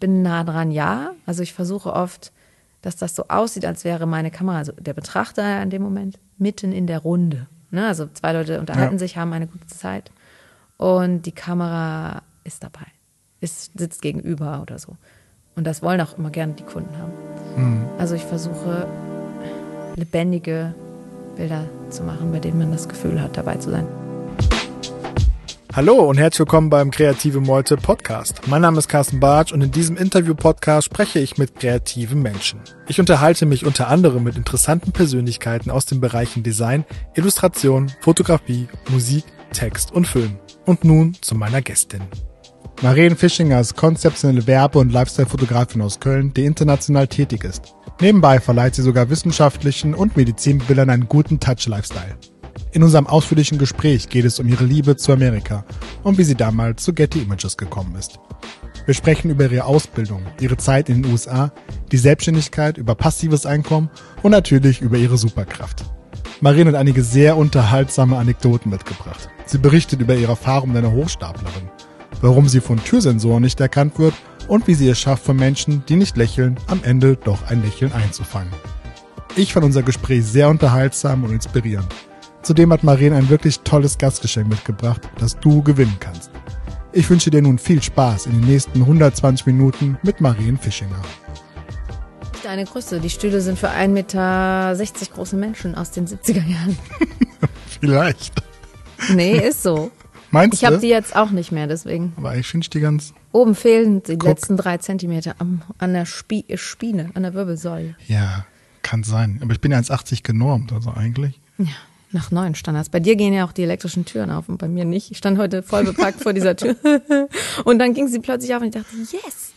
bin nah dran, ja. Also ich versuche oft, dass das so aussieht, als wäre meine Kamera, also der Betrachter in dem Moment, mitten in der Runde. Ne? Also zwei Leute unterhalten Ja. sich, haben eine gute Zeit und die Kamera ist dabei, ist, sitzt gegenüber oder so. Und das wollen auch immer gerne die Kunden haben. Also ich versuche lebendige Bilder zu machen, bei denen man das Gefühl hat, dabei zu sein. Hallo und herzlich willkommen beim Kreative Meute Podcast. Mein Name ist Carsten Bartsch und in diesem Interview-Podcast spreche ich mit kreativen Menschen. Ich unterhalte mich unter anderem mit interessanten Persönlichkeiten aus den Bereichen Design, Illustration, Fotografie, Musik, Text und Film. Und nun zu meiner Gästin. Marien Fischinger ist konzeptionelle Werbe- und Lifestyle-Fotografin aus Köln, die international tätig ist. Nebenbei verleiht sie sogar wissenschaftlichen und Medizinbildern einen guten Touch-Lifestyle. In unserem ausführlichen Gespräch geht es um ihre Liebe zu Amerika und wie sie damals zu Getty Images gekommen ist. Wir sprechen über ihre Ausbildung, ihre Zeit in den USA, die Selbstständigkeit, über passives Einkommen und natürlich über ihre Superkraft. Marien hat einige sehr unterhaltsame Anekdoten mitgebracht. Sie berichtet über ihre Erfahrung mit einer Hochstaplerin, warum sie von Türsensoren nicht erkannt wird und wie sie es schafft, von Menschen, die nicht lächeln, am Ende doch ein Lächeln einzufangen. Ich fand unser Gespräch sehr unterhaltsam und inspirierend. Zudem hat Marien ein wirklich tolles Gastgeschenk mitgebracht, das du gewinnen kannst. Ich wünsche dir nun viel Spaß in den nächsten 120 Minuten mit Marien Fischinger. Nicht eine Größe. Die Stühle sind für 1,60 Meter große Menschen aus den 70er Jahren. Vielleicht. Nee, ist so. Meinst Ich habe du? die jetzt auch nicht mehr, deswegen. Aber ich finde die ganz, Oben fehlen die Guck. letzten drei Zentimeter am, an der Spie Spine, an der Wirbelsäule. ja, kann sein. Aber ich bin ja 1,80 genormt, also eigentlich. Ja, nach neuen Standards. Bei dir gehen ja auch die elektrischen Türen auf und bei mir nicht. Ich stand heute voll bepackt vor dieser Tür. Und dann ging sie plötzlich auf und ich dachte, yes,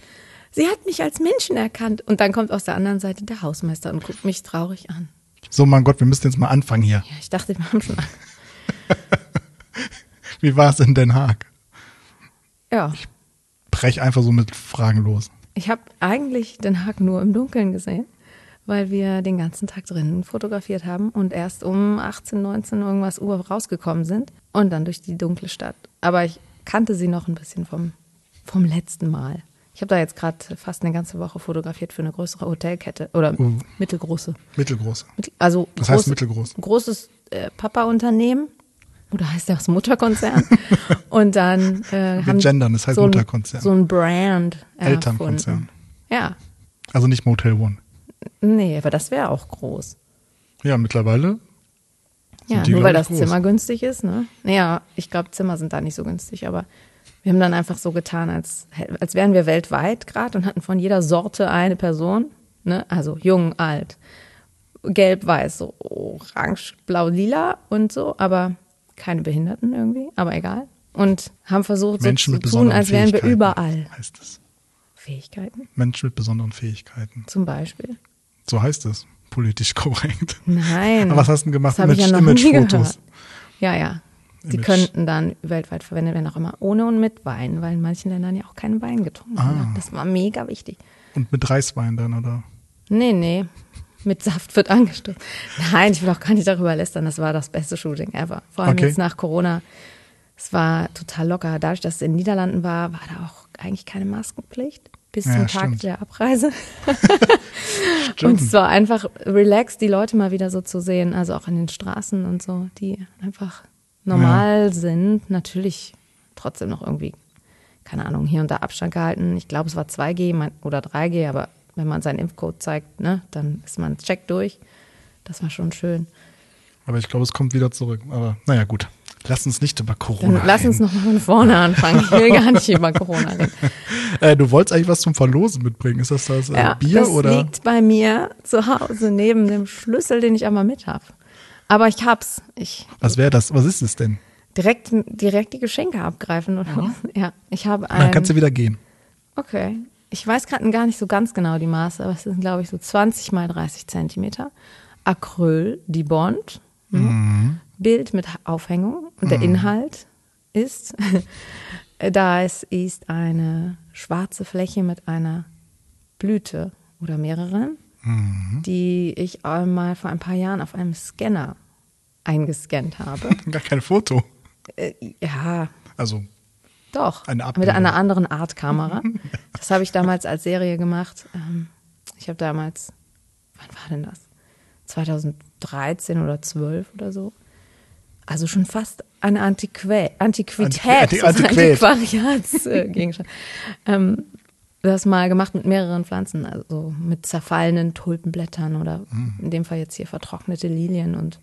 sie hat mich als Menschen erkannt. Und dann kommt aus der anderen Seite der Hausmeister und guckt mich traurig an. So, mein Gott, wir müssen jetzt mal anfangen hier. Ja, ich dachte, wir haben schon. Wie war es in Den Haag? Ja, Brech einfach so mit Fragen los. ich habe eigentlich Den Haag nur im Dunkeln gesehen, weil wir den ganzen Tag drinnen fotografiert haben und erst um 18, 19 irgendwas Uhr rausgekommen sind und dann durch die dunkle Stadt. Aber ich kannte sie noch ein bisschen vom, vom letzten Mal. Ich habe da jetzt gerade fast eine ganze Woche fotografiert für eine größere Hotelkette oder Oh. mittelgroße. Mittelgroß. Mittel- Also Was heißt mittelgroß? Großes äh, Papa-Unternehmen oder heißt das Mutterkonzern? und dann äh, haben gendern, das heißt so ein, Mutterkonzern. So ein Brand erfunden. Elternkonzern. Ja, Also nicht Motel One. Nee, aber das wäre auch groß. Ja, mittlerweile. Ja, nur weil das groß. Zimmer günstig ist, ne? Naja, ich glaube, Zimmer sind da nicht so günstig, aber wir haben dann einfach so getan, als, als wären wir weltweit gerade und hatten von jeder Sorte eine Person, ne? Also jung, alt, gelb, weiß, so orange, blau, lila und so, aber keine Behinderten irgendwie, aber egal. Und haben versucht, so Menschen zu mit tun, als wären wir überall. Heißt es. Fähigkeiten Menschen mit besonderen Fähigkeiten. zum Beispiel. So heißt es. Politisch korrekt. Nein. Aber was hast du denn gemacht? Ja Image- nie Imagefotos? Ja, ja. Die Image. könnten dann weltweit verwendet werden, auch immer ohne und mit Wein, weil in manchen Ländern ja auch kein Wein getrunken Ah. wird. Das war mega wichtig. Und mit Reiswein dann, oder? Nee, nee. Mit Saft wird angestoßen. Nein, ich will auch gar nicht darüber lästern. Das war das beste Shooting ever. Vor allem Okay. jetzt nach Corona. Es war total locker. Dadurch, dass es in den Niederlanden war, war da auch eigentlich keine Maskenpflicht. Bis Ja, zum Tag stimmt. der Abreise. Und es war einfach relaxed, die Leute mal wieder so zu sehen, also auch an den Straßen und so, die einfach normal sind. Natürlich trotzdem noch irgendwie, keine Ahnung, hier und da Abstand gehalten. Ich glaube, es war 2G mein- oder 3G, aber wenn man seinen Impfcode zeigt, ne, dann ist man check durch. Das war schon schön. Aber ich glaube, es kommt wieder zurück. Aber naja, gut. Lass uns nicht über Dann Corona lass uns noch mal von vorne anfangen. Ich will gar nicht über Corona reden. Äh, du wolltest eigentlich was zum Verlosen mitbringen. Ist das das äh, Ja, Bier das oder? liegt bei mir zu Hause neben dem Schlüssel, den ich einmal mit habe. Aber ich hab's. Ich Was wäre das? Was ist es denn? direkt, direkt die Geschenke abgreifen oder was? Ja, ich habe Dann ein. kannst du wieder gehen. Okay. Ich weiß gerade gar nicht so ganz genau die Maße, aber es sind, glaube ich, so 20 mal 30 Zentimeter. Acryl, die Bond. Mhm. Bild mit Aufhängung. Und der Inhalt ist, da es ist eine schwarze Fläche mit einer Blüte oder mehreren, die ich einmal vor ein paar Jahren auf einem Scanner eingescannt habe. Gar kein Foto. äh, ja, Also Doch, Eine mit einer anderen Art Kamera. Das habe ich damals als Serie gemacht. Ähm, Ich habe damals, wann war denn das? 2013 oder 12 oder so. Also schon fast eine Antiqua Antiquität, Anti- Anti- Antiquät. Antiquariatsgegenstand. ähm, das mal gemacht mit mehreren Pflanzen, also mit zerfallenen Tulpenblättern oder Mhm. in dem Fall jetzt hier vertrocknete Lilien und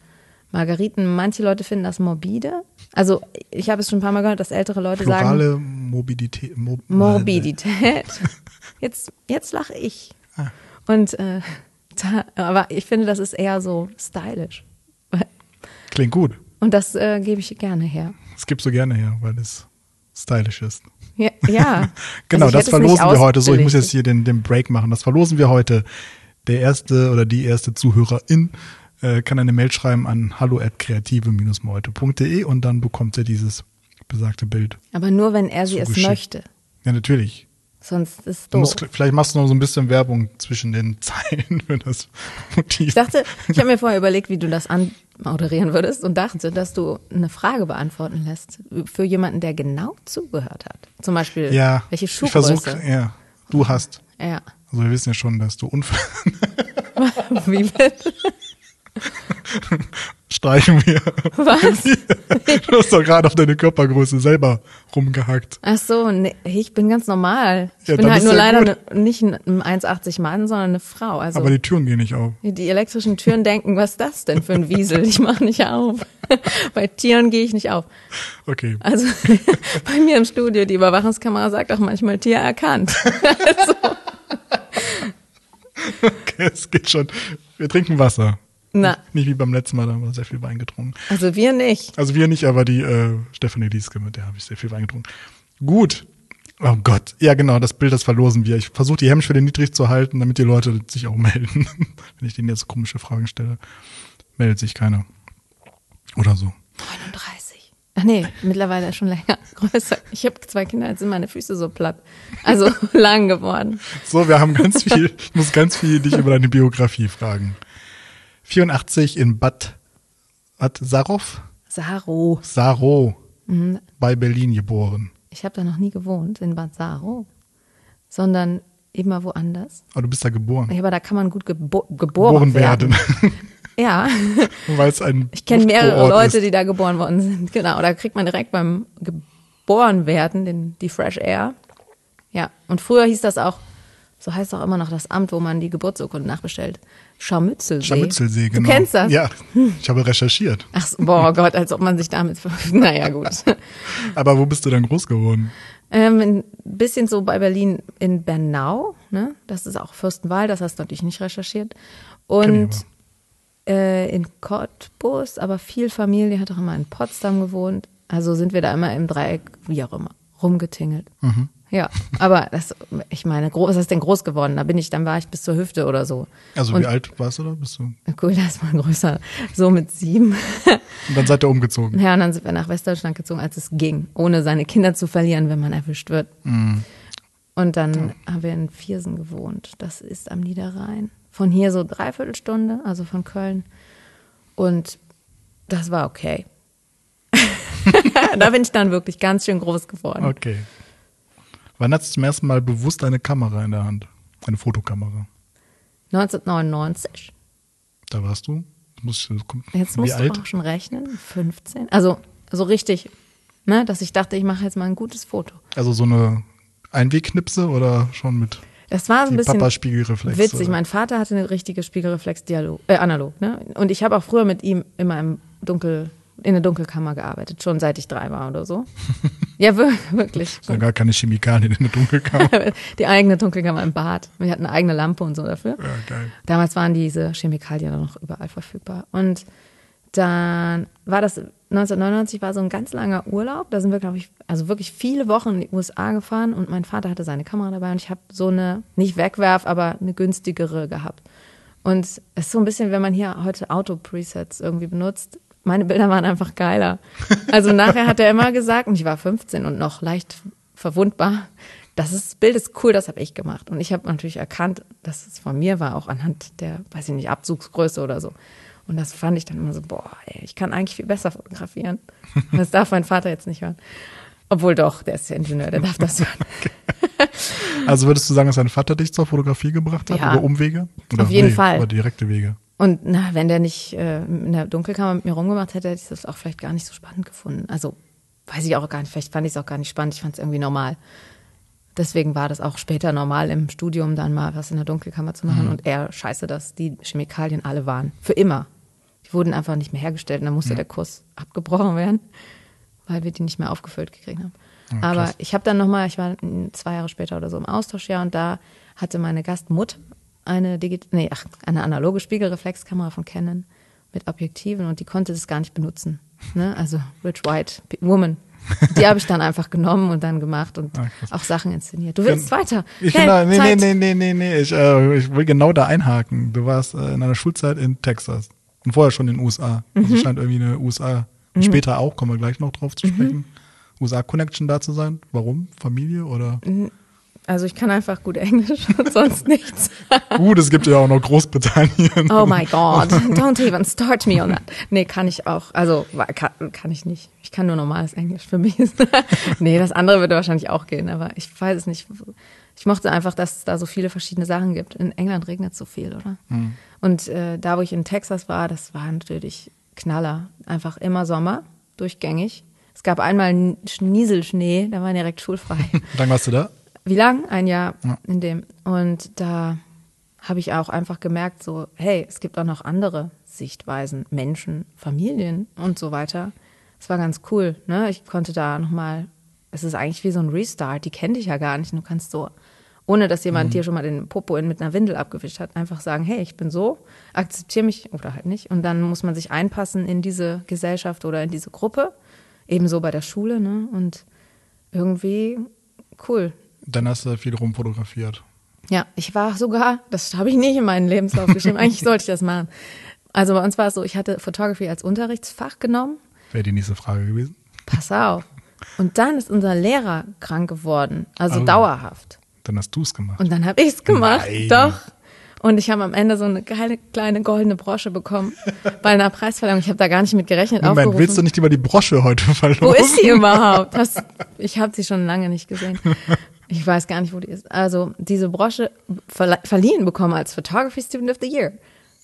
Margariten. Manche Leute finden das morbide. Also ich habe es schon ein paar Mal gehört, dass ältere Leute sagen, Florale Morbidität. Mo Morbidität. Jetzt, jetzt lache ich. Ah. Und äh, da, aber ich finde, das ist eher so stylisch. Klingt gut. Und das äh, gebe ich gerne her. Das gibst du gerne her, weil es stylisch ist. Ja. ja. Genau, Also das verlosen wir heute. So, ich muss jetzt hier den, den Break machen. Das verlosen wir heute. Der erste oder die erste Zuhörerin äh, kann eine Mail schreiben an hallo@kreative-meute.de und dann bekommt er dieses besagte Bild. Aber nur, wenn er sie es möchte. Ja, natürlich. Sonst ist es doof. musst, vielleicht machst du noch so ein bisschen Werbung zwischen den Zeilen für das Motiv. Ich dachte, ich habe mir vorher überlegt, wie du das anmoderieren würdest und dachte, dass du eine Frage beantworten lässt für jemanden, der genau zugehört hat. Zum Beispiel, ja, welche ich Schuhgröße. versuche, ja, du hast. ja. Also wir wissen ja schon, dass du Unfall Wie bitte? Streichen wir. Was? Du hast doch gerade auf deine Körpergröße selber rumgehackt. Ach so, nee, ich bin ganz normal. Ich Ja, bin halt nur ja leider ne, nicht ein 1,80 Mann, sondern eine Frau. Also Aber die Türen gehen nicht auf. die, elektrischen Türen denken, was ist das denn für ein Wiesel? Ich mache nicht auf. Bei Tieren gehe ich nicht auf. Okay. Also bei mir im Studio, die Überwachungskamera sagt auch manchmal Tier erkannt. also, okay, es geht schon. Wir trinken Wasser. Na, Nicht wie beim letzten Mal, da haben wir sehr viel Wein getrunken. also wir nicht. Also wir nicht, aber die äh, Stefanie Lieske, mit der habe ich sehr viel Wein getrunken. Gut. Oh Gott. Ja, genau, das Bild, das verlosen wir. Ich versuche die Hemmschwelle niedrig zu halten, damit die Leute sich auch melden. Wenn ich denen jetzt komische Fragen stelle, meldet sich keiner. Oder so. 39. Ach nee, mittlerweile schon länger größer. Ich habe zwei Kinder, jetzt sind meine Füße so platt. Also lang geworden. So, wir haben ganz viel, ich muss ganz viel dich über deine Biografie fragen. 84 in Bad, Bad Sarov? Saro. Saro, Mhm. bei Berlin geboren. Ich habe da noch nie gewohnt, in Bad Saro, sondern immer woanders. Aber du bist da geboren. Ja, aber da kann man gut gebo geboren, Geboren werden. Ja, Weil es ein ich kenne mehrere Leute, ist. die da geboren worden sind. Genau, da kriegt man direkt beim geboren werden den, die Fresh Air. Ja, und früher hieß das auch, so heißt auch immer noch das Amt, wo man die Geburtsurkunde nachbestellt. Scharmützelsee. Scharmützelsee, genau. Du kennst das? Ja, ich habe recherchiert. Ach, so, boah Gott, als ob man sich damit, naja gut. Aber wo bist du dann groß geworden? Ähm, ein bisschen so bei Berlin in Bernau, ne? Das ist auch Fürstenwald, das hast du natürlich nicht recherchiert. Und äh, in Cottbus, aber viel Familie hat auch immer in Potsdam gewohnt. Also sind wir da immer im Dreieck, wie auch immer, rumgetingelt. Mhm. Ja, aber das, ich meine, was ist denn groß geworden? Da bin ich, dann war ich bis zur Hüfte oder so. Also Und- wie alt warst du da? Bist du? Und Cool, das ist mal größer. So mit sieben. dann seid ihr umgezogen. Ja, und dann sind wir nach Westdeutschland gezogen, als es ging, ohne seine Kinder zu verlieren, wenn man erwischt wird. Mhm. Und dann haben wir in Viersen gewohnt. Das ist am Niederrhein. Von hier so dreiviertel Stunde, also von Köln. Und das war okay. da bin ich dann wirklich ganz schön groß geworden. Okay. Wann hattest du zum ersten Mal bewusst eine Kamera in der Hand? Eine Fotokamera. 1999. Da warst du? Muss, das kommt, Jetzt musst du alt? auch schon rechnen. 15. Also so richtig, ne, dass ich dachte, ich mache jetzt mal ein gutes Foto. Also so eine Einwegknipse oder schon mit Das war so ein bisschen witzig. oder? Mein Vater hatte eine richtige Spiegelreflex-Dialog, äh, analog, ne? Und ich habe auch früher mit ihm immer im Dunkel, in der Dunkelkammer gearbeitet, schon seit ich drei war oder so. ja, wir- wirklich. Ist ja gar keine Chemikalien in der Dunkelkammer. Die eigene Dunkelkammer im Bad. Wir hatten eine eigene Lampe und so dafür. ja, geil. Damals waren diese Chemikalien noch überall verfügbar. Und dann war das 1999 war so ein ganz langer Urlaub. Da sind wir, glaube ich, also wirklich viele Wochen in die USA gefahren und mein Vater hatte seine Kamera dabei und ich habe so eine, nicht Wegwerf, aber eine günstigere gehabt. Und es ist so ein bisschen, wenn man hier heute Auto-Presets irgendwie benutzt, meine Bilder waren einfach geiler. Also nachher hat er immer gesagt, und ich war 15 und noch leicht verwundbar, das ist, Bild ist cool, das habe ich gemacht. Und ich habe natürlich erkannt, dass es von mir war, auch anhand der, weiß ich nicht, Abzugsgröße oder so. Und das fand ich dann immer so, boah, ey, ich kann eigentlich viel besser fotografieren. Das darf mein Vater jetzt nicht hören. Obwohl doch, der ist ja Ingenieur, der darf das hören. Also würdest du sagen, dass dein Vater dich zur Fotografie gebracht hat, Ja. über Umwege? Auf jeden Fall. Über direkte Wege. Und na, wenn der nicht äh, in der Dunkelkammer mit mir rumgemacht hätte, hätte ich das auch vielleicht gar nicht so spannend gefunden. Also weiß ich auch gar nicht, vielleicht fand ich es auch gar nicht spannend, ich fand es irgendwie normal. Deswegen war das auch später normal im Studium dann mal was in der Dunkelkammer zu machen. Und er scheiße, dass die Chemikalien alle waren. Für immer. Die wurden einfach nicht mehr hergestellt und dann musste der Kurs abgebrochen werden, weil wir die nicht mehr aufgefüllt gekriegt haben. Aber krass. ich habe dann nochmal, ich war zwei Jahre später oder so im Austauschjahr und da hatte meine Gastmutter eine, Digit nee, ach, eine analoge Spiegelreflexkamera von Canon mit Objektiven und die konnte das gar nicht benutzen. Ne? Also Rich White Woman. Die habe ich dann einfach genommen und dann gemacht und Ah, krass. auch Sachen inszeniert. Du willst weiter? Ich Hey, bin da, nee, nee, Zeit. nee, nee, nee, nee. Ich, äh, ich will genau da einhaken. Du warst äh, in einer Schulzeit in Texas und vorher schon in den USA. Also Mhm. scheint irgendwie eine USA, später auch, kommen wir gleich noch drauf zu Mhm. sprechen. USA-Connection da zu sein. Warum? Familie oder? Also ich kann einfach gut Englisch und sonst nichts. Gut, es gibt ja auch noch Großbritannien. Oh my God, don't even start me on that. Nee, kann ich auch. Also kann, kann ich nicht. Ich kann nur normales Englisch für mich. nee, das andere würde wahrscheinlich auch gehen, aber ich weiß es nicht. Ich mochte einfach, dass es da so viele verschiedene Sachen gibt. In England regnet so viel, oder? Und äh, da, wo ich in Texas war, das war natürlich Knaller. Einfach immer Sommer, durchgängig. Es gab einmal Nieselschnee, da war direkt schulfrei. Wie lange warst du da? Wie lang? Ein Jahr Ja. in dem. Und da habe ich auch einfach gemerkt, so, hey, es gibt auch noch andere Sichtweisen, Menschen, Familien und so weiter. Es war ganz cool, ne? Ich konnte da nochmal, es ist eigentlich wie so ein Restart, die kennt dich ja gar nicht. Du kannst so, ohne dass jemand dir schon mal den Popo in, mit einer Windel abgewischt hat, einfach sagen, hey, ich bin so, akzeptiere mich oder halt nicht. Und dann muss man sich einpassen in diese Gesellschaft oder in diese Gruppe. Ebenso bei der Schule, ne? Und irgendwie cool. Dann hast du viel rumfotografiert. Ja, ich war sogar, das habe ich nicht in meinen Lebenslauf geschrieben, eigentlich sollte ich das machen. Also bei uns war es so, ich hatte Photography als Unterrichtsfach genommen. Wäre die nächste Frage gewesen. Pass auf. Und dann ist unser Lehrer krank geworden, also Oh. dauerhaft. Dann hast du es gemacht. Und dann habe ich es gemacht. Nein. Doch. Und ich habe am Ende so eine geile kleine goldene Brosche bekommen bei einer Preisverleihung. Ich habe da gar nicht mit gerechnet. Moment, aufgerufen. willst du nicht über die Brosche heute verloren? Wo ist sie überhaupt? Das, ich habe sie schon lange nicht gesehen. Ich weiß gar nicht, wo die ist. Also diese Brosche verliehen bekommen als Photography Student of the Year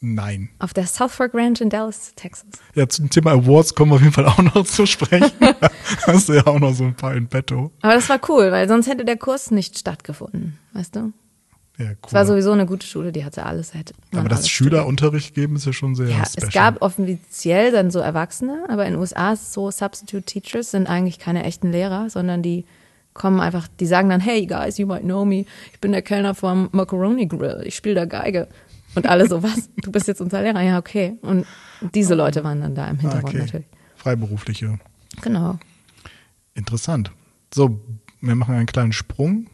Nein. auf der South Fork Ranch in Dallas, Texas. Ja, zum Thema Awards kommen wir auf jeden Fall auch noch zu sprechen. hast du ja auch noch so ein paar in petto. Aber das war cool, weil sonst hätte der Kurs nicht stattgefunden, weißt du? Ja, cool. Es war sowieso eine gute Schule, die hatte alles. Hätte Aber dass alles Schüler Unterricht geben, ist ja schon sehr Ja, special. es gab offiziell dann so Erwachsene, aber in den USA ist es so, Substitute Teachers sind eigentlich keine echten Lehrer, sondern die kommen einfach, die sagen dann, hey guys, you might know me, ich bin der Kellner vom Macaroni Grill, ich spiele da Geige. Und alle so, was? Du bist jetzt unser Lehrer? Ja, okay. Und diese Leute waren dann da im Ah, Hintergrund okay. natürlich. Freiberufliche. Genau. Interessant. So, wir machen einen kleinen Sprung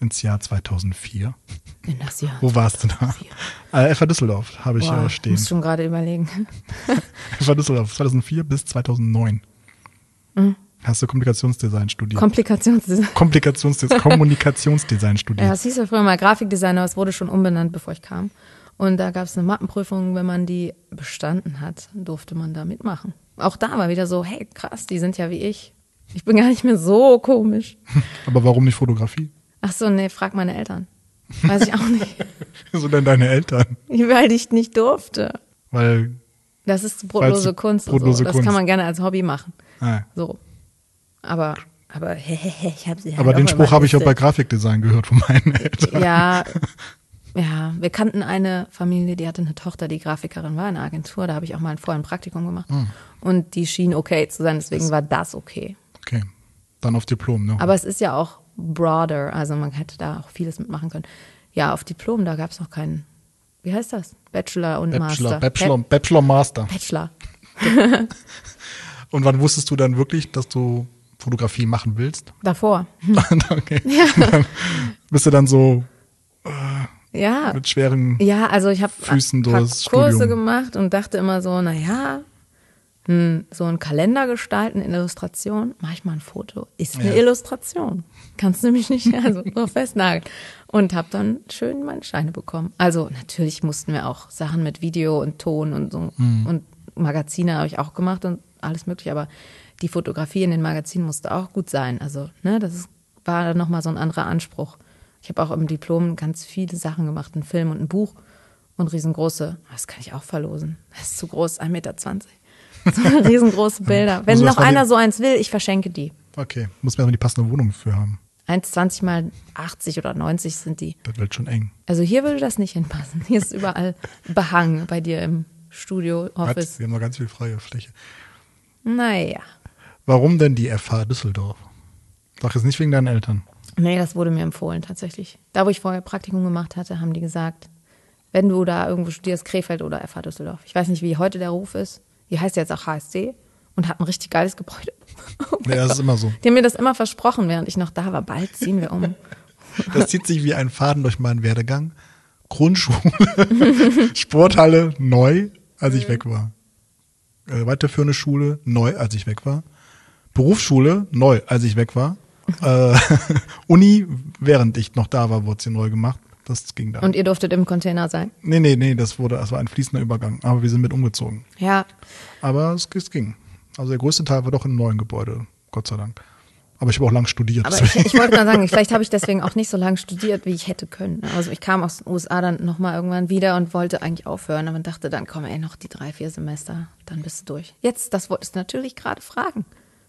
ins Jahr 2004. In das Jahr. Wo warst du da? Äh, FH Düsseldorf habe ich Boah, äh, stehen. muss schon gerade überlegen. FH Düsseldorf 2004 bis 2009. Mhm. Hast du Kommunikationsdesign studiert? Komplikationsdesign. Kommunikationsdesign, Kommunikationsdesign Ja, studiert. es hieß ja früher mal Grafikdesigner, aber es wurde schon umbenannt, bevor ich kam. Und da gab es eine Mappenprüfung, wenn man die bestanden hat, durfte man da mitmachen. Auch da war wieder so, hey, krass, die sind ja wie ich. Ich bin gar nicht mehr so komisch. Aber warum nicht Fotografie? Ach so, nee, frag meine Eltern. Weiß ich auch nicht. So denn deine Eltern? Weil ich nicht durfte. Weil, Das ist brotlose Kunst. brotlose so. Das Kunst. kann man gerne als Hobby machen. ah, So. Aber, aber, ich habe sie halt aber den Spruch habe ich auch bei. Grafikdesign gehört von meinen Eltern. Ja, ja, wir kannten eine Familie, die hatte eine Tochter, die Grafikerin war in einer Agentur. Da habe ich auch mal vorher ein Praktikum gemacht. Hm. Und die schien okay zu sein, deswegen war das okay. Okay, dann auf Diplom, ne? Aber es ist ja auch broader, also man hätte da auch vieles mitmachen können. Ja, auf Diplom, da gab es noch keinen, wie heißt das? Bachelor und Bachelor, Master. Bachelor, Bachelor, Master. Ba- Bachelor. Und wann wusstest du dann wirklich, dass du Fotografie machen willst? Davor. okay. Dann bist du dann so Ja. mit schweren Ja, also ich habe Füßen durchs Kurse Studium. gemacht und dachte immer so, na ja, hm, so ein Kalender gestalten in Illustration, mach ich mal ein Foto, ist eine Ja. Illustration. Kannst du mich nicht also so festnageln. Und habe dann schön meine Scheine bekommen. Also natürlich mussten wir auch Sachen mit Video und Ton und so Mhm. und Magazine habe ich auch gemacht und alles mögliche, aber die Fotografie in den Magazinen musste auch gut sein. Also, ne, das ist, war nochmal so ein anderer Anspruch. Ich habe auch im Diplom ganz viele Sachen gemacht, einen Film und ein Buch und riesengroße, das kann ich auch verlosen. Das ist zu groß, 1,20 Meter. So riesengroße Bilder. Wenn Also noch einer so eins will, ich verschenke die. Okay, muss man aber die passende Wohnung für haben. 1,20 mal 80 oder 90 sind die. Das wird schon eng. Also hier würde das nicht hinpassen. Hier ist überall Behang bei dir im Studio, Was? Office. Wir haben noch ganz viel freie Fläche. Naja. Warum denn die FH Düsseldorf? Sag jetzt nicht wegen deinen Eltern. Nee, das wurde mir empfohlen tatsächlich. Da, wo ich vorher Praktikum gemacht hatte, haben die gesagt, wenn du da irgendwo studierst, Krefeld oder FH Düsseldorf. Ich weiß nicht, wie heute der Ruf ist. Die heißt jetzt auch HSC und hat ein richtig geiles Gebäude. Ja, das ist immer so. Die haben mir das immer versprochen, während ich noch da war. Bald ziehen wir um. Das zieht sich wie ein Faden durch meinen Werdegang. Grundschule, Sporthalle neu, als ich weg war. Äh, weiterführende Schule neu, als ich weg war. Berufsschule neu, als ich weg war. Äh, Uni, während ich noch da war, wurde sie neu gemacht. Das ging da. Und ihr durftet im Container sein. nee, nee, nee, das wurde, das war ein fließender Übergang. Aber wir sind mit umgezogen. Ja, Aber es, es ging. Also der größte Teil war doch im neuen Gebäude, Gott sei Dank. Aber ich habe auch lang studiert. aber ich, ich wollte gerade sagen, vielleicht habe ich deswegen auch nicht so lange studiert, wie ich hätte können. Also ich kam aus den USA dann nochmal irgendwann wieder und wollte eigentlich aufhören, aber dachte dann, komm ey, noch die drei, vier Semester, dann bist du durch. Jetzt, das wolltest du natürlich gerade fragen.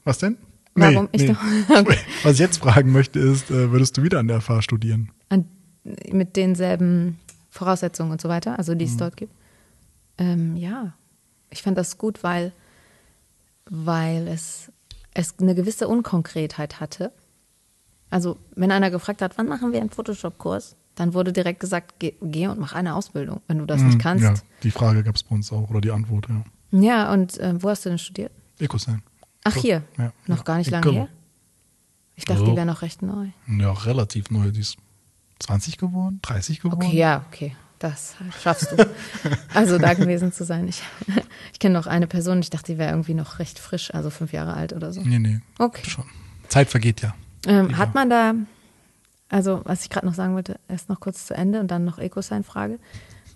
Was denn? Warum ich doch- Okay. Was ich jetzt fragen möchte, ist, äh, würdest du wieder an der FH studieren? An, mit denselben Voraussetzungen und so weiter, also Mhm. die es dort gibt. Ähm, ja, ich fand das gut, weil, weil es, es eine gewisse Unkonkretheit hatte. Also, wenn einer gefragt hat, wann machen wir einen Photoshop-Kurs, dann wurde direkt gesagt, geh, geh und mach eine Ausbildung, wenn du das nicht kannst. Mhm. Ja, die Frage gab es bei uns auch, oder die Antwort, ja. Ja, und äh, wo hast du denn studiert? Ecosign. Ach, hier. Ja, noch gar nicht lange her. Ich dachte, So. die wäre noch recht neu. Ja, relativ neu. Die ist 20 geworden, 30 geworden. Okay, ja, okay. Das schaffst du. also da gewesen zu sein. Ich, ich kenne noch eine Person, ich dachte, die wäre irgendwie noch recht frisch, also fünf Jahre alt oder so. Nee, nee. Okay. Schon. Zeit vergeht ja. Ähm, hat man da, also was ich gerade noch sagen wollte, erst noch kurz zu Ende und dann noch Ecosign-Frage.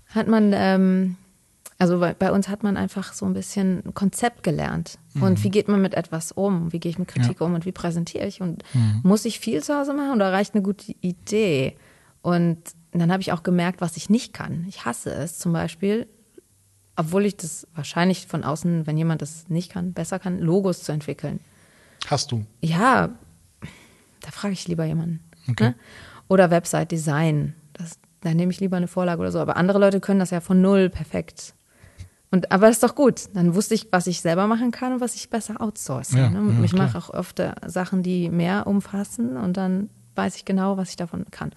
Hat man, ähm, also bei, bei uns hat man einfach so ein bisschen ein Konzept gelernt. Und wie geht man mit etwas um? Wie gehe ich mit Kritik um und wie präsentiere ich? Und muss ich viel zu Hause machen oder reicht eine gute Idee? Und dann habe ich auch gemerkt, was ich nicht kann. Ich hasse es zum Beispiel, obwohl ich das wahrscheinlich von außen, wenn jemand das nicht kann, besser kann, Logos zu entwickeln. Hast du. Ja, da frage ich lieber jemanden. Okay. Ne? Oder Website-Design. Da nehme ich lieber eine Vorlage oder so. Aber andere Leute können das ja von null perfekt. Und, aber das ist doch gut. Dann wusste ich, was ich selber machen kann und was ich besser outsource. Ja, ne? ja, ich mache auch öfter Sachen, die mehr umfassen und dann weiß ich genau, was ich davon kann.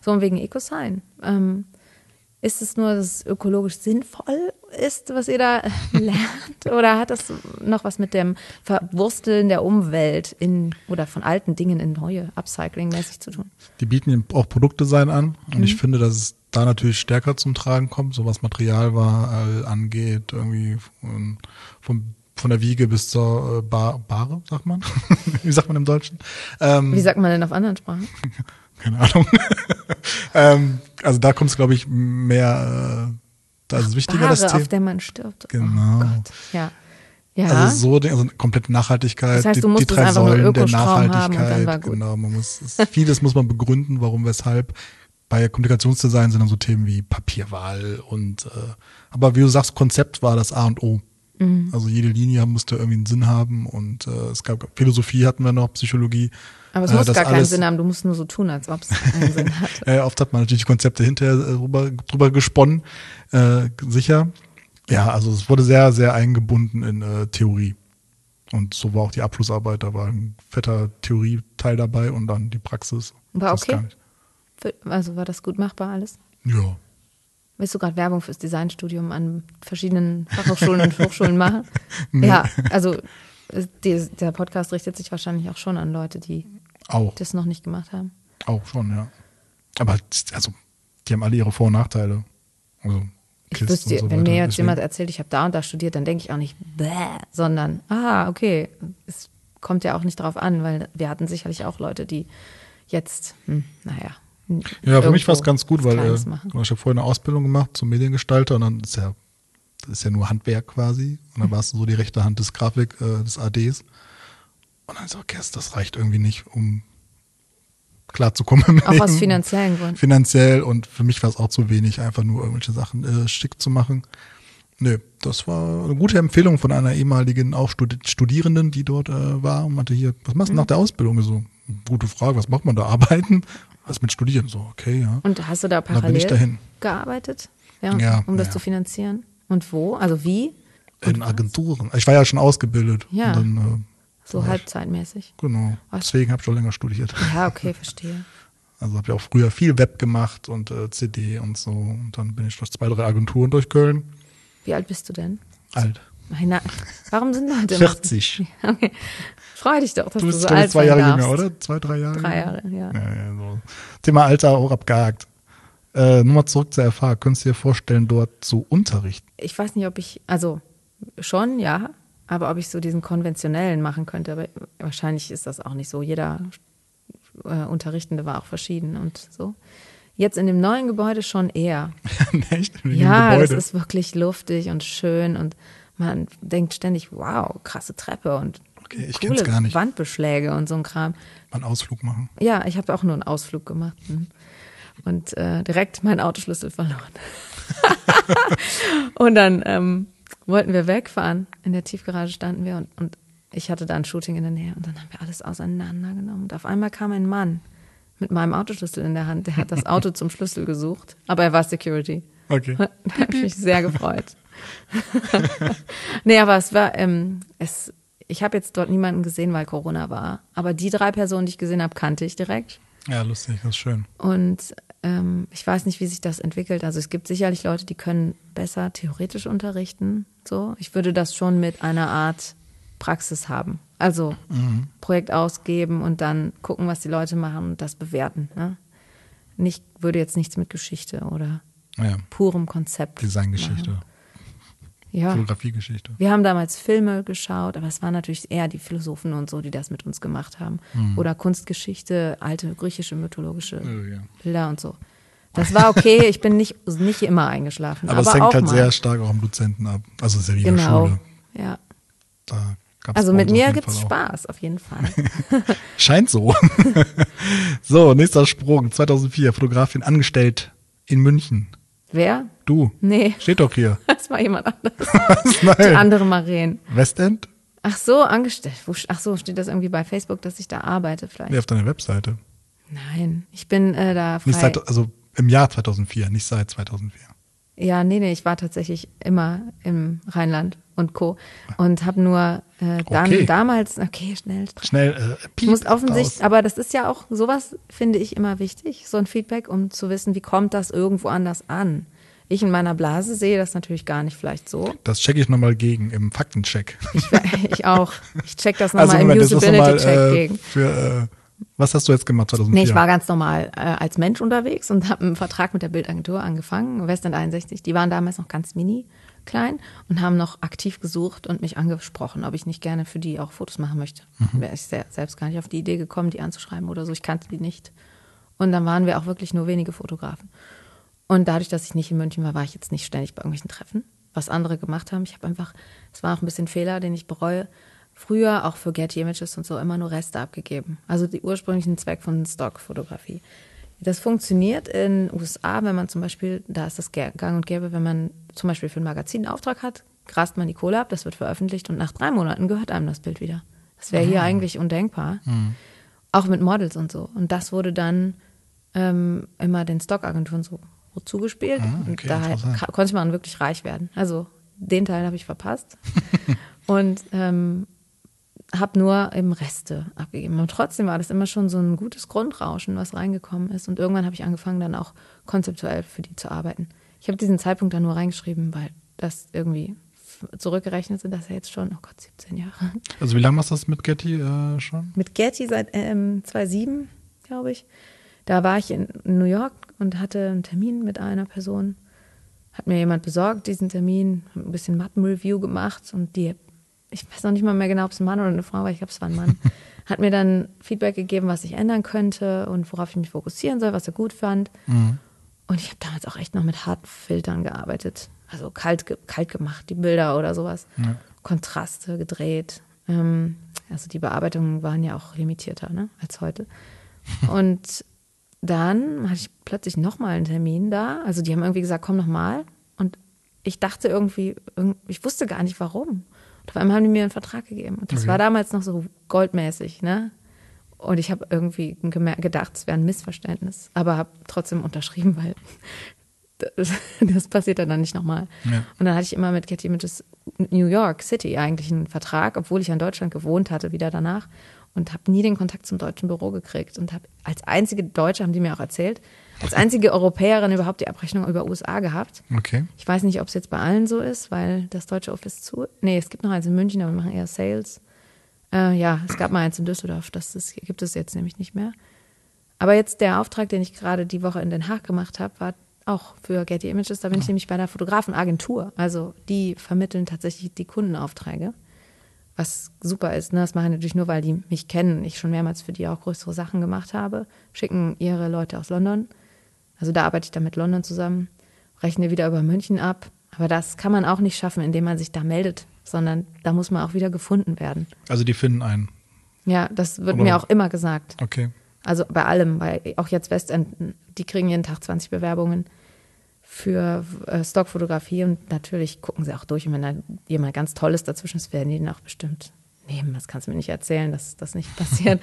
So, und wegen EcoSign. Ähm, ist es nur, dass es ökologisch sinnvoll ist, was ihr da lernt? Oder hat das noch was mit dem Verwursteln der Umwelt in oder von alten Dingen in neue, Upcycling-mäßig zu tun? Die bieten auch Produktdesign an und Mhm. ich finde, dass es da natürlich stärker zum Tragen kommt, so was Materialwahl angeht, irgendwie von, von, von der Wiege bis zur äh, Bar, Bahre, sagt man. Wie sagt man im Deutschen? Ähm, Wie sagt man denn auf anderen Sprachen? keine Ahnung. ähm, also da kommt es, glaube ich, mehr, äh, da ist es wichtiger, Bahre, das Thema. auf der man stirbt. Genau. Oh Gott. Ja. Ja. Also so also komplette Nachhaltigkeit, Das heißt, die, du die musstest drei Säulen der haben Nachhaltigkeit. war gut. Genau, man muss es, vieles muss man begründen, warum, weshalb. Bei Kommunikationsdesign sind dann so Themen wie Papierwahl und äh, aber wie du sagst, Konzept war das A und O. Mhm. Also jede Linie musste irgendwie einen Sinn haben und äh, es gab Philosophie hatten wir noch, Psychologie. Aber es Äh, muss das gar keinen Sinn haben, du musst nur so tun, als ob es einen Sinn hat. Äh, oft hat man natürlich die Konzepte hinterher äh, drüber, drüber gesponnen, äh, sicher. Ja, also es wurde sehr, sehr eingebunden in äh, Theorie. Und so war auch die Abschlussarbeit, da war ein fetter Theorieteil dabei und dann die Praxis. War okay? Also war das gut machbar alles? Ja. Willst du gerade Werbung fürs Designstudium an verschiedenen Fachhochschulen und Hochschulen machen? Ja, also die, der Podcast richtet sich wahrscheinlich auch schon an Leute, die Auch, das noch nicht gemacht haben. auch schon, ja. Aber also, die haben alle ihre Vor- und Nachteile. Also, Ich wüsste, so wenn mir jetzt Deswegen- jemand erzählt, ich habe da und da studiert, dann denke ich auch nicht, bäh, sondern, ah, okay, es kommt ja auch nicht drauf an, weil wir hatten sicherlich auch Leute, die jetzt, hm, naja. Ja, für mich war es ganz gut, weil äh, ich habe vorher eine Ausbildung gemacht zum Mediengestalter und dann ist ja das ist ja nur Handwerk quasi. Und dann warst du so die rechte Hand des Grafik, äh, des ADs. Und dann so, okay, das reicht irgendwie nicht, um klarzukommen. Auch aus finanziellen Gründen. Finanziell und für mich war es auch zu wenig, einfach nur irgendwelche Sachen äh, schick zu machen. Nö, das war eine gute Empfehlung von einer ehemaligen auch Studierenden, die dort äh, war und meinte hier, was machst du mhm. nach der Ausbildung? So, gute Frage, was macht man da? Arbeiten? Was mit Studieren? So, okay, ja. Und hast du da parallel gearbeitet? Ja, ja um das ja. zu finanzieren? Und wo? Also wie? In Agenturen. Ich war ja schon ausgebildet. Ja. Dann, äh, so halbzeitmäßig. Genau. Deswegen habe ich schon länger studiert. Ja, okay, verstehe. Also habe ich auch früher viel Web gemacht und äh, CD und so. Und dann bin ich durch zwei, drei Agenturen durch Köln. Wie alt bist du denn? Alt. Meine, warum sind Leute 40. Okay. Freu dich doch, dass du, bist, du so alt zwei Jahre jünger, oder? Zwei, drei Jahre? Drei Jahre, ja. ja, ja so. Thema Alter auch abgehakt. Äh, Nochmal zurück zur FH. Könntest du dir vorstellen, dort zu unterrichten? Ich weiß nicht, ob ich, also schon, ja, aber ob ich so diesen konventionellen machen könnte, aber wahrscheinlich ist das auch nicht so. Jeder äh, Unterrichtende war auch verschieden und so. Jetzt in dem neuen Gebäude schon eher. Echt? In ja, Gebäude? das ist wirklich luftig und schön und man denkt ständig, wow, krasse Treppe und okay, ich coole gar nicht. Wandbeschläge und so ein Kram. Mal einen Ausflug machen. Ja, ich habe auch nur einen Ausflug gemacht hm. und äh, direkt meinen Autoschlüssel verloren. und dann ähm, wollten wir wegfahren. In der Tiefgarage standen wir und, und ich hatte da ein Shooting in der Nähe und dann haben wir alles auseinandergenommen. Und auf einmal kam ein Mann mit meinem Autoschlüssel in der Hand. Der hat das Auto zum Schlüssel gesucht, aber er war Security. Okay. Da habe ich mich sehr gefreut. nee, aber es war, ähm, es, ich habe jetzt dort niemanden gesehen, weil Corona war. Aber die drei Personen, die ich gesehen habe, kannte ich direkt. Ja, lustig, das ist schön. Und ähm, ich weiß nicht, wie sich das entwickelt. Also es gibt sicherlich Leute, die können besser theoretisch unterrichten. So, ich würde das schon mit einer Art Praxis haben. Also mhm. Projekt ausgeben und dann gucken, was die Leute machen und das bewerten. Ne? Nicht, würde jetzt nichts mit Geschichte oder ja. purem Konzept. Designgeschichte. Machen. Ja. Fotografiegeschichte. Wir haben damals Filme geschaut, aber es waren natürlich eher die Philosophen und so, die das mit uns gemacht haben. Mhm. Oder Kunstgeschichte, alte griechische, mythologische oh, ja. Bilder und so. Das war okay, ich bin nicht, nicht immer eingeschlafen. Aber, aber es hängt halt mal. sehr stark auch am Dozenten ab. Also ja wie genau. Schule. Ja. Da also mit mir gibt es Spaß, auf jeden Fall. Scheint so. so, nächster Sprung. 2004, Fotografin angestellt in München. Wer? Du. Nee. Steht doch hier. Das war jemand anderes. Was? Nein. Die andere Maren. Westend? Ach so, angestellt. Ach so, steht das irgendwie bei Facebook, dass ich da arbeite vielleicht? Nee, auf deiner Webseite. Nein, ich bin äh, da frei. Nicht seit, also im Jahr 2004, nicht seit 2004. Ja, nee, nee, ich war tatsächlich immer im Rheinland und Co. Und habe nur äh, dann okay. damals, okay, schnell. Schnell, äh, piep, musst offensichtlich, aber das ist ja auch, sowas finde ich immer wichtig, so ein Feedback, um zu wissen, wie kommt das irgendwo anders an. Ich in meiner Blase sehe das natürlich gar nicht vielleicht so. Das checke ich nochmal gegen im Faktencheck. Ich, ich auch. Ich check das nochmal also, im Usability-Check äh, gegen. Für, äh, was hast du jetzt gemacht 2004? Nee, ich war ganz normal äh, als Mensch unterwegs und habe einen Vertrag mit der Bildagentur angefangen, Westend 61. Die waren damals noch ganz mini klein und haben noch aktiv gesucht und mich angesprochen, ob ich nicht gerne für die auch Fotos machen möchte. Mhm. Wäre ich sehr, selbst gar nicht auf die Idee gekommen, die anzuschreiben oder so. Ich kannte die nicht. Und dann waren wir auch wirklich nur wenige Fotografen. Und dadurch, dass ich nicht in München war, war ich jetzt nicht ständig bei irgendwelchen Treffen, was andere gemacht haben. Ich habe einfach, es war auch ein bisschen Fehler, den ich bereue früher auch für Getty Images und so immer nur Reste abgegeben. Also die ursprünglichen Zweck von Stockfotografie. Das funktioniert in den USA, wenn man zum Beispiel, da ist das gang und gäbe, wenn man zum Beispiel für ein Magazin einen Auftrag hat, grast man die Kohle ab, das wird veröffentlicht und nach drei Monaten gehört einem das Bild wieder. Das wäre hier ah. eigentlich undenkbar. Mhm. Auch mit Models und so. Und das wurde dann ähm, immer den Stockagenturen so zugespielt. Ah, okay, und daher konnte man wirklich reich werden. Also den Teil habe ich verpasst. und ähm, habe nur eben Reste abgegeben. Und trotzdem war das immer schon so ein gutes Grundrauschen, was reingekommen ist. Und irgendwann habe ich angefangen, dann auch konzeptuell für die zu arbeiten. Ich habe diesen Zeitpunkt dann nur reingeschrieben, weil das irgendwie zurückgerechnet sind, das ja jetzt schon, oh Gott, 17 Jahre. Also wie lange machst du das mit Getty äh, schon? Mit Getty seit ähm, 2007, glaube ich. Da war ich in New York und hatte einen Termin mit einer Person. Hat mir jemand besorgt, diesen Termin, ein bisschen Mappenreview gemacht und die ich weiß noch nicht mal mehr genau, ob es ein Mann oder eine Frau war, ich glaube, es war ein Mann, hat mir dann Feedback gegeben, was ich ändern könnte und worauf ich mich fokussieren soll, was er gut fand. Mhm. Und ich habe damals auch echt noch mit harten Filtern gearbeitet. Also kalt, kalt gemacht, die Bilder oder sowas. Ja. Kontraste gedreht. Ähm, also die Bearbeitungen waren ja auch limitierter ne, als heute. Und dann hatte ich plötzlich nochmal einen Termin da. Also die haben irgendwie gesagt, komm nochmal. Und ich dachte irgendwie, ich wusste gar nicht warum. Und auf einmal haben die mir einen Vertrag gegeben. Und das okay. war damals noch so goldmäßig, ne? Und ich habe irgendwie gedacht, es wäre ein Missverständnis, aber habe trotzdem unterschrieben, weil das, das passiert dann nicht nochmal. Ja. Und dann hatte ich immer mit Getty Images New York City eigentlich einen Vertrag, obwohl ich in Deutschland gewohnt hatte, wieder danach und habe nie den Kontakt zum deutschen Büro gekriegt und habe als einzige Deutsche, haben die mir auch erzählt, als einzige Europäerin überhaupt die Abrechnung über USA gehabt. Okay. Ich weiß nicht, ob es jetzt bei allen so ist, weil das deutsche Office zu. Nee, es gibt noch eins in München, aber wir machen eher Sales. Äh, ja, es gab mal eins in Düsseldorf, das ist, gibt es jetzt nämlich nicht mehr. Aber jetzt der Auftrag, den ich gerade die Woche in Den Haag gemacht habe, war auch für Getty Images. Da bin ich nämlich bei einer Fotografenagentur. Also die vermitteln tatsächlich die Kundenaufträge was super ist. Ne? Das mache ich natürlich nur, weil die mich kennen. Ich schon mehrmals für die auch größere Sachen gemacht habe. Schicken ihre Leute aus London. Also da arbeite ich dann mit London zusammen. Rechne wieder über München ab. Aber das kann man auch nicht schaffen, indem man sich da meldet, sondern da muss man auch wieder gefunden werden. Also die finden einen. Ja, das wird Oder? mir auch immer gesagt. Okay. Also bei allem, weil auch jetzt Westenden, die kriegen jeden Tag 20 Bewerbungen für äh, Stockfotografie und natürlich gucken sie auch durch. Und wenn da jemand ganz Tolles dazwischen ist, werden die den auch bestimmt nehmen. Das kannst du mir nicht erzählen, dass das nicht passiert.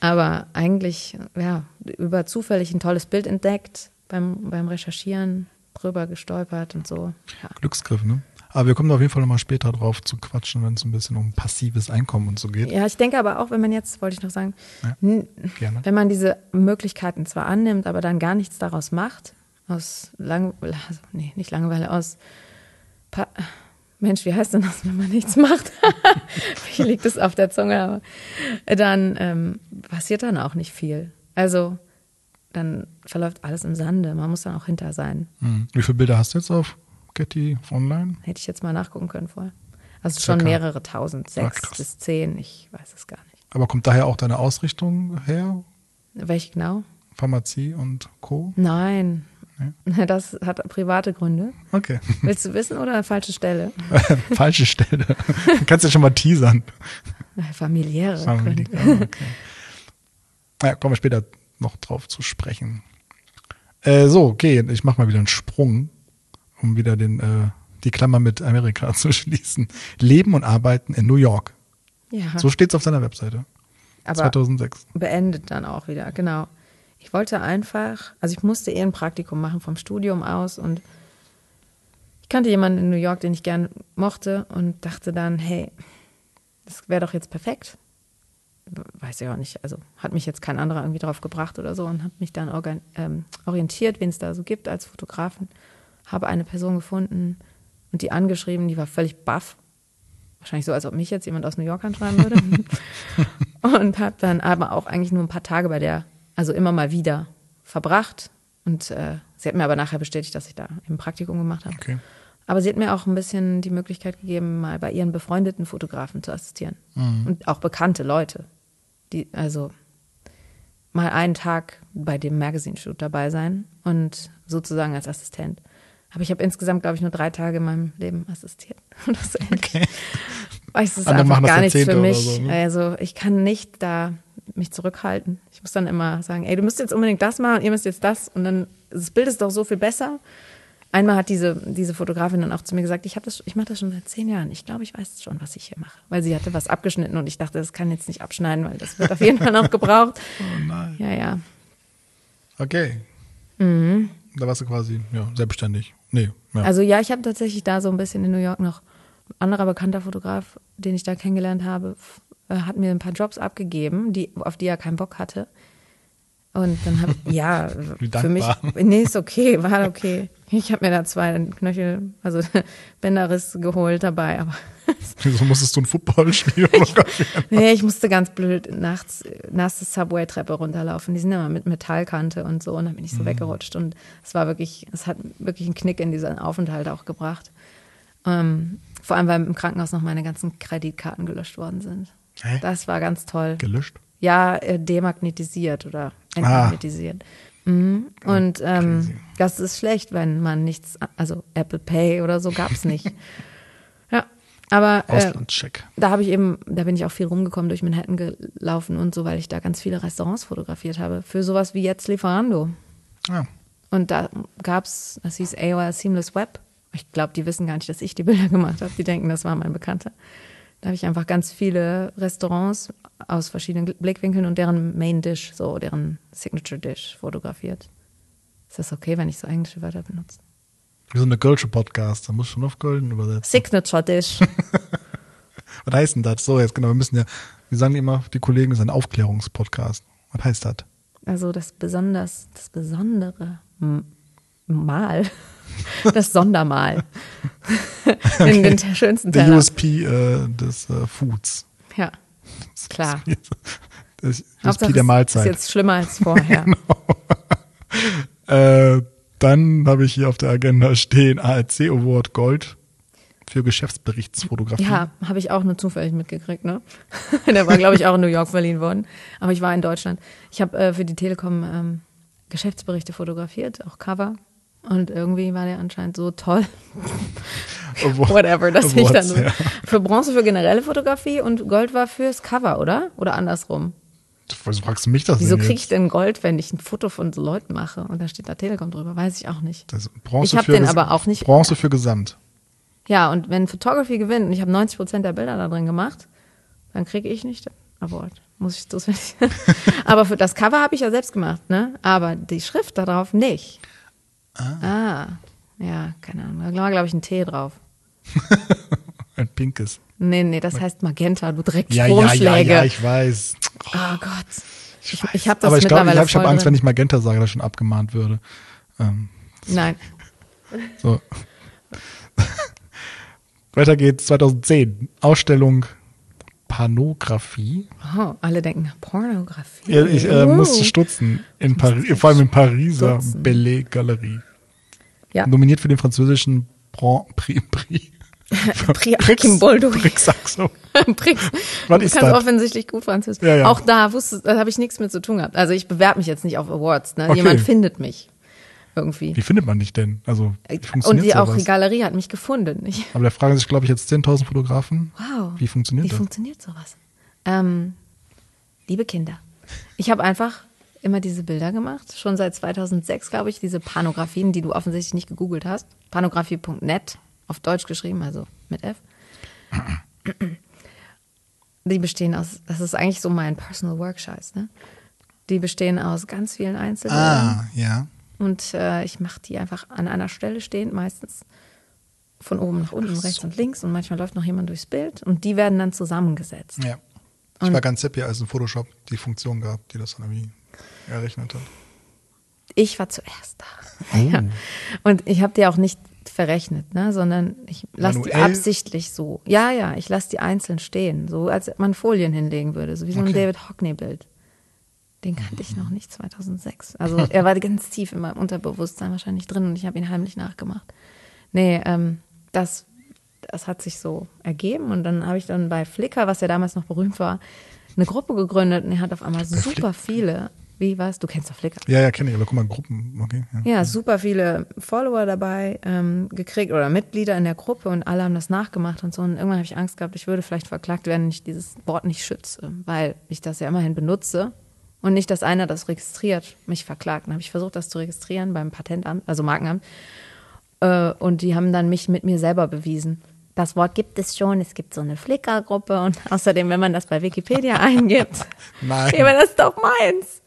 Aber eigentlich, ja, über zufällig ein tolles Bild entdeckt, beim, beim Recherchieren drüber gestolpert und so. Ja. Glücksgriff, ne? Aber wir kommen auf jeden Fall nochmal später drauf zu quatschen, wenn es ein bisschen um passives Einkommen und so geht. Ja, ich denke aber auch, wenn man jetzt, wollte ich noch sagen, ja, wenn man diese Möglichkeiten zwar annimmt, aber dann gar nichts daraus macht, aus Langeweile, also, nee, nicht Langeweile, aus pa Mensch, wie heißt denn das, wenn man nichts macht? wie liegt es auf der Zunge? Aber dann ähm, passiert dann auch nicht viel. Also dann verläuft alles im Sande. Man muss dann auch hinter sein. Hm. Wie viele Bilder hast du jetzt auf Getty Online? Hätte ich jetzt mal nachgucken können vorher. Also schon mehrere tausend, sechs Ach, bis zehn, ich weiß es gar nicht. Aber kommt daher auch deine Ausrichtung her? Welche genau? Pharmazie und Co? Nein, Das hat private Gründe. Okay. Willst du wissen oder falsche Stelle? falsche Stelle. Du kannst ja schon mal teasern. Familiäre Familie, Gründe. Okay. Ja, kommen wir später noch drauf zu sprechen. Äh, so, okay, ich mache mal wieder einen Sprung, um wieder den, äh, die Klammer mit Amerika zu schließen. Leben und Arbeiten in New York. Ja. So steht es auf seiner Webseite. Aber 2006. Beendet dann auch wieder, genau. Ich wollte einfach, also ich musste eh ein Praktikum machen vom Studium aus und ich kannte jemanden in New York, den ich gern mochte und dachte dann, hey, das wäre doch jetzt perfekt. Weiß ich auch nicht, also hat mich jetzt kein anderer irgendwie drauf gebracht oder so und habe mich dann ähm, orientiert, wen es da so gibt als Fotografen. Habe eine Person gefunden und die angeschrieben, die war völlig baff. Wahrscheinlich so, als ob mich jetzt jemand aus New York anschreiben würde. und habe dann aber auch eigentlich nur ein paar Tage bei der also immer mal wieder verbracht. Und äh, sie hat mir aber nachher bestätigt, dass ich da ein Praktikum gemacht habe. Okay. Aber sie hat mir auch ein bisschen die Möglichkeit gegeben, mal bei ihren befreundeten Fotografen zu assistieren. Mhm. Und auch bekannte Leute. Die, also mal einen Tag bei dem Magazine-Shoot dabei sein und sozusagen als Assistent. Aber ich habe insgesamt, glaube ich, nur drei Tage in meinem Leben assistiert. Okay. Es ist einfach gar nichts für mich. So, ne? Also ich kann nicht da mich zurückhalten. Ich muss dann immer sagen, ey, du müsst jetzt unbedingt das machen, ihr müsst jetzt das. Und dann, das Bild ist doch so viel besser. Einmal hat diese, diese Fotografin dann auch zu mir gesagt, ich, ich mache das schon seit zehn Jahren. Ich glaube, ich weiß schon, was ich hier mache. Weil sie hatte was abgeschnitten und ich dachte, das kann jetzt nicht abschneiden, weil das wird auf jeden Fall noch gebraucht. Oh nein. Ja, ja. Okay. Mhm. Da warst du quasi ja, selbstständig. Nee. Ja. Also ja, ich habe tatsächlich da so ein bisschen in New York noch ein anderer bekannter Fotograf, den ich da kennengelernt habe, hat mir ein paar Jobs abgegeben, die, auf die er keinen Bock hatte. Und dann habe ja, für mich, nee, ist okay, war okay. Ich habe mir da zwei Knöchel, also Bänderriss geholt dabei, aber. Wieso musstest du ein Footballspiel Nee, ich musste ganz blöd nachts nasse Subway-Treppe runterlaufen. Die sind immer mit Metallkante und so und dann bin ich so mhm. weggerutscht und es war wirklich, es hat wirklich einen Knick in diesen Aufenthalt auch gebracht. Ähm, vor allem, weil im Krankenhaus noch meine ganzen Kreditkarten gelöscht worden sind. Hä? Das war ganz toll. Gelöscht? Ja, äh, demagnetisiert oder entmagnetisiert. Ah. Und ähm, das ist schlecht, wenn man nichts, also Apple Pay oder so gab's nicht. ja, aber äh, Auslandscheck. da habe ich eben, da bin ich auch viel rumgekommen durch Manhattan gelaufen und so, weil ich da ganz viele Restaurants fotografiert habe. Für sowas wie jetzt Lieferando. Ja. Und da gab's, das hieß AOL Seamless Web. Ich glaube, die wissen gar nicht, dass ich die Bilder gemacht habe. Die denken, das war mein Bekannter. Da habe ich einfach ganz viele Restaurants aus verschiedenen Blickwinkeln und deren Main Dish, so deren Signature Dish fotografiert. Ist das okay, wenn ich so englische Wörter benutze? Wir sind eine Goldsche Podcast, da muss schon auf Golden übersetzen. Signature Dish. Was heißt denn das? So, jetzt genau, wir müssen ja, wir sagen immer, die Kollegen, das ist ein Aufklärungspodcast. Was heißt das? Also das besonders, das besondere M- Mal. Das Sondermal. In den schönsten Der Teller. USP äh, des äh, Foods. Ja, klar. Das USP Hauptsache, der Mahlzeit. ist jetzt schlimmer als vorher. Äh, dann habe ich hier auf der Agenda stehen ARC Award Gold für Geschäftsberichtsfotografie. Ja, habe ich auch nur zufällig mitgekriegt, ne? Der war, glaube ich, auch in New York verliehen worden. Aber ich war in Deutschland. Ich habe äh, für die Telekom ähm, Geschäftsberichte fotografiert, auch Cover. Und irgendwie war der anscheinend so toll, whatever, dass ich dann ja. für Bronze für generelle Fotografie und Gold war fürs Cover, oder? Oder andersrum. Wieso fragst du mich das Wieso kriege ich denn Gold, wenn ich ein Foto von so Leuten mache und da steht da Telekom drüber? Weiß ich auch nicht. Das Bronze Ich hab für den aber auch nicht- Bronze für Gesamt. Ja, und wenn Photography gewinnt und ich habe 90 Prozent der Bilder da drin gemacht, dann kriege ich nicht den Award. Muss ich das Aber für das Cover habe ich ja selbst gemacht, ne? Aber die Schrift da drauf nicht. Ah. Ja, keine Ahnung. Da war, glaube ich, ein T drauf. Ein pinkes. Nee, nee, das heißt Magenta, du direkt Ja, ja, ja, Stromschläge. ja, ich weiß. oh Gott. Ich, weiß. ich habe das aber ich glaube, ich habe ich hab Angst, wenn ich Magenta sage, dass ich schon abgemahnt würde. Ähm, Nein. so. Weiter geht's 2010. Ausstellung Panographie. Oh, alle denken Pornografie. Ja, ich äh, Uh. musste stutzen. In Pari vor allem in Pariser Stutzen. Ja. Nominiert für den französischen Grand Prix. Prix. Prix Bolduy. Prix Saxo. Prix. Was du ist kannst das? offensichtlich gut Französisch. Ja, ja. Auch da wusste, da habe ich nichts mit zu tun gehabt. Also ich bewerbe mich jetzt nicht auf Awards. Ne? Okay. Jemand findet mich irgendwie. Wie findet man dich denn? Also, wie Und die auch die Galerie hat mich gefunden. Ich, Aber da fragen sich, glaube ich, jetzt 10.000 Fotografen. wow. Wie funktioniert Wie das? funktioniert sowas? Ähm, liebe Kinder, ich habe einfach immer diese Bilder gemacht. Schon seit 2006, glaube ich, diese Panografien, die du offensichtlich nicht gegoogelt hast. Panografie.net, auf Deutsch geschrieben, also mit F. Die bestehen aus, das ist eigentlich so mein Personal Work-Scheiß, ne? Die bestehen aus ganz vielen Einzelbildern. ah, ja. Und äh, ich mache die einfach an einer Stelle stehend, meistens von oben nach unten, rechts und links. Und manchmal läuft noch jemand durchs Bild. Und die werden dann zusammengesetzt. Ja. Ich Und- war ganz happy, als in Photoshop die Funktion gab, die das dann irgendwie errechnet hat. Ich war zuerst da. Oh. Ja. Und ich habe die auch nicht verrechnet, ne? sondern ich lasse die absichtlich so. Ja, ja, ich lasse die einzeln stehen, so als man Folien hinlegen würde, so wie so ein Okay. David Hockney-Bild. Den kannte ich noch nicht 2006. Also er war ganz tief in meinem Unterbewusstsein wahrscheinlich drin und ich habe ihn heimlich nachgemacht. Nee, ähm, das, das hat sich so ergeben und dann habe ich dann bei Flickr, was ja damals noch berühmt war, eine Gruppe gegründet und er hat auf einmal super viele. Wie was? Du kennst doch Flickr. Ja, ja, kenne ich, aber guck mal, Gruppen, okay. Ja. Ja, super viele Follower dabei ähm, gekriegt oder Mitglieder in der Gruppe und alle haben das nachgemacht und so. Und irgendwann habe ich Angst gehabt, ich würde vielleicht verklagt werden, wenn ich dieses Wort nicht schütze, weil ich das ja immerhin benutze und nicht, dass einer das registriert, mich verklagt. Dann habe ich versucht, das zu registrieren beim Patentamt, also Markenamt. Äh, und die haben dann mich mit mir selber bewiesen. Das Wort gibt es schon, es gibt so eine Flickr-Gruppe und außerdem, wenn man das bei Wikipedia eingibt, Nein. aber das ist doch meins.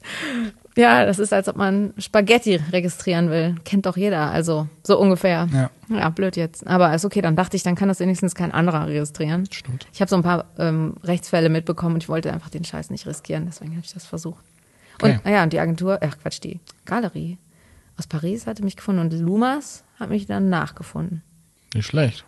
Ja, das ist, als ob man Spaghetti registrieren will. Kennt doch jeder, also so ungefähr. Ja. ja blöd jetzt. Aber ist okay, dann dachte ich, dann kann das wenigstens kein anderer registrieren. Stimmt. Ich habe so ein paar ähm, Rechtsfälle mitbekommen und ich wollte einfach den Scheiß nicht riskieren, deswegen habe ich das versucht. Und Okay. ah ja, und die Agentur, ach Quatsch, die Galerie aus Paris hatte mich gefunden und Lumas hat mich dann nachgefunden. Nicht schlecht.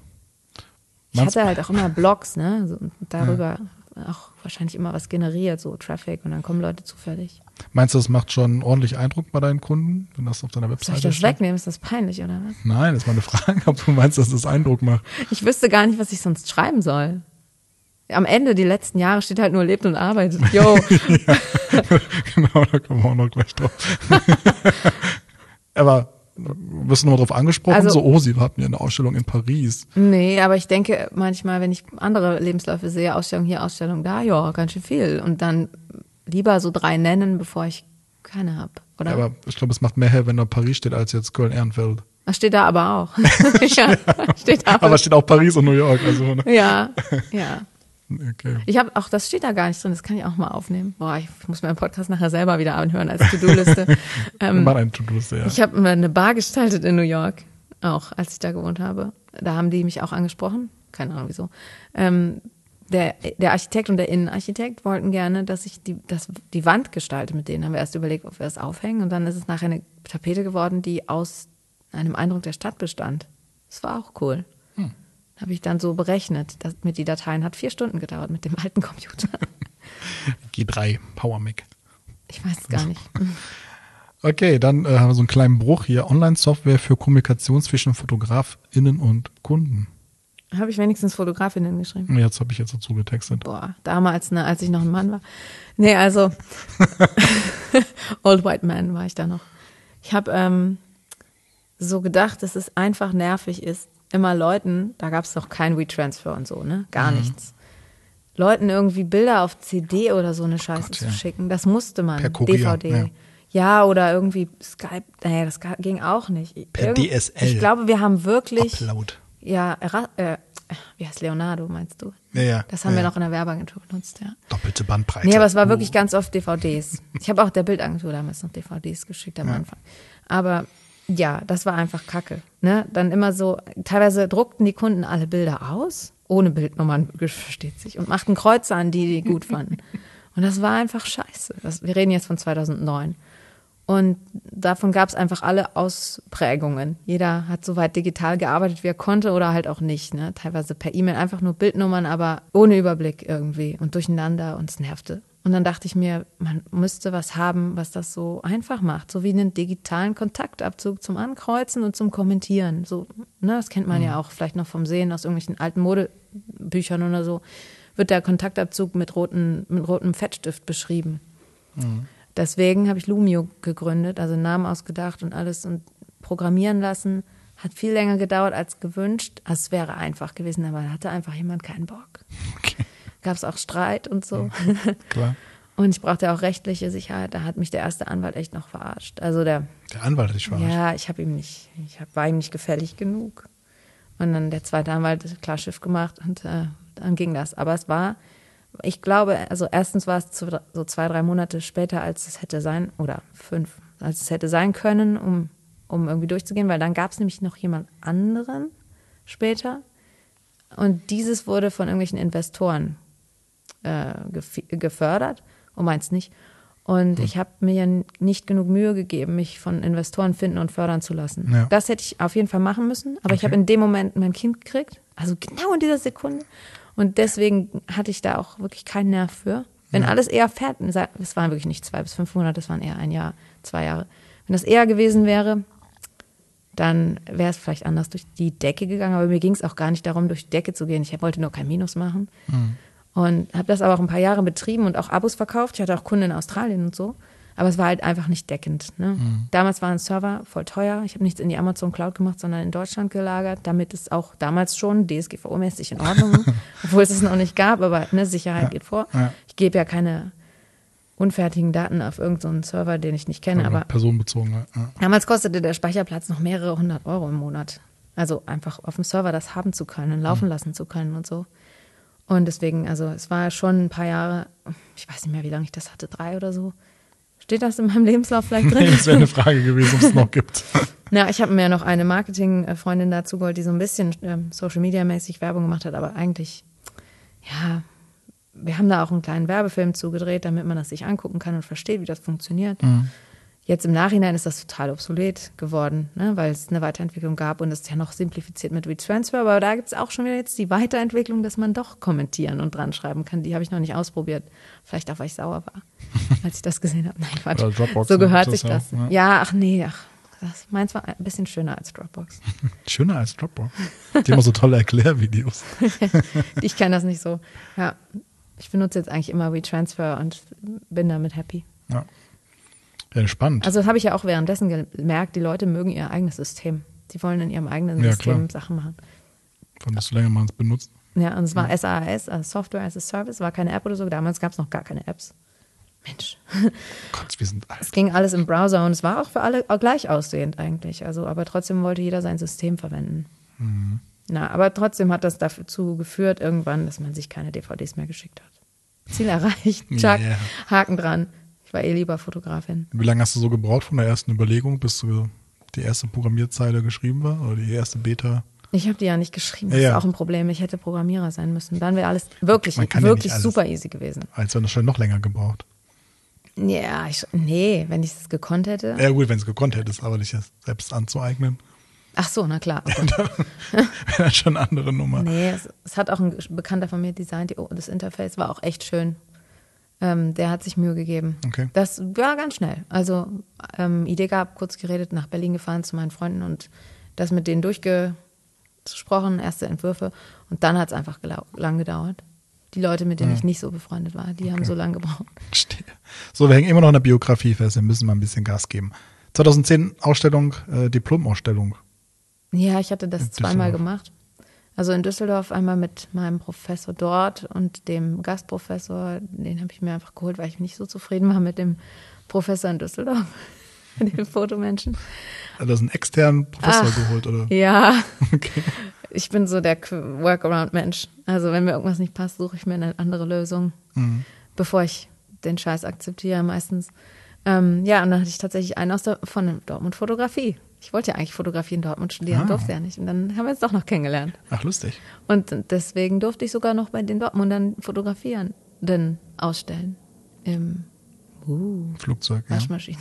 Ich hatte halt auch immer Blogs, ne? So, und darüber auch wahrscheinlich immer was generiert, so Traffic und dann kommen Leute zufällig. Meinst du, das macht schon ordentlich Eindruck bei deinen Kunden, wenn das auf deiner Soll Webseite ich das steht? wegnehmen? Ist das peinlich oder was? Nein, das ist mal eine Frage, ob du meinst, dass das Eindruck macht. Ich wüsste gar nicht, was ich sonst schreiben soll. Am Ende, die letzten Jahre, steht halt nur lebt und arbeitet. Yo. genau, da kommen wir auch noch gleich drauf. Aber wirst du nochmal drauf angesprochen? Also- so, oh, sie hatten ja eine Ausstellung in Paris. Nee, aber ich denke manchmal, wenn ich andere Lebensläufe sehe, Ausstellung hier, Ausstellung da, ja, ganz schön viel. Und dann lieber so drei nennen, bevor ich keine hab. Oder? Ja, aber ich glaube, es macht mehr her, wenn da Paris steht, als jetzt Köln-Ehrenfeld. das steht da aber auch. ja, steht aber. Aber es steht auch Paris und New York. Also, ne? ja, ja. Okay. Ich habe auch, das steht da gar nicht drin, das kann ich auch mal aufnehmen. Boah, ich muss meinen Podcast nachher selber wieder anhören als To-Do-Liste. Ähm, machen ein To-Do-Liste, ja. ich habe mir eine Bar gestaltet in New York, auch als ich da gewohnt habe. Da haben die mich auch angesprochen, keine Ahnung wieso. Ähm, der, der Architekt und der Innenarchitekt wollten gerne, dass ich die, das, die Wand gestalte mit denen. Haben wir erst überlegt, ob wir das aufhängen und dann ist es nachher eine Tapete geworden, die aus einem Eindruck der Stadt bestand. Das war auch cool. Habe ich dann so berechnet. Das, mit die Dateien hat vier Stunden gedauert mit dem alten Computer. G3, Power Mac. Ich weiß es gar nicht. Okay, dann äh, haben wir so einen kleinen Bruch hier. Online-Software für Kommunikation zwischen FotografInnen und Kunden. Habe ich wenigstens Fotografinnen geschrieben. Jetzt habe ich jetzt dazu getextet. Boah, damals, ne, als ich noch ein Mann war. Nee, also Old White Man war ich da noch. Ich habe ähm, so gedacht, dass es einfach nervig ist, immer Leuten, da gab es noch kein WeTransfer und so, ne? Gar nichts. Leuten irgendwie Bilder auf CD oder so eine Scheiße Gott, zu ja. schicken. Das musste man. Per Kurier, DVD. ja. Ja. oder irgendwie Skype. Naja, das ging auch nicht. Per DSL. Ich glaube, wir haben wirklich. Upload. Ja, äh, wie heißt Leonardo, meinst du? Ja, ja. Das haben ja, wir ja. noch in der Werbeagentur benutzt, ja. Doppelte Bandbreite. Nee, aber es war wirklich Uh. ganz oft DVDs. Ich habe auch der Bildagentur damals noch DVDs geschickt am Anfang. Aber ja, das war einfach Kacke. Ne? Dann immer so, teilweise druckten die Kunden alle Bilder aus, ohne Bildnummern, versteht sich, und machten Kreuze an, die die gut fanden. Und das war einfach scheiße. Das, wir reden jetzt von 2009. Und davon gab es einfach alle Ausprägungen. Jeder hat so weit digital gearbeitet, wie er konnte oder halt auch nicht. Ne? Teilweise per E-Mail einfach nur Bildnummern, aber ohne Überblick irgendwie und durcheinander und es nervte. Und dann dachte ich mir, man müsste was haben, was das so einfach macht. So wie einen digitalen Kontaktabzug zum Ankreuzen und zum Kommentieren. So, ne, das kennt man ja auch vielleicht noch vom Sehen aus irgendwelchen alten Modebüchern oder so. Wird der Kontaktabzug mit, roten, mit rotem Fettstift beschrieben. Deswegen habe ich Lumio gegründet, also einen Namen ausgedacht und alles und programmieren lassen. Hat viel länger gedauert als gewünscht. Also es wäre einfach gewesen, aber da hatte einfach jemand keinen Bock. Okay, Gab es auch Streit und so. klar. Und ich brauchte auch rechtliche Sicherheit. Da hat mich der erste Anwalt echt noch verarscht. Also der, Der Anwalt hat dich verarscht. ja, ich habe ihm nicht, ich hab, war ihm nicht gefällig genug. Und dann der zweite Anwalt hat klar Schiff gemacht und äh, dann ging das. Aber es war, ich glaube, also erstens war es zu, so zwei, drei Monate später, als es hätte sein, oder fünf, als es hätte sein können, um, um irgendwie durchzugehen, weil dann gab es nämlich noch jemand anderen später. Und dieses wurde von irgendwelchen Investoren äh, gef- gefördert und meins nicht. Und Hm. ich habe mir nicht genug Mühe gegeben, mich von Investoren finden und fördern zu lassen. Ja. Das hätte ich auf jeden Fall machen müssen, aber ich habe in dem Moment mein Kind gekriegt, also genau in dieser Sekunde. Und deswegen hatte ich da auch wirklich keinen Nerv für. Wenn alles eher fährt, es waren wirklich nicht zwei bis fünf Monate, es waren eher ein Jahr, zwei Jahre. Wenn das eher gewesen wäre, dann wäre es vielleicht anders durch die Decke gegangen. Aber mir ging es auch gar nicht darum, durch die Decke zu gehen. Ich wollte nur kein Minus machen. Und habe das aber auch ein paar Jahre betrieben und auch Abos verkauft. Ich hatte auch Kunden in Australien und so. Aber es war halt einfach nicht deckend. Ne? Damals waren Server voll teuer. Ich habe nichts in die Amazon Cloud gemacht, sondern in Deutschland gelagert, damit es auch damals schon DSGVO-mäßig in Ordnung war. Obwohl es es noch nicht gab, aber ne, Sicherheit geht vor. ja. Ich gebe ja keine unfertigen Daten auf irgendeinen Server, den ich nicht kenne. Aber Aber personenbezogen. Ja. Damals kostete der Speicherplatz noch mehrere hundert Euro im Monat. Also einfach auf dem Server das haben zu können, laufen lassen zu können und so. Und deswegen, also es war schon ein paar Jahre, ich weiß nicht mehr, wie lange ich das hatte, drei oder so. Steht das in meinem Lebenslauf vielleicht drin? Das wäre eine Frage gewesen, ob es noch gibt. Na, ich habe mir noch eine Marketing-Freundin dazu geholt, die so ein bisschen ähm, Social-Media-mäßig Werbung gemacht hat, aber eigentlich, ja, wir haben da auch einen kleinen Werbefilm zugedreht, damit man das sich angucken kann und versteht, wie das funktioniert. Jetzt im Nachhinein ist das total obsolet geworden, ne, weil es eine Weiterentwicklung gab und es ist ja noch simplifiziert mit WeTransfer, aber da gibt es auch schon wieder jetzt die Weiterentwicklung, dass man doch kommentieren und dran schreiben kann. Die habe ich noch nicht ausprobiert. Vielleicht auch, weil ich sauer war, als ich das gesehen habe. Nein, Quatsch. So gehört sich das. ja. Ja, ach nee, ach, Das, meins war ein bisschen schöner als Dropbox. Schöner als Dropbox. Die haben so tolle Erklärvideos. ich kenne das nicht so. Ja, ich benutze jetzt eigentlich immer WeTransfer und bin damit happy. Ja. Ja, spannend. Also das habe ich ja auch währenddessen gemerkt, die Leute mögen ihr eigenes System. Sie wollen in ihrem eigenen Ja, System klar. Sachen machen. Von desto länger man es benutzt. Ja, und es war SaaS, also Software as a Service, war keine App oder so. Damals gab es noch gar keine Apps. Mensch. Gott, wir sind alt. Es ging alles im Browser und es war auch für alle gleich aussehend eigentlich. Also, aber trotzdem wollte jeder sein System verwenden. Mhm. Na, aber trotzdem hat das dazu geführt, irgendwann, dass man sich keine DVDs mehr geschickt hat. Ziel erreicht. Chuck, Yeah. Haken dran. Ich war eh lieber Fotografin. Wie lange hast du so gebraucht von der ersten Überlegung, bis du die erste Programmierzeile geschrieben war? Oder die erste Beta? Ich habe die ja nicht geschrieben. Das Ja, ist ja. auch ein Problem. Ich hätte Programmierer sein müssen. Dann wäre alles wirklich, ja wirklich alles. super easy gewesen. Als wenn das schon noch länger gebraucht. Ja, ich, nee, wenn ich es gekonnt hätte. Ja gut, wenn es gekonnt hättest, aber dich selbst anzueignen, Ach so, na klar. Oh Gott. wäre das schon eine andere Nummer. Nee, es, es hat auch ein Bekannter von mir designt. Die, das Interface war auch echt schön. Ähm, der hat sich Mühe gegeben. Okay. Das war ganz schnell. Also ähm, Idee gehabt, kurz geredet, nach Berlin gefahren zu meinen Freunden und das mit denen durchgesprochen, erste Entwürfe. Und dann hat es einfach lang gedauert. Die Leute, mit denen ich nicht so befreundet war, die haben so lange gebraucht. Verstehe. So, wir hängen immer noch in der Biografie fest, wir müssen mal ein bisschen Gas geben. 2010 Ausstellung, äh, Diplomausstellung. Ja, ich hatte das In zweimal Düsseldorf. gemacht. Also in Düsseldorf einmal mit meinem Professor dort und dem Gastprofessor. Den habe ich mir einfach geholt, weil ich nicht so zufrieden war mit dem Professor in Düsseldorf, mit dem Fotomenschen. Also das ist einen externen Professor Ach. geholt, oder? Ja, Okay. ich bin so der Workaround-Mensch. Also wenn mir irgendwas nicht passt, suche ich mir eine andere Lösung, Mhm. bevor ich den Scheiß akzeptiere meistens. Ähm, ja, und dann hatte ich tatsächlich einen aus der, von Dortmund Fotografie. Ich wollte ja eigentlich Fotografie in Dortmund studieren, Ah. durfte ja nicht. Und dann haben wir uns doch noch kennengelernt. Ach, lustig. Und deswegen durfte ich sogar noch bei den Dortmundern fotografieren, denn ausstellen. Im uh, Flugzeug, ja. Waschmaschine.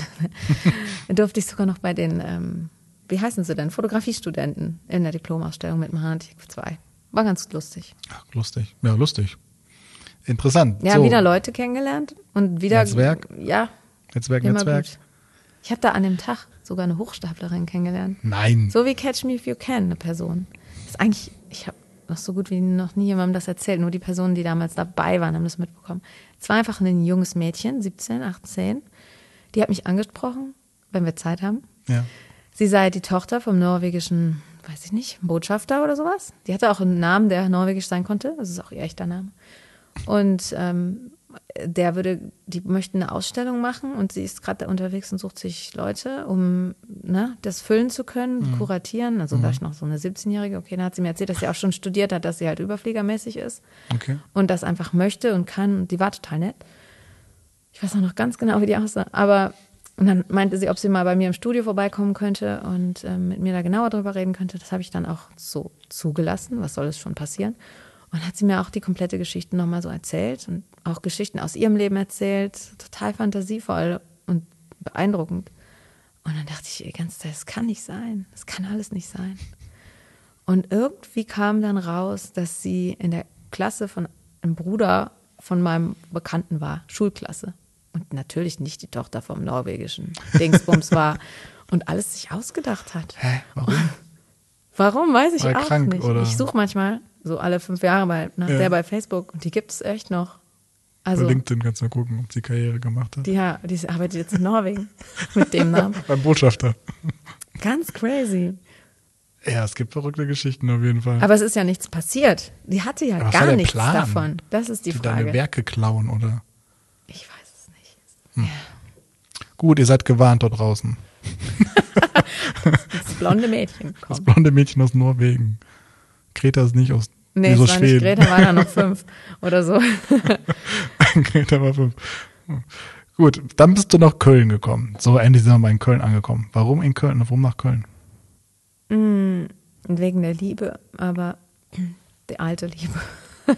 durfte ich sogar noch bei den, ähm, wie heißen sie denn, Fotografiestudenten in der Diplomausstellung mitmachen. Hatte ich zwei. War ganz lustig. Ach, lustig. Ja, lustig. Interessant. Ja, so, wieder Leute kennengelernt und wieder. Netzwerk? Ja, Netzwerk, Netzwerk. gut. Ich habe da an dem Tag sogar eine Hochstaplerin kennengelernt. Nein. So wie Catch Me If You Can, eine Person. Das ist eigentlich, ich habe noch so gut wie noch nie jemandem das erzählt. Nur die Personen, die damals dabei waren, haben das mitbekommen. Es war einfach ein junges Mädchen, 17, 18. Die hat mich angesprochen, wenn wir Zeit haben. Ja. Sie sei die Tochter vom norwegischen, weiß ich nicht, Botschafter oder sowas. Die hatte auch einen Namen, der norwegisch sein konnte. Das ist auch ihr echter Name. Und ähm, der würde, die möchten eine Ausstellung machen und sie ist gerade unterwegs und sucht sich Leute, um ne, das füllen zu können, kuratieren. Also da ich noch so eine 17-Jährige, okay, dann hat sie mir erzählt, dass sie auch schon studiert hat, dass sie halt überfliegermäßig ist Okay. und das einfach möchte und kann. Und die war total nett. Ich weiß auch noch ganz genau, wie die aussah. Aber und dann meinte sie, ob sie mal bei mir im Studio vorbeikommen könnte und ähm, mit mir da genauer drüber reden könnte. Das habe ich dann auch so zugelassen. Was soll es schon passieren? Und hat sie mir auch die komplette Geschichte nochmal so erzählt und auch Geschichten aus ihrem Leben erzählt. Total fantasievoll und beeindruckend. Und dann dachte ich, ey, ganz, das kann nicht sein. Das kann alles nicht sein. Und irgendwie kam dann raus, dass sie in der Klasse von einem Bruder von meinem Bekannten war, Schulklasse. Und natürlich nicht die Tochter vom norwegischen Dingsbums war und alles sich ausgedacht hat. Hä? Warum? Warum, weiß ich War auch krank, nicht. oder? Ich suche manchmal so alle fünf Jahre mal nach Ja. der bei Facebook und die gibt es echt noch. Bei Also, LinkedIn kannst du mal gucken, ob sie Karriere gemacht hat. die, ja, die arbeitet jetzt in Norwegen mit dem Namen. Beim Botschafter. Ganz crazy. Ja, es gibt verrückte Geschichten auf jeden Fall. Aber es ist ja nichts passiert. Die hatte ja Aber gar nichts Plan? davon. Das ist die die deine Frage. Werke klauen, oder? Ich weiß es nicht. Gut, ihr seid gewarnt dort draußen. Das blonde Mädchen Das kommt. blonde Mädchen aus Norwegen. Greta ist nicht aus Nee, die ist es war nicht Schweden. Greta, waren da noch fünf oder so. Greta war fünf. Gut, dann bist du nach Köln gekommen. So, endlich sind wir mal in Köln angekommen. Warum in Köln? Warum nach Köln? Wegen der Liebe, aber die alte Liebe.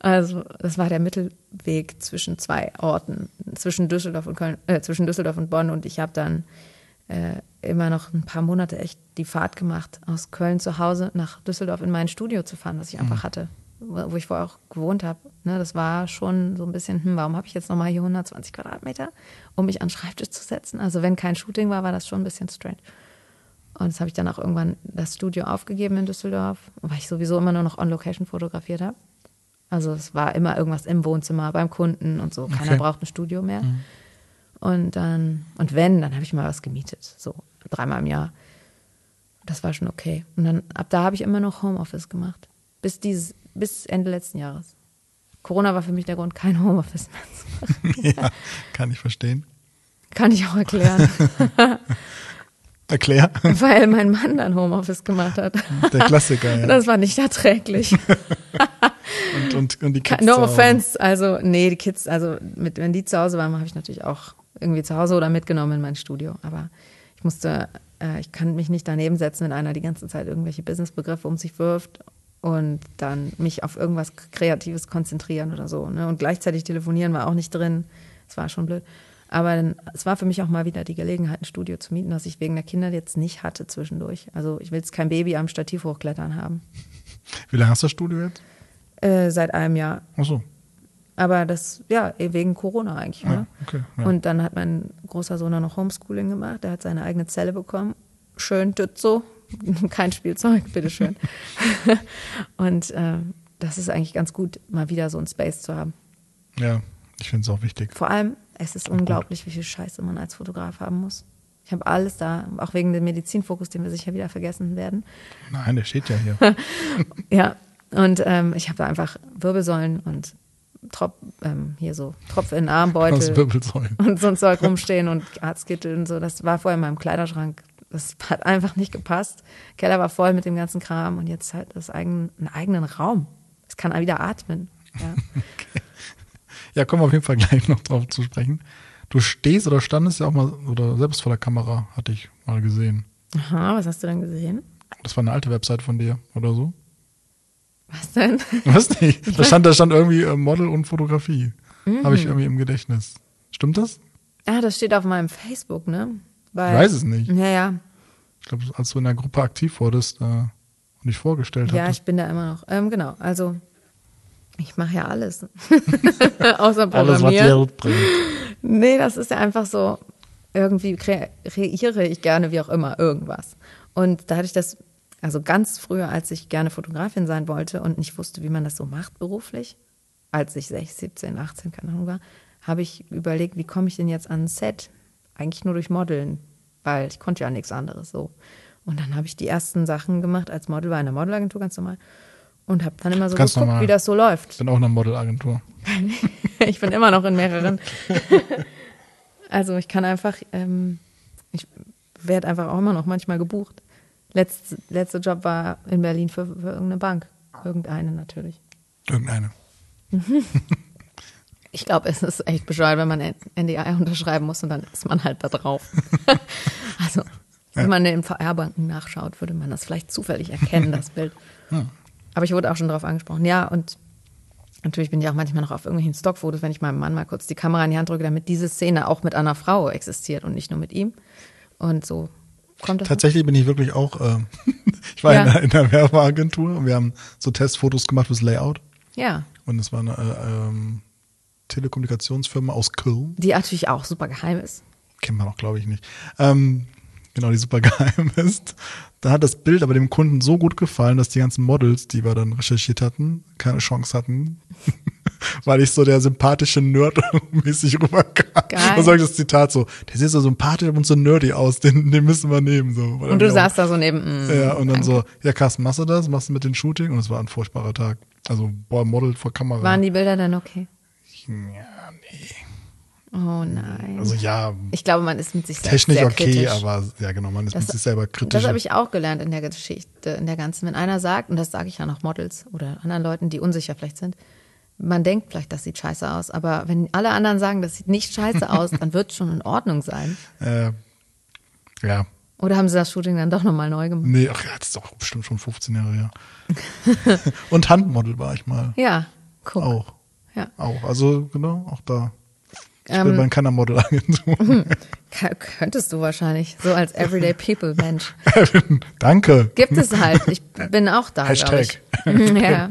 Also, das war der Mittelweg zwischen zwei Orten, zwischen Düsseldorf und Köln, äh, zwischen Düsseldorf und Bonn. Und ich habe dann äh, immer noch ein paar Monate echt die Fahrt gemacht, aus Köln zu Hause nach Düsseldorf in mein Studio zu fahren, was ich einfach hatte. wo ich vorher auch gewohnt habe. Ne, das war schon so ein bisschen, hm, warum habe ich jetzt nochmal hier 120 Quadratmeter, um mich an den Schreibtisch zu setzen? Also wenn kein Shooting war, war das schon ein bisschen strange. Und das habe ich dann auch irgendwann das Studio aufgegeben in Düsseldorf, weil ich sowieso immer nur noch on Location fotografiert habe. Also es war immer irgendwas im Wohnzimmer, beim Kunden und so. Keiner Okay. braucht ein Studio mehr. Mhm. Und dann, und wenn, dann habe ich mal was gemietet. So dreimal im Jahr. Das war schon okay. Und dann ab da habe ich immer noch Homeoffice gemacht. Bis dieses, bis Ende letzten Jahres. Corona war für mich der Grund, kein Homeoffice mehr zu machen. ja, kann ich verstehen. Kann ich auch erklären. Erklär. weil mein Mann dann Homeoffice gemacht hat. Der Klassiker, ja. Das war nicht erträglich. Und, und, und die Kids no offense. Also, nee, die Kids, also mit, wenn die zu Hause waren, habe ich natürlich auch irgendwie zu Hause oder mitgenommen in mein Studio. Aber ich musste, äh, ich kann mich nicht daneben setzen, wenn einer die ganze Zeit irgendwelche Businessbegriffe um sich wirft und dann mich auf irgendwas Kreatives konzentrieren oder so. Ne? Und gleichzeitig telefonieren war auch nicht drin. Es war schon blöd. Aber dann, es war für mich auch mal wieder die Gelegenheit, ein Studio zu mieten, das ich wegen der Kinder jetzt nicht hatte zwischendurch. Also ich will jetzt kein Baby am Stativ hochklettern haben. Wie lange hast du das Studio jetzt? Äh, seit einem Jahr. Ach so. Aber das, ja, eh wegen Corona eigentlich. Ja, Ne? okay. Ja. Und dann hat mein großer Sohn auch noch Homeschooling gemacht. Der hat seine eigene Zelle bekommen. Schön so. Kein Spielzeug, bitteschön. und ähm, das ist eigentlich ganz gut, mal wieder so ein Space zu haben. ja, ich finde es auch wichtig. Vor allem, es ist unglaublich, wie viel Scheiße man als Fotograf haben muss. Ich habe alles da, auch wegen dem Medizinfokus, den wir sicher wieder vergessen werden. Nein, der steht ja hier. Ja, und ähm, ich habe da einfach Wirbelsäulen und Trop, ähm, hier so Tropf in den Armbeutel und so ein Zeug rumstehen und Arztkittel und so. Das war vorher in meinem Kleiderschrank. Das hat einfach nicht gepasst. Keller war voll mit dem ganzen Kram und jetzt halt das eigen, einen eigenen Raum. Es kann wieder atmen. Ja. Ja, kommen wir auf jeden Fall gleich noch drauf zu sprechen. Du stehst oder standest ja auch mal, oder selbst vor der Kamera, hatte ich mal gesehen. Aha, was hast du denn gesehen? Das war eine alte Website von dir oder so. Was denn? Weiß nicht. Da stand, da stand irgendwie äh, Model und Fotografie. Habe Mhm. ich irgendwie im Gedächtnis. Stimmt das? Ah, das steht auf meinem Facebook, ne? Weil, Ich weiß es nicht. Ja, ja. Ich glaube, als du in der Gruppe aktiv wurdest äh, und dich vorgestellt Ja, hattest. ich bin da immer noch. Ähm, genau, also ich mache ja alles. Außer Alles, was Programmieren. Geld bringt. Nee, das ist ja einfach so, irgendwie kre- kreiere ich gerne, wie auch immer, irgendwas. Und dadurch, dass, also ganz früher, als ich gerne Fotografin sein wollte und nicht wusste, wie man das so macht beruflich, als ich 16, 17, 18, keine Ahnung war, habe ich überlegt, wie komme ich denn jetzt an ein Set? Eigentlich nur durch Modeln, weil ich konnte ja nichts anderes so. Und dann habe ich die ersten Sachen gemacht als Model bei einer Modelagentur, ganz normal. Und habe dann immer so Ganz geguckt, normal. wie das so läuft. Ich bin auch in einer Modelagentur. ich bin immer noch in mehreren. also ich kann einfach, ähm, ich werde einfach auch immer noch manchmal gebucht. Letzt, letzter Job war in Berlin für, für irgendeine Bank. Irgendeine natürlich. Irgendeine. Ich glaube, es ist echt bescheuert, wenn man NDA unterschreiben muss und dann ist man halt da drauf. also, wenn man in den VR-Banken nachschaut, würde man das vielleicht zufällig erkennen, das Bild. Aber ich wurde auch schon darauf angesprochen. Ja, und natürlich bin ich auch manchmal noch auf irgendwelchen Stockfotos, wenn ich meinem Mann mal kurz die Kamera in die Hand drücke, damit diese Szene auch mit einer Frau existiert und nicht nur mit ihm. Und so kommt das. Tatsächlich bin ich wirklich auch, äh, ich war Ja. in, einer, in einer Werbeagentur und wir haben so Testfotos gemacht fürs Layout. Ja, Und es war eine äh, ähm, Telekommunikationsfirma aus Köln. die natürlich auch super geheim ist. Kennt man auch, glaube ich, nicht. Ähm, genau, die super geheim ist. Da hat das Bild aber dem Kunden so gut gefallen, dass die ganzen Models, die wir dann recherchiert hatten, keine Chance hatten. Weil ich so der sympathische Nerd mäßig rüberkam. Geil. Da sag ich das Zitat so, der sieht so sympathisch und so nerdy aus, den, den müssen wir nehmen. So. Und du auch- saßt da so neben. mm, Ja, und dann danke. so, ja Carsten, machst du das? Machst du mit dem Shooting? Und es war ein furchtbarer Tag. Also, boah, Model vor Kamera. Waren die Bilder dann okay? ja, nee. Oh nein. Also ja, ich glaube, man ist mit sich selbst technisch sehr okay, kritisch. aber ja genau, man ist Das- mit sich selber kritisch. Das habe ich auch gelernt in der Geschichte, in der ganzen. Wenn einer sagt, und das sage ich ja noch Models oder anderen Leuten, die unsicher vielleicht sind, man denkt vielleicht, das sieht scheiße aus, aber wenn alle anderen sagen, das sieht nicht scheiße aus, dann wird es schon in Ordnung sein. äh, ja, Oder haben sie das Shooting dann doch nochmal neu gemacht? nee, ach ja, das ist doch bestimmt schon 15 Jahre her. Und Handmodel war ich mal. Ja, guck. Auch. Ja. Auch. Also, genau, auch da. Ich Ähm, bin bei keiner Modelagentur. K- Könntest du wahrscheinlich, so als Everyday People Mensch. Danke. Gibt es halt. Ich bin auch da, Hashtag. ich. ja.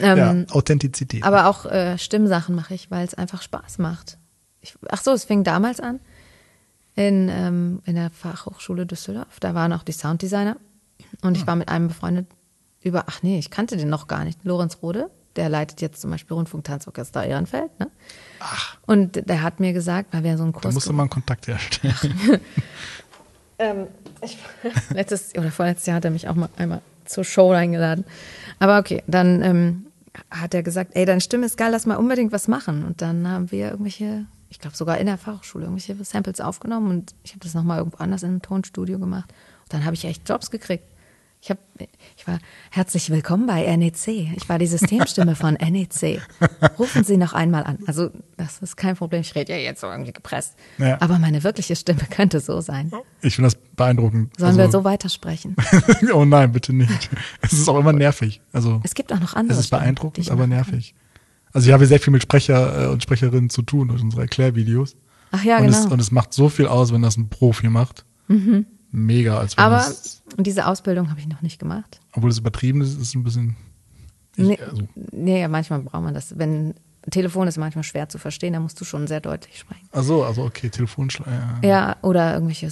Ähm, ja, Authentizität. Aber auch äh, Stimmsachen mache ich, weil es einfach Spaß macht. Ich, ach so, es fing damals an in, ähm, in der Fachhochschule Düsseldorf. Da waren auch die Sounddesigner und ich war mit einem befreundet über, ach nee, ich kannte den noch gar nicht, Lorenz Rode. Der leitet jetzt zum Beispiel Rundfunktanzorchester Ehrenfeld. Ne? Ach, Und der hat mir gesagt, weil wir so einen da Kurs musst du mal einen Kontakt herstellen. Ähm, ich, letztes oder vorletztes Jahr hat er mich auch mal einmal zur Show eingeladen. Aber okay, dann ähm, hat er gesagt, ey, deine Stimme ist geil, lass mal unbedingt was machen. Und dann haben wir irgendwelche, ich glaube sogar in der Fachhochschule, irgendwelche Samples aufgenommen und ich habe das nochmal irgendwo anders in einem Tonstudio gemacht. Und dann habe ich echt Jobs gekriegt. Ich, hab, ich war herzlich willkommen bei NEC. Ich war die Systemstimme von NEC. Rufen Sie noch einmal an. Also, das ist kein Problem. Ich rede ja jetzt so irgendwie gepresst. Ja. Aber meine wirkliche Stimme könnte so sein. Ich finde das beeindruckend. Sollen wir also, so weitersprechen? oh nein, bitte nicht. Es ist auch immer nervig. Also Es gibt auch noch andere. es ist beeindruckend, aber nervig. Also ich habe sehr viel mit Sprecher äh, und Sprecherinnen zu tun durch unsere Erklärvideos. Ach ja, und, genau. Mhm. es, und es macht so viel aus, wenn das ein Profi macht. Mega, als wenn aber diese Ausbildung habe ich noch nicht gemacht. obwohl es übertrieben ist, ist es ein bisschen. Ich, Nee, also, nee, ja, manchmal braucht man das. Wenn Telefon ist manchmal schwer zu verstehen, da musst du schon sehr deutlich sprechen. ach so, also okay, Telefonschlag. Ja. Ja, oder irgendwelche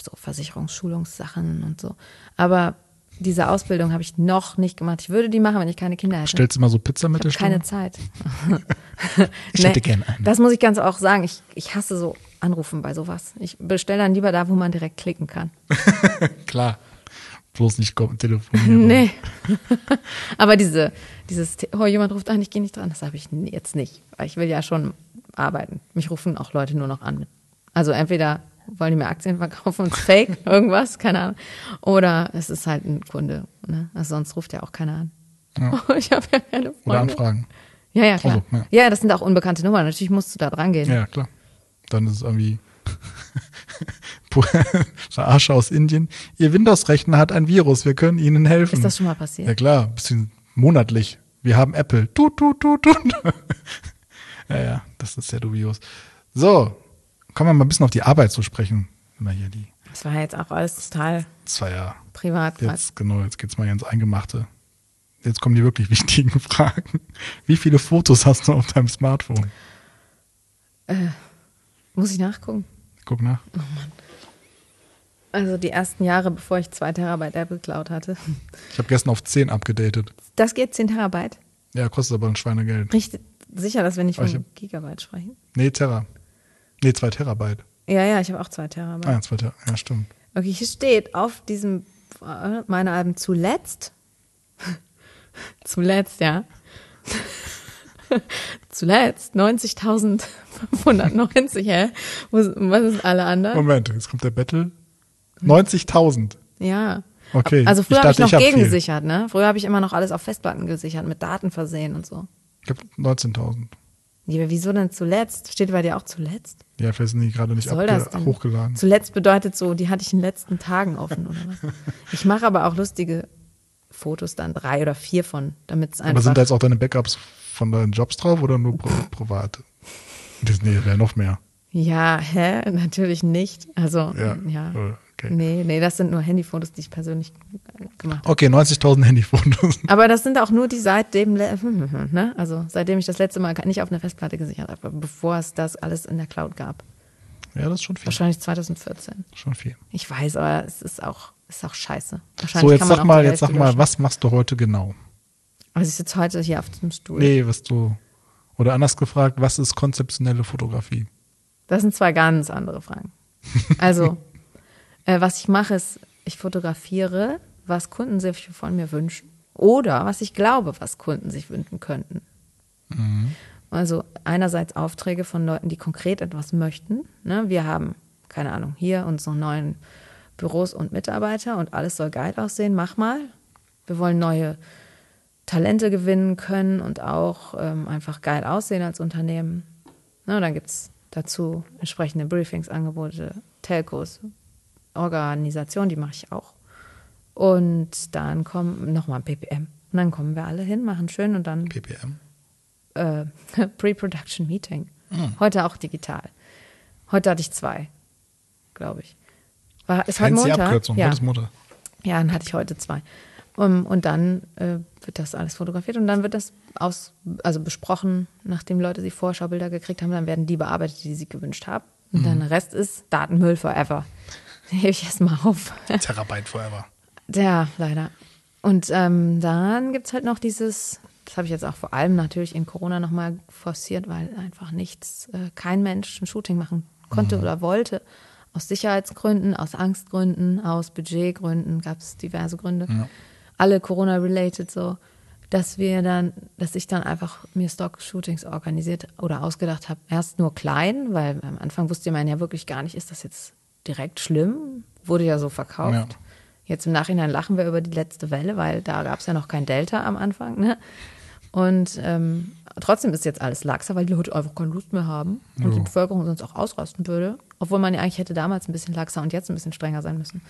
so Versicherungsschulungssachen und so. Aber diese Ausbildung habe ich noch nicht gemacht. Ich würde die machen, wenn ich keine Kinder hätte. Stellst du mal so Pizza mit der Ich habe keine? Zeit. Ich hätte gerne eine. Das muss ich ganz auch sagen. Ich, ich hasse so Anrufen bei sowas. Ich bestelle dann lieber da, wo man direkt klicken kann. Klar. Bloß nicht telefonieren. Nee. Aber diese, dieses, oh, jemand ruft an, ich gehe nicht dran, das habe ich jetzt nicht. Weil ich will ja schon arbeiten. Mich rufen auch Leute nur noch an. Also entweder wollen die mir Aktien verkaufen und Fake, irgendwas, keine Ahnung. Oder es ist halt ein Kunde. Ne? Also sonst ruft ja auch keiner an. Ich habe ja keine Freunde. Oder Anfragen. Ja, ja, klar. Also, ja. ja. das sind auch unbekannte Nummern. Natürlich musst du da dran gehen. Ja, klar. Dann ist es irgendwie Verarsche aus Indien. Ihr Windows-Rechner hat ein Virus, wir können Ihnen helfen. Ist das schon mal passiert? Ja klar, bisschen monatlich. Wir haben Apple. Tut, tut, tut, tut. ja, ja, das ist sehr dubios. So, kommen wir mal ein bisschen auf die Arbeit zu sprechen. Immer hier die Das war jetzt auch alles total zwei Jahre. privat. Jetzt, genau, jetzt geht's mal ins Eingemachte. Jetzt kommen die wirklich wichtigen Fragen. Wie viele Fotos hast du auf deinem Smartphone? Muss ich nachgucken? Guck nach. Also die ersten Jahre, bevor ich zwei Terabyte Apple Cloud hatte. Ich habe gestern auf 10 abgedatet. Das geht 10 Terabyte. Ja, kostet aber ein Schweinegeld. Richtig sicher, dass wir nicht von Gigabyte sprechen. Nee, Terra. Nee, 2 Terabyte. Ja, ja, ich habe auch zwei Terabyte. Ah, ja, 2 Terabyte. Ja, stimmt. Okay, hier steht auf diesem äh, meine Alben zuletzt. zuletzt, ja. zuletzt 90.590, hä? Ist- Was sind alle anderen? Moment, jetzt kommt der Battle. 90.000. Ja. Okay, Also früher habe ich noch ich hab viel. gegengesichert, ne? Früher habe ich immer noch alles auf Festplatten gesichert, mit Daten versehen und so. Ich habe 19.000. Aber wieso denn zuletzt? Steht bei dir auch zuletzt? Ja, vielleicht sind die gerade nicht hochgeladen. Zuletzt bedeutet so, die hatte ich in den letzten Tagen offen oder was? Ich mache aber auch lustige Fotos dann, drei oder vier von, damit es Aber einfach. sind da jetzt auch deine Backups von deinen Jobs drauf oder nur pri private? Das nee, wäre noch mehr. ja, hä? Natürlich nicht. Also, Ja. ja. Okay, Nee, nee, das sind nur Handyfotos, die ich persönlich gemacht habe. okay 90.000 Handyfotos. Aber das sind auch nur die seitdem, ne? Also seitdem ich das letzte Mal nicht auf einer Festplatte gesichert habe, bevor es das alles in der Cloud gab. Ja, das ist schon viel. Wahrscheinlich 2014. Schon viel. Ich weiß, aber es ist auch, ist auch scheiße. So, jetzt sag mal, jetzt sag mal, was machst du heute genau? Also ich sitze heute hier auf dem Stuhl. Nee, was du, oder anders gefragt, was ist konzeptionelle Fotografie? Das sind zwei ganz andere Fragen. Also, äh, was ich mache, ist, ich fotografiere, was Kunden sich von mir wünschen. Oder was ich glaube, was Kunden sich wünschen könnten. Also einerseits Aufträge von Leuten, die konkret etwas möchten. Ne? Wir haben, keine Ahnung, hier unsere neuen Büros und Mitarbeiter und alles soll geil aussehen. Mach mal. Wir wollen neue Talente gewinnen können und auch ähm, einfach geil aussehen als Unternehmen. Na, dann gibt es dazu entsprechende Briefings, Angebote, Telcos, Organisation, die mache ich auch. Und dann kommen nochmal PPM. Und dann kommen wir alle hin, machen schön und dann PPM? äh, Pre-Production Meeting. Heute auch digital. Heute hatte ich zwei, glaube ich. War, ist heute Montag? Abkürzung, Ja. heute ist Mutter. ja, dann hatte ich heute zwei. Um, und dann äh, wird das alles fotografiert und dann wird das aus, also besprochen, nachdem Leute die Vorschaubilder gekriegt haben, dann werden die bearbeitet, die sie gewünscht haben. Und dann der Rest ist Datenmüll forever. Hebe ich erstmal auf. Terabyte forever. Ja, leider. Und ähm, dann gibt's halt noch dieses, das habe ich jetzt auch vor allem natürlich in Corona nochmal forciert, weil einfach nichts, äh, kein Mensch ein Shooting machen konnte oder wollte. Aus Sicherheitsgründen, aus Angstgründen, aus Budgetgründen gab es diverse Gründe. Alle Corona-related so, dass wir dann, dass ich dann einfach mir Stock-Shootings organisiert oder ausgedacht habe. Erst nur klein, weil am Anfang wusste man ja wirklich gar nicht, ist das jetzt direkt schlimm? Wurde ja so verkauft. Ja. Jetzt im Nachhinein lachen wir über die letzte Welle, weil da gab es ja noch kein Delta am Anfang. Ne? Und ähm, trotzdem ist jetzt alles laxer, weil die Leute einfach keine Lust mehr haben und die Jo. Bevölkerung sonst auch ausrasten würde. Obwohl man ja eigentlich hätte damals ein bisschen laxer und jetzt ein bisschen strenger sein müssen.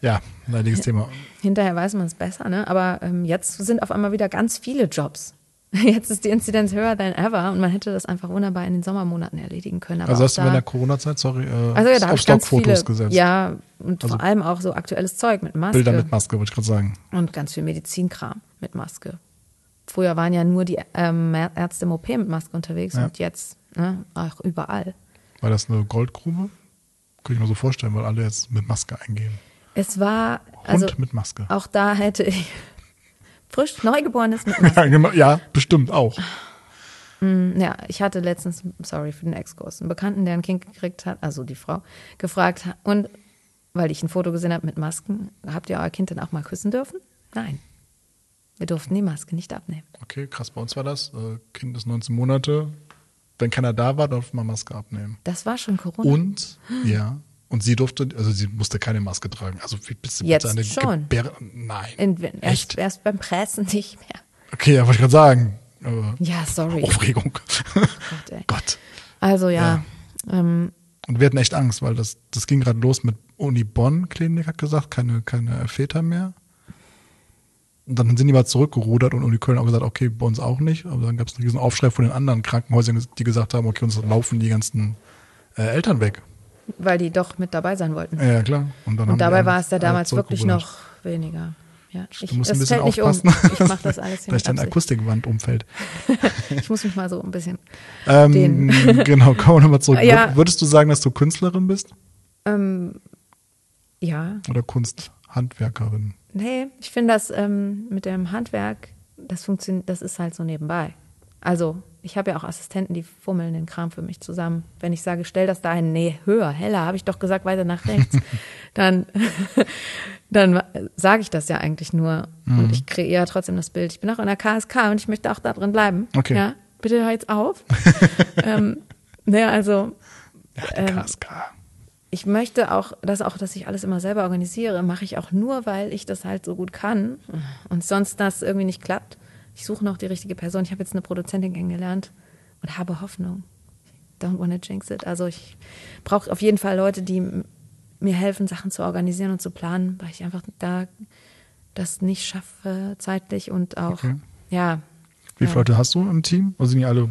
Ja, leidiges Thema. Hinterher weiß man es besser, ne? aber ähm, jetzt sind auf einmal wieder ganz viele Jobs. Jetzt ist die Inzidenz höher than ever und man hätte das einfach wunderbar in den Sommermonaten erledigen können. Aber Also hast du in der Corona-Zeit, sorry, äh, also ja, da auf Stockfotos viele, gesetzt. ja, und Also vor allem auch so aktuelles Zeug mit Maske. Bilder mit Maske, wollte ich gerade sagen. Und ganz viel Medizinkram mit Maske. Früher waren ja nur die ähm, Ärzte im OP mit Maske unterwegs Ja. und jetzt ne, auch überall. War das eine Goldgrube? Könnte ich mir so vorstellen, weil alle jetzt mit Maske eingehen. Es war, Hund also mit Maske. auch da hätte ich frisch Neugeborenes mit. Ja, genau. ja, bestimmt auch. Ja, ich hatte letztens, sorry für den Exkurs, einen Bekannten, der ein Kind gekriegt hat, also die Frau, gefragt und weil ich ein Foto gesehen habe mit Masken, habt ihr euer Kind denn auch mal küssen dürfen? Nein. Wir durften die Maske nicht abnehmen. Okay, krass, bei uns war das. Äh, Kind ist 19 Monate. Wenn keiner da war, durfte man Maske abnehmen. Das war schon Corona. Und, ja, und sie durfte, also sie musste keine Maske tragen. Also wie bist du Jetzt bitte schon. Gebär Nein. In, erst, Echt? erst beim Pressen nicht mehr. Okay, ja, wollte ich gerade sagen. Aber Ja, sorry. Aufregung. Gott, ey. Gott. Also ja, Ähm, Und wir hatten echt Angst, weil das, das ging gerade los mit Uni Bonn, Klinik hat gesagt, keine, keine Väter mehr. Und dann sind die mal zurückgerudert und Uni Köln auch gesagt, okay, bei uns auch nicht. Aber dann gab es einen riesen Aufschrei von den anderen Krankenhäusern, die gesagt haben, okay, uns laufen die ganzen äh, Eltern weg. Weil die doch mit dabei sein wollten. Ja, ja klar. Und, Und dabei war es ja damals wirklich noch weniger. Ja, ich, Du musst ein bisschen fällt nicht aufpassen. um. Ich mache das alles mit deine. Akustikwand umfällt. Ich muss mich mal so ein bisschen. Ähm, genau, kommen wir nochmal zurück. Ja. Wür- Würdest du sagen, dass du Künstlerin bist? Ähm, ja, Oder Kunsthandwerkerin? nee, ich finde das ähm, mit dem Handwerk, das funktioniert, das ist halt so nebenbei. Also, ich habe ja auch Assistenten, die fummeln den Kram für mich zusammen. Wenn ich sage, stell das dahin, nee, höher, heller, habe ich doch gesagt, weiter nach rechts, dann, dann sage ich das ja eigentlich nur. Mhm. Und ich kreiere trotzdem das Bild. Ich bin auch in der KSK und ich möchte auch da drin bleiben. Okay. Ja, bitte hör jetzt auf. ähm, naja, also, Ja, die Ähm, KSK. ich möchte auch, dass auch, dass ich alles immer selber organisiere, mache ich auch nur, weil ich das halt so gut kann und sonst das irgendwie nicht klappt. Ich suche noch die richtige Person. Ich habe jetzt eine Produzentin kennengelernt und habe Hoffnung. Don't wanna jinx it. Also ich brauche auf jeden Fall Leute, die mir helfen, Sachen zu organisieren und zu planen, weil ich einfach da das nicht schaffe zeitlich und auch, Okay. ja. Wie viele Leute hast du im Team? Oder sind die alle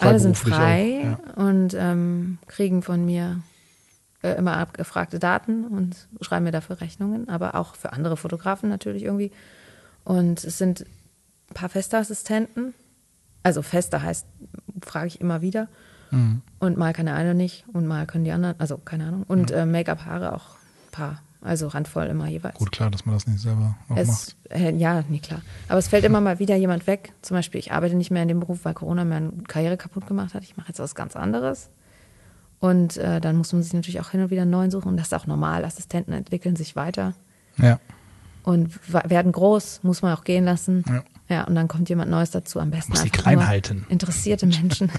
Alle sind frei? Ja. und ähm, kriegen von mir äh, immer abgefragte Daten und schreiben mir dafür Rechnungen, aber auch für andere Fotografen natürlich irgendwie. Und es sind ein paar feste Assistenten. Also feste heißt, frage ich immer wieder. Mhm. Und mal kann der eine nicht und mal können die anderen, also keine Ahnung. Und äh, Make-up-Haare auch ein paar, also randvoll immer jeweils. Gut, klar, dass man das nicht selber auch macht. Es, äh, ja, nee, klar. Aber es fällt immer mal wieder jemand weg. Zum Beispiel, ich arbeite nicht mehr in dem Beruf, weil Corona mir eine Karriere kaputt gemacht hat. Ich mache jetzt was ganz anderes. Und äh, dann muss man sich natürlich auch hin und wieder einen neuen suchen. Und das ist auch normal. Assistenten entwickeln sich weiter Ja. und werden groß, muss man auch gehen lassen. Ja. Ja, und dann kommt jemand Neues dazu. Am besten Muss die einfach klein halten. Interessierte Menschen.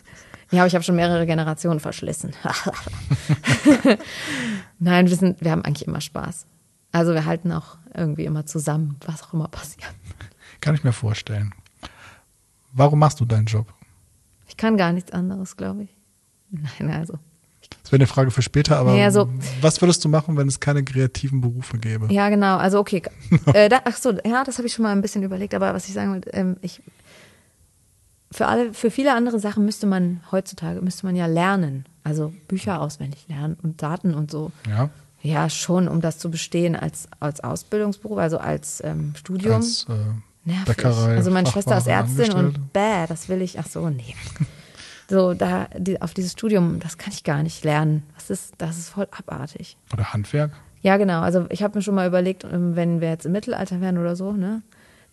ja, aber ich habe schon mehrere Generationen verschlissen. Nein, wir, sind, wir haben eigentlich immer Spaß. Also wir halten auch irgendwie immer zusammen, was auch immer passiert. Kann ich mir vorstellen. Warum machst du deinen Job? Ich kann gar nichts anderes, glaube ich. Nein, also. Das wäre eine Frage für später, aber Ja, so- was würdest du machen, wenn es keine kreativen Berufe gäbe? Ja, genau. Also okay. äh, da, ach so, ja, das habe ich schon mal ein bisschen überlegt. Aber was ich sagen wollte, ähm, ich für alle, für viele andere Sachen müsste man heutzutage müsste man ja lernen. Also Bücher auswendig lernen und Daten und so. Ja. Ja, schon, um das zu bestehen als, als Ausbildungsberuf, also als ähm, Studium. Als äh, Nervig. Bäckerei. Also meine Schwester ist Ärztin und bäh, das will ich, ach so, nee. So, da, die, auf dieses Studium, das kann ich gar nicht lernen. Das ist, das ist voll abartig. Oder Handwerk. Ja, genau. Also ich habe mir schon mal überlegt, ähm, wenn wir jetzt im Mittelalter wären oder so, ne,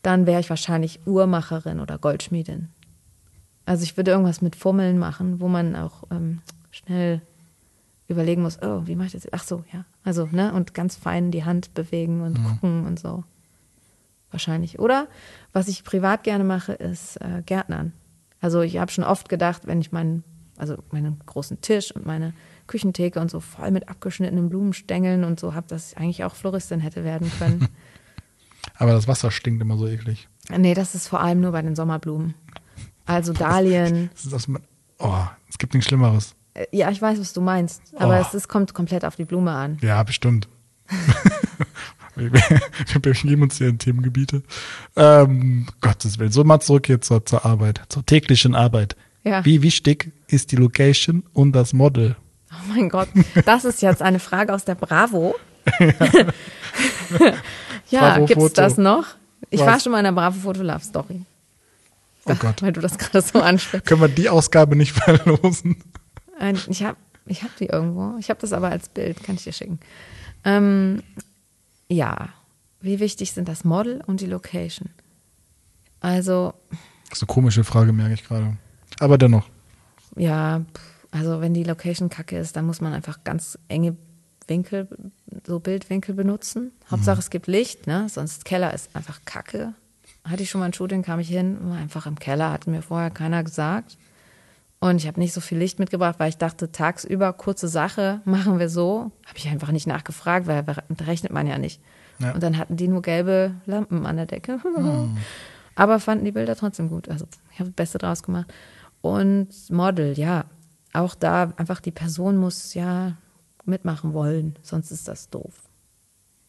dann wäre ich wahrscheinlich Uhrmacherin oder Goldschmiedin. Also ich würde irgendwas mit Fummeln machen, wo man auch ähm, schnell überlegen muss, oh, wie mache ich das? jetzt? Ach so, ja. Also, ne, und ganz fein die Hand bewegen und gucken und so. Wahrscheinlich. Oder was ich privat gerne mache, ist äh, Gärtnern. Also ich habe schon oft gedacht, wenn ich meinen, also meinen großen Tisch und meine Küchentheke und so voll mit abgeschnittenen Blumenstängeln und so habe, dass ich eigentlich auch Floristin hätte werden können. Aber das Wasser stinkt immer so eklig. nee, das ist vor allem nur bei den Sommerblumen. Also Dahlien. Das ist oh, es gibt nichts Schlimmeres. Äh, Ja, ich weiß, was du meinst. Aber Oh. es ist, kommt komplett auf die Blume an. Ja, bestimmt. wir, begeben uns hier in Themengebiete. Ähm, Gottes Willen. So mal zurück jetzt zur, zur Arbeit, zur täglichen Arbeit. Ja. Wie wichtig ist die Location und das Model? Oh mein Gott, das ist jetzt eine Frage aus der Bravo. ja, Bravo gibt's Foto. das noch? Ich Was? war schon mal in der Bravo Foto Love Story. Oh Gott. Weil du das gerade so ansprichst. Können wir die Ausgabe nicht verlosen? Ich habe ich hab die irgendwo. Ich habe das aber als Bild, kann ich dir schicken. Ähm, ja, wie wichtig sind das Model und die Location? Also, Das ist eine komische Frage, merke ich gerade. Aber dennoch. ja, also wenn die Location kacke ist, dann muss man einfach ganz enge Winkel, so Bildwinkel benutzen. Hauptsache es gibt Licht, ne? Sonst Keller ist einfach kacke. Hatte ich schon mal ein Shooting, kam ich hin, war einfach im Keller, hat mir vorher keiner gesagt. Und ich habe nicht so viel Licht mitgebracht, weil ich dachte, tagsüber kurze Sache, machen wir so. Habe ich einfach nicht nachgefragt, weil da rechnet man ja nicht. Ja. Und dann hatten die nur gelbe Lampen an der Decke. Aber fanden die Bilder trotzdem gut. Also ich habe das Beste draus gemacht. Und Model, ja. Auch da einfach die Person muss ja mitmachen wollen, sonst ist das doof.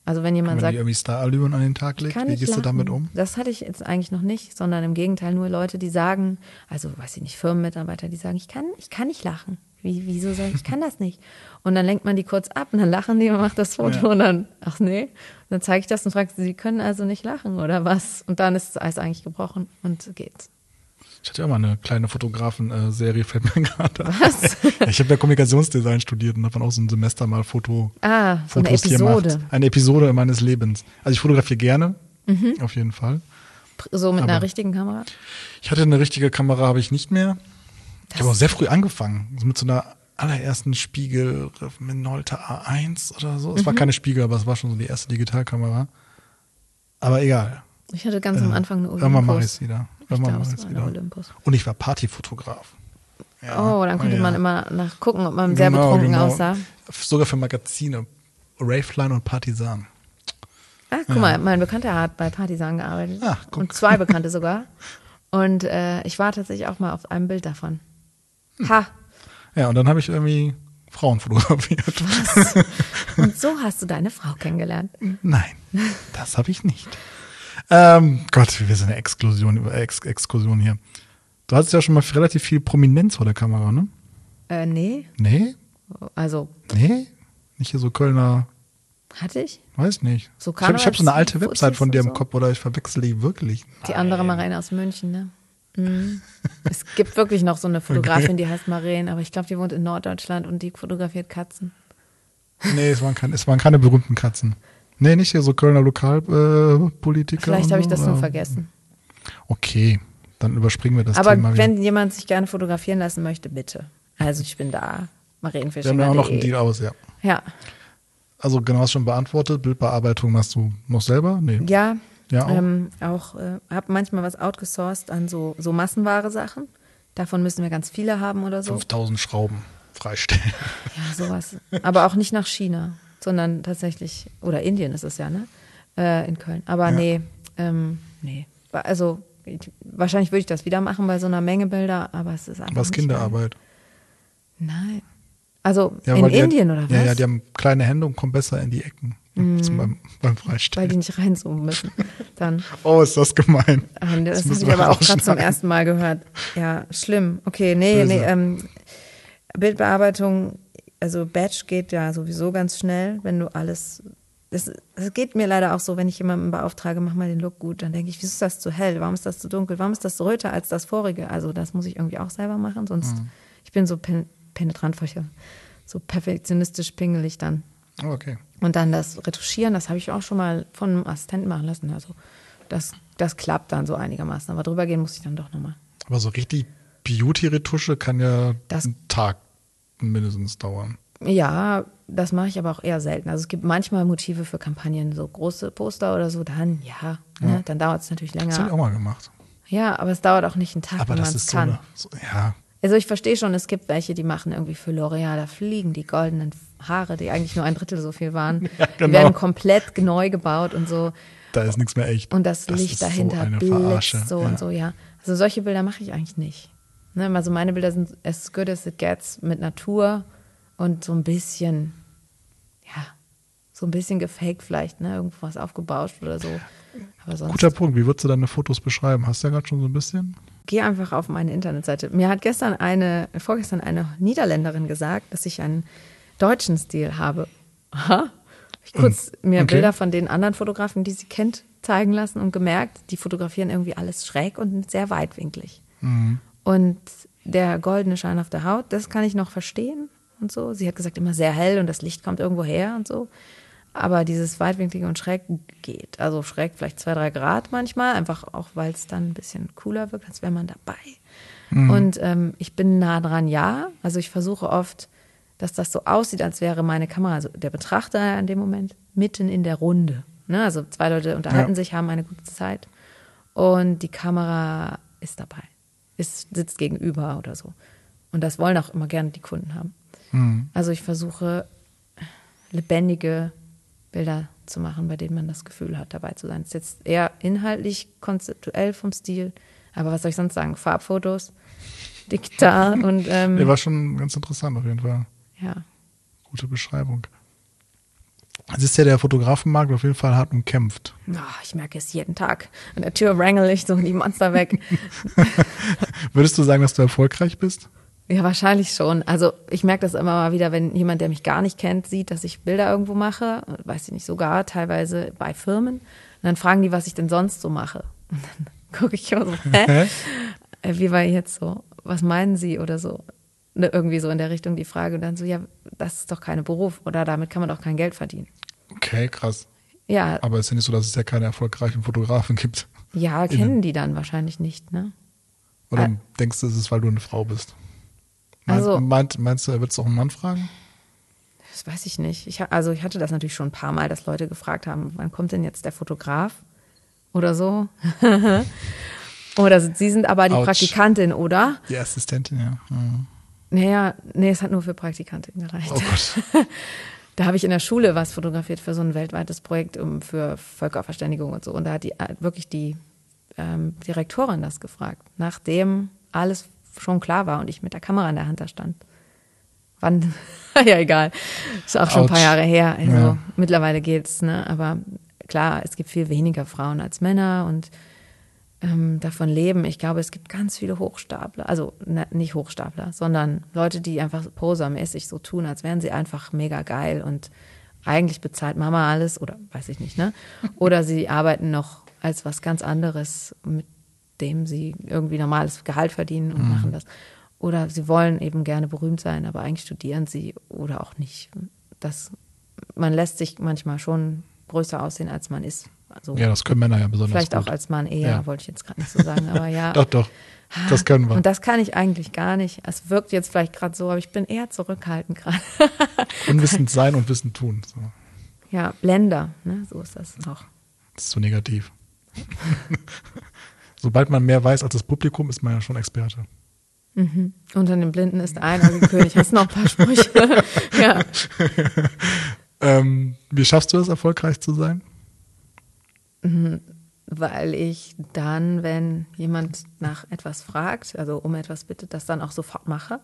Also wenn jemand man sagt, irgendwie Starallüren an den Tag legt, kann wie gehst du lachen. damit um? Das hatte ich jetzt eigentlich noch nicht, sondern im Gegenteil nur Leute, die sagen, also weiß ich nicht, Firmenmitarbeiter, die sagen, ich kann, ich kann nicht lachen. Wie, wieso soll ich, ich kann das nicht. Und dann lenkt man die kurz ab und dann lachen die und macht das Foto Ja. und dann, ach nee. Und dann zeige ich das und frage, sie können also nicht lachen oder was? Und dann ist das Eis eigentlich gebrochen und geht's. Ich hatte ja mal eine kleine Fotografen-Serie, fällt mir gerade. Was? Ja, ich habe ja Kommunikationsdesign studiert und habe dann auch so ein Semester mal Foto, Ah, so eine Fotos Episode. gemacht. Eine Episode meines Lebens. Also ich fotografiere gerne, Mhm. auf jeden Fall. So mit einer Aber- richtigen Kamera. Ich hatte eine richtige Kamera, habe ich nicht mehr. Ich habe auch sehr früh angefangen. Mit so einer allerersten Spiegel Minolta A1 oder so. Es Mhm. war keine Spiegel, aber es war schon so die erste Digitalkamera. Aber egal. Ich hatte ganz am Äh, Anfang eine Olympus. Irgendwann mache ich es wieder. Ich es war eine wieder. Olympus. Und ich war Partyfotograf. Ja. Oh, dann konnte Ja. man immer nachgucken, ob man sehr Genau, betrunken genau. aussah. Sogar für Magazine. Raveline und Partisan. Ah, guck mal, mein Bekannter hat bei Partisan gearbeitet. Ah, guck. und zwei Bekannte sogar. Und äh, ich war tatsächlich auch mal auf einem Bild davon. Hm. Ha! Ja, und dann habe ich irgendwie Frauen fotografiert. Und so hast du deine Frau kennengelernt. Nein, das habe ich nicht. Ähm, Gott, wir sind eine Exklusion, Ex Exkursion hier. Du hattest ja schon mal relativ viel Prominenz vor der Kamera, ne? Äh, nee. Nee? Also, Nee? Nicht hier so Kölner, hatte ich? weiß nicht. So ich habe hab so eine alte Website von dir im so? Kopf oder ich verwechsel die wirklich. Die andere Marene aus München, ne? Mhm. es gibt wirklich noch so eine Fotografin, die heißt Maren, aber ich glaube, die wohnt in Norddeutschland und die fotografiert Katzen. Nee, es waren, keine, es waren keine berühmten Katzen. Nee, nicht hier so Kölner Lokalpolitiker. Politiker Vielleicht habe ich das nur oder? vergessen. Okay, dann überspringen wir das aber Thema wenn wieder. jemand sich gerne fotografieren lassen möchte, bitte. Also ich bin da. Wir haben ja auch noch einen Deal aus, ja. Ja, Also genau hast schon beantwortet. Bildbearbeitung machst du noch selber? Nee. ja. Ja, auch. Ähm, auch äh, habe manchmal was outgesourced an so, so Massenware Sachen. Davon müssen wir ganz viele haben oder so. 5000 Schrauben freistellen. Ja, sowas. Aber auch nicht nach China, sondern tatsächlich, oder Indien ist es ja, ne? Äh, in Köln. Aber nee, ähm, nee. Also ich, wahrscheinlich würde ich das wieder machen bei so einer Menge Bilder, aber es ist einfach. Was Kinderarbeit. Mein. Nein. Also Ja, in weil die- Indien oder was? Ja, ja, die haben kleine Hände und kommen besser in die Ecken zum beim, beim weil Freistellen. die nicht reinzoomen müssen. Dann. Oh, ist das gemein. Ah, nee, Das, habe ich aber auch gerade zum ersten Mal gehört. Ja, schlimm. Okay, nee, Böse. nee, ähm, Bildbearbeitung, also Batch geht ja sowieso ganz schnell, wenn du alles. Es, geht mir leider auch so, wenn ich jemanden beauftrage, mach mal den Look gut, dann denke ich, wieso ist das zu hell? Warum ist das zu dunkel? Warum ist das röter als das vorige? Also das muss ich irgendwie auch selber machen, sonst Mhm. ich bin so pen, penetrant, so perfektionistisch pingelig dann. Oh, okay. Und dann das Retuschieren, das habe ich auch schon mal von einem Assistenten machen lassen. Also das, das klappt dann so einigermaßen. Aber drüber gehen muss ich dann doch nochmal. Aber so richtig Beauty-Retusche kann ja Das- einen Tag mindestens dauern. Ja, das mache ich aber auch eher selten. Also es gibt manchmal Motive für Kampagnen, so große Poster oder so, dann ja, ne, dann dauert es natürlich Das habe ich auch länger. mal gemacht. Ja, aber es dauert auch nicht einen Tag, Aber wenn man es ist so kann. eine, so, ja, Also ich verstehe schon, es gibt welche, die machen irgendwie für L'Oreal, da fliegen die goldenen Haare, die eigentlich nur ein Drittel so viel waren. Ja, Die genau. werden komplett neu gebaut und so. da ist nichts mehr echt. Und das, Das Licht so dahinter eine blitzt so ja. und so, ja. Also solche Bilder mache ich eigentlich nicht. Ne, also meine Bilder sind as good as it gets mit Natur und so ein bisschen, ja, so ein bisschen gefaked vielleicht, ne, irgendwas aufgebauscht oder so. Guter Punkt. Wie würdest du deine Fotos beschreiben? Hast du ja gerade schon so ein bisschen? geh einfach auf meine Internetseite. Mir hat gestern eine, vorgestern eine Niederländerin gesagt, dass ich einen deutschen Stil habe. Aha. Ich kurz mir okay. Bilder von den anderen Fotografen, die sie kennt, zeigen lassen und gemerkt, die fotografieren irgendwie alles schräg und sehr weitwinklig. Und der goldene Schein auf der Haut, das kann ich noch verstehen und so. Sie hat gesagt, immer sehr hell und das Licht kommt irgendwo her und so. Aber dieses weitwinklige und schräg geht. Also schräg vielleicht zwei, drei Grad manchmal, einfach auch, weil es dann ein bisschen cooler wirkt, als wäre man dabei. Und ähm, ich bin nah dran, ja. Also ich versuche oft, dass das so aussieht, als wäre meine Kamera, also der Betrachter in dem Moment, mitten in der Runde. Ne? Also zwei Leute unterhalten Ja. sich, haben eine gute Zeit und die Kamera ist dabei, ist, sitzt gegenüber oder so. Und das wollen auch immer gerne die Kunden haben. Mhm. Also ich versuche lebendige Bilder zu machen, bei denen man das Gefühl hat, dabei zu sein. Das ist jetzt eher inhaltlich, konzeptuell vom Stil, aber was soll ich sonst sagen? Farbfotos, digital und ähm, Der war schon ganz interessant auf jeden Fall. ja. Gute Beschreibung. Es ist ja der Fotografenmarkt auf jeden Fall hart umkämpft. Ah, ich merke es jeden Tag. An der Tür wrangle ich so die Monster weg. Würdest du sagen, dass du erfolgreich bist? Ja, wahrscheinlich schon. Also ich merke das immer mal wieder, wenn jemand, der mich gar nicht kennt, sieht, dass ich Bilder irgendwo mache, weiß ich nicht, sogar teilweise bei Firmen. Und dann fragen die, was ich denn sonst so mache. Und dann gucke ich immer so, hä? Äh, Wie war jetzt so? Was meinen Sie oder so? Ne, irgendwie so in der Richtung die Frage. Und dann so, ja, das ist doch kein Beruf oder damit kann man doch kein Geld verdienen. Okay, krass. Ja, Aber es ist ja nicht so, dass es ja keine erfolgreichen Fotografen gibt. ja, kennen die dann wahrscheinlich nicht, ne? Oder Ah. denkst du, es ist, weil du eine Frau bist? Mein, Also- meint, meinst du, er wird es auch einen Mann fragen? Das weiß ich nicht. Ich, also ich hatte das natürlich schon ein paar Mal, dass Leute gefragt haben, wann kommt denn jetzt der Fotograf oder so? oder Sie sind aber die Autsch. Praktikantin, oder? Die Assistentin, ja. Mhm. Naja, nee, es hat nur für Praktikantin gereicht. Oh Gott. Da habe ich in der Schule was fotografiert für so ein weltweites Projekt um, für Völkerverständigung und so. Und da hat die äh, wirklich die ähm, Direktorin das gefragt, nachdem alles schon klar war und ich mit der Kamera in der Hand da stand. Wann? ja, egal. Ist auch schon ein paar. Jahre her. Also Ja. mittlerweile geht's, ne? Aber klar, es gibt viel weniger Frauen als Männer und ähm, davon leben. Ich glaube, es gibt ganz viele Hochstapler, also ne, nicht Hochstapler, sondern Leute, die einfach posermäßig so tun, als wären sie einfach mega geil und eigentlich bezahlt Mama alles oder weiß ich nicht, ne? Oder sie arbeiten noch als was ganz anderes, mit dem sie irgendwie normales Gehalt verdienen und machen das. Oder sie wollen eben gerne berühmt sein, aber eigentlich studieren sie oder auch nicht. Das, man lässt sich manchmal schon größer aussehen, als man ist. Also Ja, das können Männer ja besonders Vielleicht gut. auch als Mann eher, Ja. wollte ich jetzt gerade nicht so sagen, aber ja. Doch, doch. Das können wir. Und das kann ich eigentlich gar nicht. Es wirkt jetzt vielleicht gerade so, aber ich bin eher zurückhaltend gerade. Unwissend sein und Wissen tun. So. ja, Blender, ne? so ist das noch. Das ist so negativ. Sobald man mehr weiß als das Publikum, ist man ja schon Experte. Unter den Blinden ist ein König. Hast noch ein paar Sprüche? ja. Ähm, wie schaffst du es, erfolgreich zu sein? Weil ich dann, wenn jemand nach etwas fragt, also um etwas bittet, das dann auch sofort mache.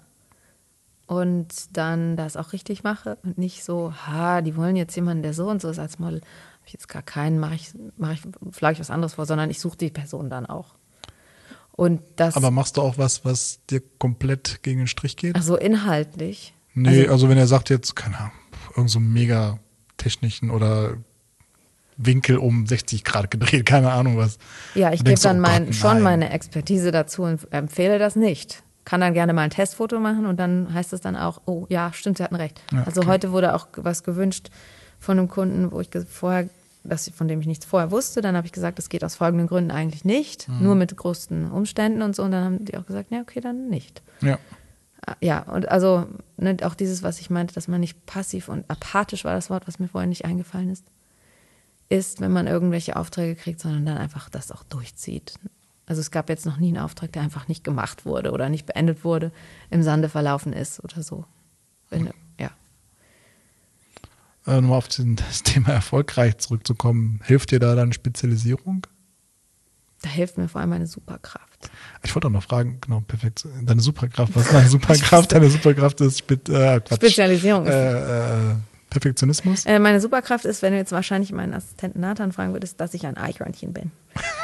Und dann das auch richtig mache und nicht so, ha, die wollen jetzt jemanden, der so und so ist als Model. Habe ich jetzt gar keinen, mache ich, mache ich, schlage ich was anderes vor, sondern ich suche die Person dann auch. Und das, Aber machst du auch was, was dir komplett gegen den Strich geht? also inhaltlich, Nee, Also- also, wenn er sagt jetzt, keine Ahnung, irgend so mega technischen oder Winkel um 60 Grad gedreht, keine Ahnung was. Ja, ich gebe dann oh mein, Gott, schon meine Expertise dazu und empfehle das nicht. Kann dann gerne mal ein Testfoto machen und dann heißt es dann auch, oh ja, stimmt, Sie hatten recht. Ja, also okay. heute wurde auch was gewünscht von einem Kunden, wo ich vorher, das, von dem ich nichts vorher wusste. Dann habe ich gesagt, das geht aus folgenden Gründen eigentlich nicht, Mhm. nur mit großen Umständen und so. Und dann haben die auch gesagt, ja, okay, dann nicht. Ja. Ja, und also ne, auch dieses, was ich meinte, dass man nicht passiv und apathisch war das Wort, was mir vorher nicht eingefallen ist, ist, wenn man irgendwelche Aufträge kriegt, sondern dann einfach das auch durchzieht. Also es gab jetzt noch nie einen Auftrag, der einfach nicht gemacht wurde oder nicht beendet wurde, im Sande verlaufen ist oder so. Wenn, ja. Äh, nochmal auf das Thema erfolgreich zurückzukommen, hilft dir da deine Spezialisierung? Da hilft mir vor allem meine Superkraft. Ich wollte auch noch fragen, genau, perfekt. Deine Superkraft, was ist deine Superkraft? Deine Superkraft ist Spe äh. Spezialisierung ist Äh, äh, Perfektionismus? Äh, meine Superkraft ist, wenn du jetzt wahrscheinlich meinen Assistenten Nathan fragen würdest, dass ich ein Eichhörnchen bin.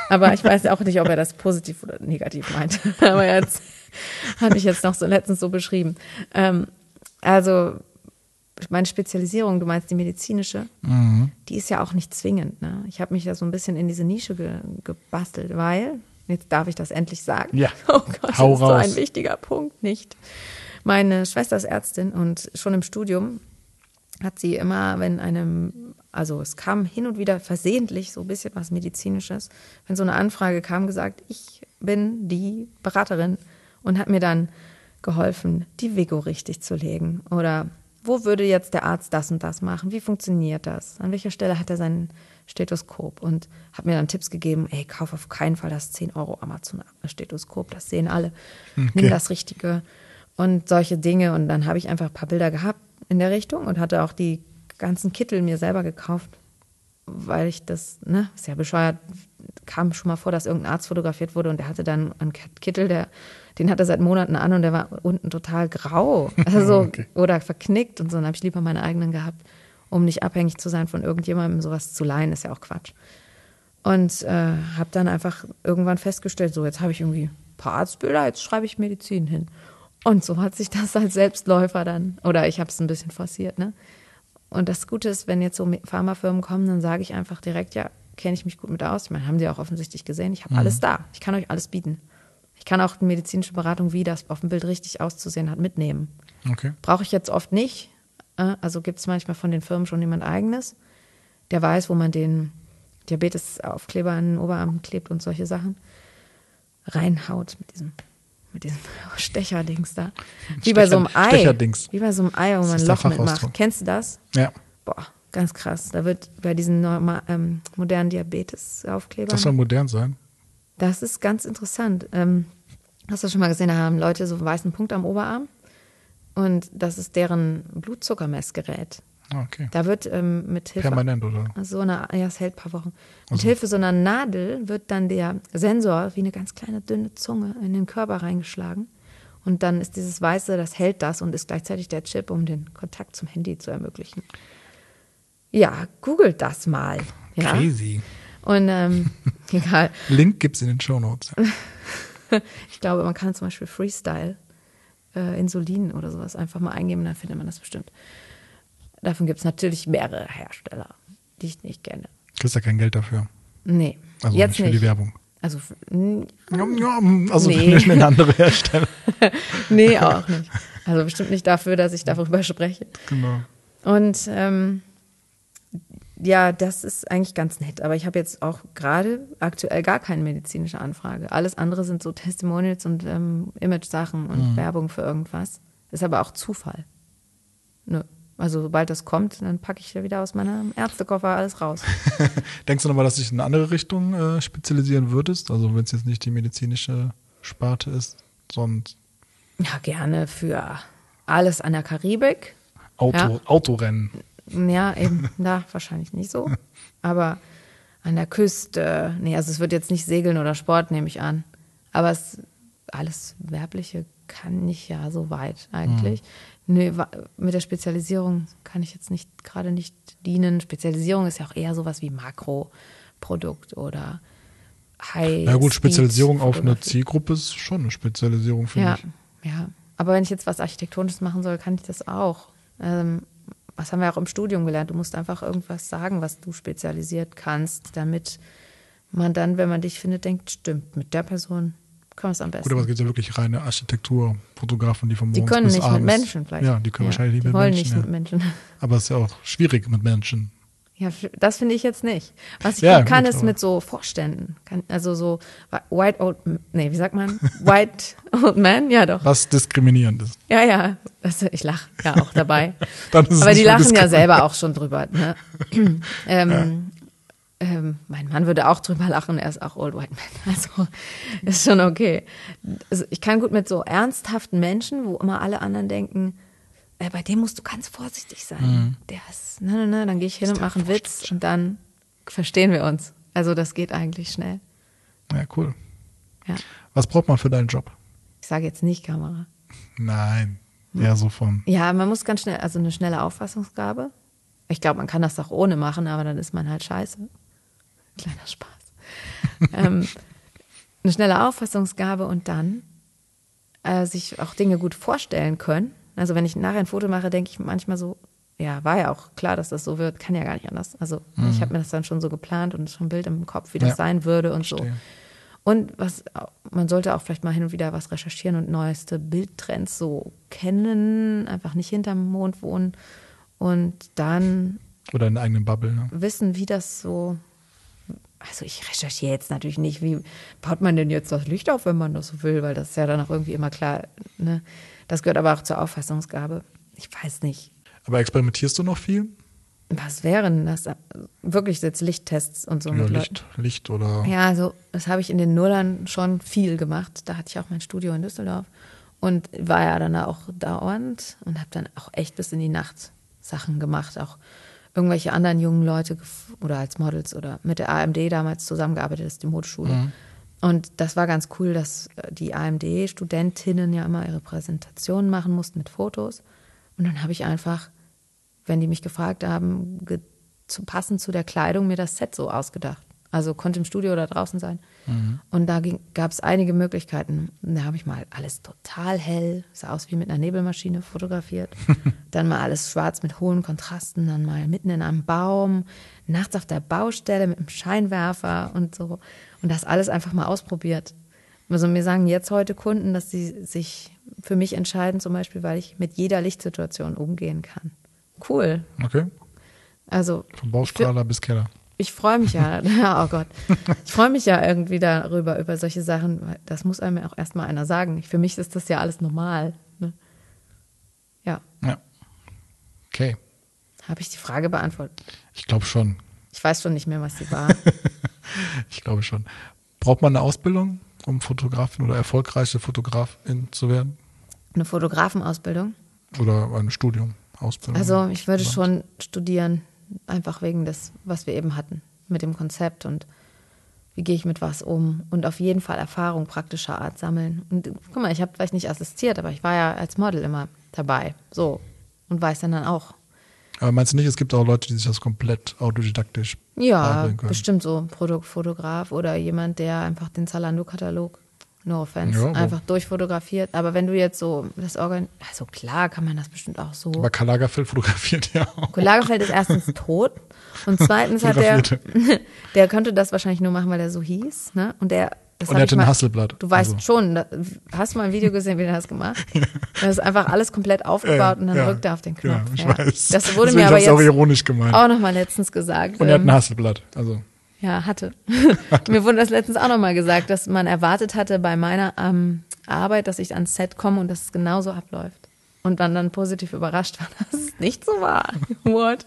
Aber ich weiß auch nicht, ob er das positiv oder negativ meint. Aber jetzt hatte ich jetzt noch so letztens so beschrieben. Ähm, also meine Spezialisierung, du meinst die medizinische, Mhm. die ist ja auch nicht zwingend. Ne? Ich habe mich da so ein bisschen in diese Nische ge gebastelt, weil, jetzt darf ich das endlich sagen. Ja. Oh Gott, Hau das ist so raus. ein wichtiger Punkt, nicht? Meine Schwester ist Ärztin und schon im Studium hat sie immer, wenn einem, also es kam hin und wieder versehentlich so ein bisschen was Medizinisches, wenn so eine Anfrage kam, gesagt, ich bin die Beraterin und hat mir dann geholfen, die Vigo richtig zu legen oder wo würde jetzt der Arzt das und das machen? Wie funktioniert das? An welcher Stelle hat er sein Stethoskop? Und hat mir dann Tipps gegeben, ey, kauf auf keinen Fall das 10 Euro Amazon-Stethoskop, das sehen alle. Okay. Nimm das Richtige und solche Dinge. Und dann habe ich einfach ein paar Bilder gehabt in der Richtung und hatte auch die ganzen Kittel mir selber gekauft, weil ich das, ne, ist ja bescheuert, kam schon mal vor, dass irgendein Arzt fotografiert wurde und der hatte dann einen Kittel, der, den hat er seit Monaten an und der war unten total grau, also Okay. oder verknickt und so. Dann habe ich lieber meine eigenen gehabt, um nicht abhängig zu sein von irgendjemandem, sowas zu leihen, ist ja auch Quatsch. Und äh, habe dann einfach irgendwann festgestellt, so jetzt habe ich irgendwie ein paar Arztbilder, jetzt schreibe ich Medizin hin. Und so hat sich das als Selbstläufer dann, oder ich habe es ein bisschen forciert, ne? Und das Gute ist, wenn jetzt so Pharmafirmen kommen, dann sage ich einfach direkt, ja, kenne ich mich gut mit aus. Ich meine, haben die auch offensichtlich gesehen. Ich habe alles da. Ich kann euch alles bieten. Ich kann auch die medizinische Beratung, wie das auf dem Bild richtig auszusehen hat, mitnehmen. Okay. Brauche ich jetzt oft nicht. Äh, Also gibt es manchmal von den Firmen schon jemand eigenes, der weiß, wo man den Diabetesaufkleber an den Oberarm klebt und solche Sachen. Reinhaut mit diesem, mit diesem Stecherdings da. Wie bei so einem Ei. Stecherdings. Wie bei so einem Ei, wo man ein Loch mitmacht. Kennst du das? Ja. Boah, ganz krass. Da wird bei diesen ähm, modernen Das Diabetesaufklebern. soll modern sein. Das ist ganz interessant. Ähm, hast du schon mal gesehen, da haben Leute so einen weißen Punkt am Oberarm und das ist deren Blutzuckermessgerät. Ah, Okay. Da wird ähm, mit Hilfe Permanent, oder? so einer, ja, es hält ein paar Wochen. Mit Also- Hilfe so einer Nadel wird dann der Sensor wie eine ganz kleine dünne Zunge in den Körper reingeschlagen. Und dann ist dieses Weiße, das hält das und ist gleichzeitig der Chip, um den Kontakt zum Handy zu ermöglichen. Ja, googelt das mal. Ja. Crazy. Und ähm, egal. Link gibt's in den Show Notes. Ich glaube, man kann zum Beispiel Freestyle, äh, Insulin oder sowas einfach mal eingeben, dann findet man das bestimmt. Davon gibt es natürlich mehrere Hersteller, die ich nicht kenne. Kriegst ja kein Geld dafür. Nee, Also jetzt nicht für nicht. die Werbung. Also, Also Nee. nee. eine andere Hersteller. nee, auch nicht. Also bestimmt nicht dafür, dass ich darüber spreche. Genau. Und ähm, ja, das ist eigentlich ganz nett. Aber ich habe jetzt auch gerade aktuell gar keine medizinische Anfrage. Alles andere sind so Testimonials und ähm, Image-Sachen und Werbung für irgendwas. Ist aber auch Zufall. Nö. Also sobald das kommt, dann packe ich ja wieder aus meinem Ärztekoffer alles raus. Denkst du nochmal, dass du dich in eine andere Richtung äh, spezialisieren würdest? Also wenn es jetzt nicht die medizinische Sparte ist, sondern Ja, gerne für alles an der Karibik. Auto, Ja. Autorennen. Ja, eben, da wahrscheinlich nicht so. Aber an der Küste, nee, also es wird jetzt nicht Segeln oder Sport, nehme ich an. Aber es, alles Werbliche kann ich ja so weit eigentlich. Nö, wa- mit der Spezialisierung kann ich jetzt nicht gerade nicht dienen. Spezialisierung ist ja auch eher sowas wie Makroprodukt oder High. Ja gut, Spezialisierung auf eine. Zielgruppe ist schon eine Spezialisierung, finde Ja, ich. ja. aber wenn ich jetzt was Architektonisches machen soll, kann ich das auch. Ähm, was haben wir auch im Studium gelernt? Du musst einfach irgendwas sagen, was du spezialisiert kannst, damit man dann, wenn man dich findet, denkt, stimmt, mit der Person können wir es am besten. Gut, aber es gibt ja wirklich reine Architekturfotografen, die die morgens können bis nicht abends. mit Menschen vielleicht. Ja, die können wahrscheinlich nicht die mit wollen Menschen. nicht ja. mit Menschen. Aber es ist ja auch schwierig mit Menschen. Ja, das finde ich jetzt nicht. Was ich Ja, kann, gut, ist mit so Vorständen. Kann, also so White Old, nee, wie sagt man? White Old Man? Ja, doch. Was diskriminierend ist. Ja, ja. Das, ich lache ja auch dabei. Aber die nicht lachen ja selber auch schon drüber. Ne? ähm, ähm, mein Mann würde auch drüber lachen, er ist auch Old White Man. Also ist schon okay. Also, ich kann gut mit so ernsthaften Menschen, wo immer alle anderen denken, äh, bei dem musst du ganz vorsichtig sein. Mhm. Der ist, ne, ne, ne, dann gehe ich hin und mache einen Witz und dann verstehen wir uns. Also das geht eigentlich schnell. Ja, cool. Ja. Was braucht man für deinen Job? Ich sage jetzt nicht Kamera. Nein. Eher so von. Ja, man muss ganz schnell, also eine schnelle Auffassungsgabe. Ich glaube, man kann das auch ohne machen, aber dann ist man halt scheiße. Kleiner Spaß. ähm, eine schnelle Auffassungsgabe und dann äh, sich auch Dinge gut vorstellen können. Also wenn ich nachher ein Foto mache, denke ich manchmal so, ja, war ja auch klar, dass das so wird, kann ja gar nicht anders. Also ich habe mir das dann schon so geplant und schon ein Bild im Kopf, wie das Ja. sein würde und so. Verstehe. Und was man sollte auch vielleicht mal hin und wieder was recherchieren und neueste Bildtrends so kennen, einfach nicht hinterm Mond wohnen und dann Oder in eigenen Bubble. Ne? wissen, wie das so. Also ich recherchiere jetzt natürlich nicht, wie baut man denn jetzt das Licht auf, wenn man das so will, weil das ist ja dann auch irgendwie immer klar. Ne? Das gehört aber auch zur Auffassungsgabe. Ich weiß nicht. Aber experimentierst du noch viel? Was wären das? Wirklich jetzt Lichttests und so Ja, mit Leuten. Licht, Licht oder. Ja, also das habe ich in den Nullern schon viel gemacht. Da hatte ich auch mein Studio in Düsseldorf und war ja dann auch dauernd und habe dann auch echt bis in die Nacht Sachen gemacht. Auch irgendwelche anderen jungen Leute oder als Models oder mit der AMD damals zusammengearbeitet, das ist die Modeschule. Und das war ganz cool, dass äh, die AMD-Studentinnen ja immer ihre Präsentationen machen mussten mit Fotos. Und dann habe ich einfach, wenn die mich gefragt haben, ge zu, passend zu der Kleidung, mir das Set so ausgedacht. Also konnte im Studio oder draußen sein. Und da gab es einige Möglichkeiten. Und Da habe ich mal alles total hell, sah aus wie mit einer Nebelmaschine fotografiert. dann mal alles schwarz mit hohen Kontrasten, dann mal mitten in einem Baum, nachts auf der Baustelle mit einem Scheinwerfer und so. Und das alles einfach mal ausprobiert. Also mir sagen jetzt heute Kunden, dass sie sich für mich entscheiden, zum Beispiel, weil ich mit jeder Lichtsituation umgehen kann. Cool. Okay. Also Vom Baustrahler bis Keller. Ich freue mich ja, oh Gott, ich freue mich ja irgendwie darüber, über solche Sachen, weil das muss einem ja auch erstmal einer sagen. Für mich ist das ja alles normal. Ne? Ja, Ja. Okay. habe ich die Frage beantwortet. Ich glaube schon. Ich weiß schon nicht mehr, was sie war. Ich glaube schon. Braucht man eine Ausbildung, um Fotografin oder erfolgreiche Fotografin zu werden? Eine Fotografenausbildung. Oder ein Studium, Ausbildung? Also ich würde schon studieren, einfach wegen des, was wir eben hatten, mit dem Konzept und wie gehe ich mit was um und auf jeden Fall Erfahrung praktischer Art sammeln. Und guck mal, ich habe vielleicht nicht assistiert, aber ich war ja als Model immer dabei, so und weiß dann dann auch. Aber meinst du nicht, es gibt auch Leute, die sich das komplett autodidaktisch Ja, bestimmt so Produktfotograf oder jemand, der einfach den Zalando-Katalog, no offense, Ja, einfach durchfotografiert. Aber wenn du jetzt so das Organ, also klar kann man das bestimmt auch so. Aber Karl Lagerfeld fotografiert ja auch. Karl Lagerfeld ist erstens tot und zweitens hat Fotografierte. der könnte das wahrscheinlich nur machen, weil er so hieß, ne? Und der, das Und er hatte ein Hasselblatt. Du weißt Also. schon, da, hast du mal ein Video gesehen, wie der das gemacht? Das ist einfach alles komplett aufgebaut und dann Ja, drückt er auf den Ja, Knopf. ich Ja. weiß. Das wurde Deswegen mir aber hab's auch jetzt ironisch gemeint. auch noch mal letztens gesagt. Und er hat Ähm, ein Hasselblatt. Also, ja, hatte. Mir wurde das letztens auch nochmal gesagt, dass man erwartet hatte bei meiner ähm, Arbeit, dass ich ans Set komme und dass es genauso abläuft. Und man dann positiv überrascht war, dass es nicht so war. What?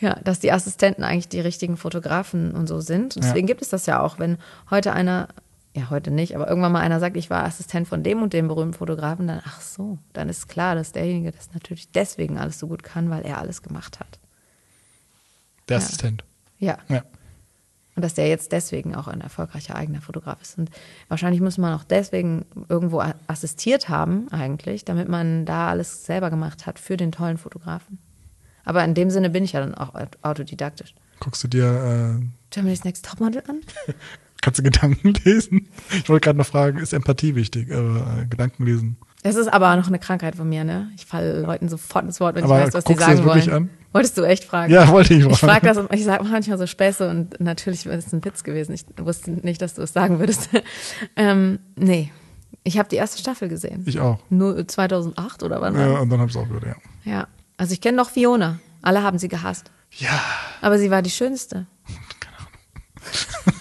Ja, dass die Assistenten eigentlich die richtigen Fotografen und so sind. Und deswegen gibt es das ja auch, wenn heute einer, ja heute nicht, aber irgendwann mal einer sagt, ich war Assistent von dem und dem berühmten Fotografen, dann ach so, dann ist klar, dass derjenige das natürlich deswegen alles so gut kann, weil er alles gemacht hat. der Ja. Assistent. Ja. Ja. Und dass der jetzt deswegen auch ein erfolgreicher eigener Fotograf ist. Und wahrscheinlich muss man auch deswegen irgendwo assistiert haben, eigentlich, damit man da alles selber gemacht hat für den tollen Fotografen. Aber in dem Sinne bin ich ja dann auch aut- autodidaktisch. Guckst du dir, äh, Germany's Next Topmodel an? kannst du Gedanken lesen? Ich wollte gerade noch fragen, ist Empathie wichtig? Aber äh, Gedanken lesen. Das ist aber noch eine Krankheit von mir, ne? Ich falle Leuten sofort ins Wort, wenn Aber ich weiß, was die guckst du das sagen wirklich wollen. an? Wolltest du echt fragen? Ja, wollte ich fragen. Ich frage das, ich sage manchmal so Späße und natürlich ist es ein Witz gewesen. Ich wusste nicht, dass du es sagen würdest. ähm, nee, ich habe die erste Staffel gesehen. Ich auch. Nur 2008 oder wann? Ja, und dann habe ich es auch gehört, ja. Ja, also ich kenne noch Fiona. Alle haben sie gehasst. Ja, Aber sie war die schönste.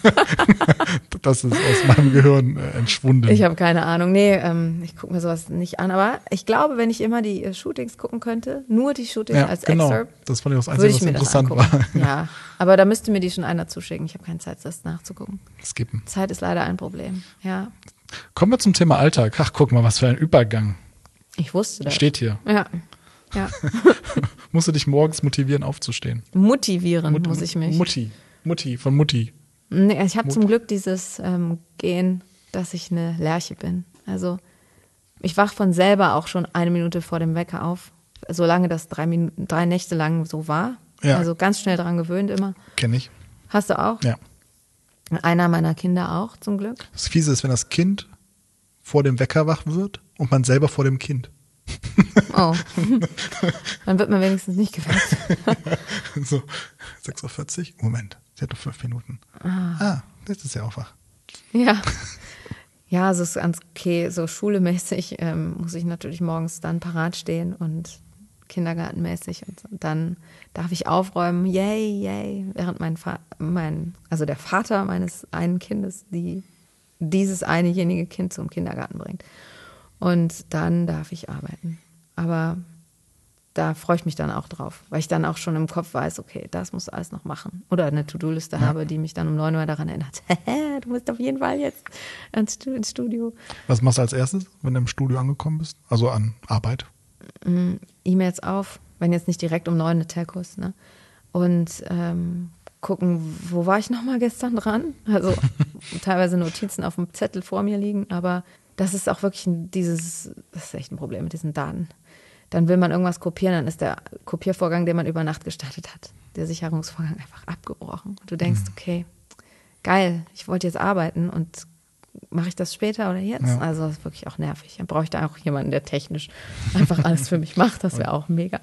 das ist aus meinem Gehirn äh, entschwunden. Ich habe keine Ahnung. Nee, ähm, ich gucke mir sowas nicht an. Aber ich glaube, wenn ich immer die äh, Shootings gucken könnte, nur die Shootings ja, als genau. Excerpt, Das fand ich auch das Einzige, ich was interessant war. Ja, aber da müsste mir die schon einer zuschicken. Ich habe keine Zeit, das nachzugucken. Skippen. Zeit ist leider ein Problem. Ja, Kommen wir zum Thema Alltag. Ach, guck mal, was für ein Übergang. ich wusste das. Steht hier. Ja, ja. Musst du dich morgens motivieren, aufzustehen. Motivieren Mut- muss ich mich. Mutti. Mutti, von Mutti. Nee, ich habe zum Glück dieses ähm, Gen, dass ich eine Lerche bin. Also ich wach von selber auch schon eine Minute vor dem Wecker auf, solange das drei, Minuten, drei Nächte lang so war. Ja. Also ganz schnell dran gewöhnt immer. Kenne ich. Hast du auch? Ja. Einer meiner Kinder auch, zum Glück. Das Fiese ist, wenn das Kind vor dem Wecker wach wird und man selber vor dem Kind. Oh. Dann wird man wenigstens nicht geweckt. so, 6.40 Uhr. Moment, hat noch fünf Minuten. Ah, jetzt ist sie auch wach. Ja. Ja, also es ist ganz okay. So schulemäßig ähm, muss ich natürlich morgens dann parat stehen und kindergartenmäßig. Und so. dann darf ich aufräumen, yay, yay. Während mein, Fa mein also der Vater meines einen Kindes, die dieses einejenige Kind zum Kindergarten bringt. Und dann darf ich arbeiten. Aber da freue ich mich dann auch drauf, weil ich dann auch schon im Kopf weiß, okay, das musst du alles noch machen. Oder eine To-Do-Liste habe, die mich dann um 9 Uhr daran erinnert, du musst auf jeden Fall jetzt ins Stu- ins Studio. Was machst du als erstes, wenn du im Studio angekommen bist? Also an Arbeit? E-Mails auf, wenn jetzt nicht direkt um 9 eine Telcos, ne? Und ähm, gucken, wo war ich nochmal gestern dran? Also teilweise Notizen auf dem Zettel vor mir liegen, aber das ist auch wirklich ein, dieses, das ist echt ein Problem mit diesen Daten. Dann will man irgendwas kopieren, dann ist der Kopiervorgang, den man über Nacht gestartet hat, der Sicherungsvorgang einfach abgebrochen. Und du denkst, okay, geil, ich wollte jetzt arbeiten und mache ich das später oder jetzt? Ja. Also das ist wirklich auch nervig. Dann brauche ich da auch jemanden, der technisch einfach alles für mich macht. Das wäre auch mega.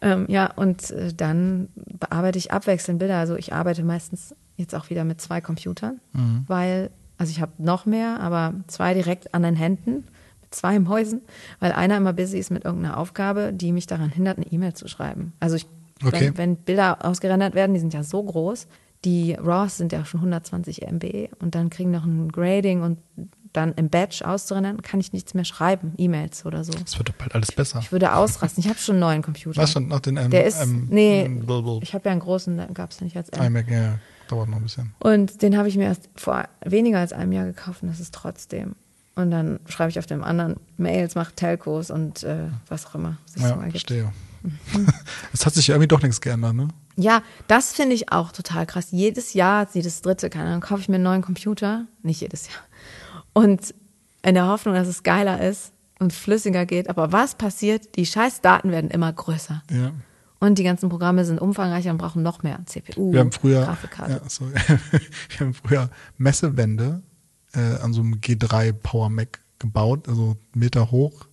Ähm, ja, und äh, dann bearbeite ich abwechselnd Bilder. Also ich arbeite meistens jetzt auch wieder mit zwei Computern, weil, also ich habe noch mehr, aber zwei direkt an den Händen, zwei Mäusen, weil einer immer busy ist mit irgendeiner Aufgabe, die mich daran hindert, eine E-Mail zu schreiben. Also ich, Okay. wenn, wenn Bilder ausgerendert werden, die sind ja so groß, die RAWs sind ja schon 120 MB und dann kriegen noch ein Grading und dann im Batch auszurendern, kann ich nichts mehr schreiben, E-Mails oder so. Es wird doch bald alles besser. Ich würde ausrasten. Ich habe schon einen neuen Computer. Was schon nach den ähm, Der ist, ähm, nee, blablabla. ich habe ja einen großen, da gab es ja nicht als M. iMac, ja, dauert noch ein bisschen. Und den habe ich mir erst vor weniger als einem Jahr gekauft und das ist trotzdem. Und dann schreibe ich auf dem anderen Mails, mache Telcos und äh, was auch immer sich so Ja, ergibt. verstehe. es hat sich ja irgendwie doch nichts geändert, ne? Ja, das finde ich auch total krass. Jedes Jahr, jedes dritte, keine Ahnung, kaufe ich mir einen neuen Computer. Nicht jedes Jahr. Und in der Hoffnung, dass es geiler ist und flüssiger geht. Aber was passiert? Die scheiß Daten werden immer größer. Ja. Und die ganzen Programme sind umfangreicher und brauchen noch mehr CPU, Wir haben früher, Grafikkarte. ja, sorry. wir haben früher Messewände äh, an so einem G3 Power Mac gebaut, also Meter hoch,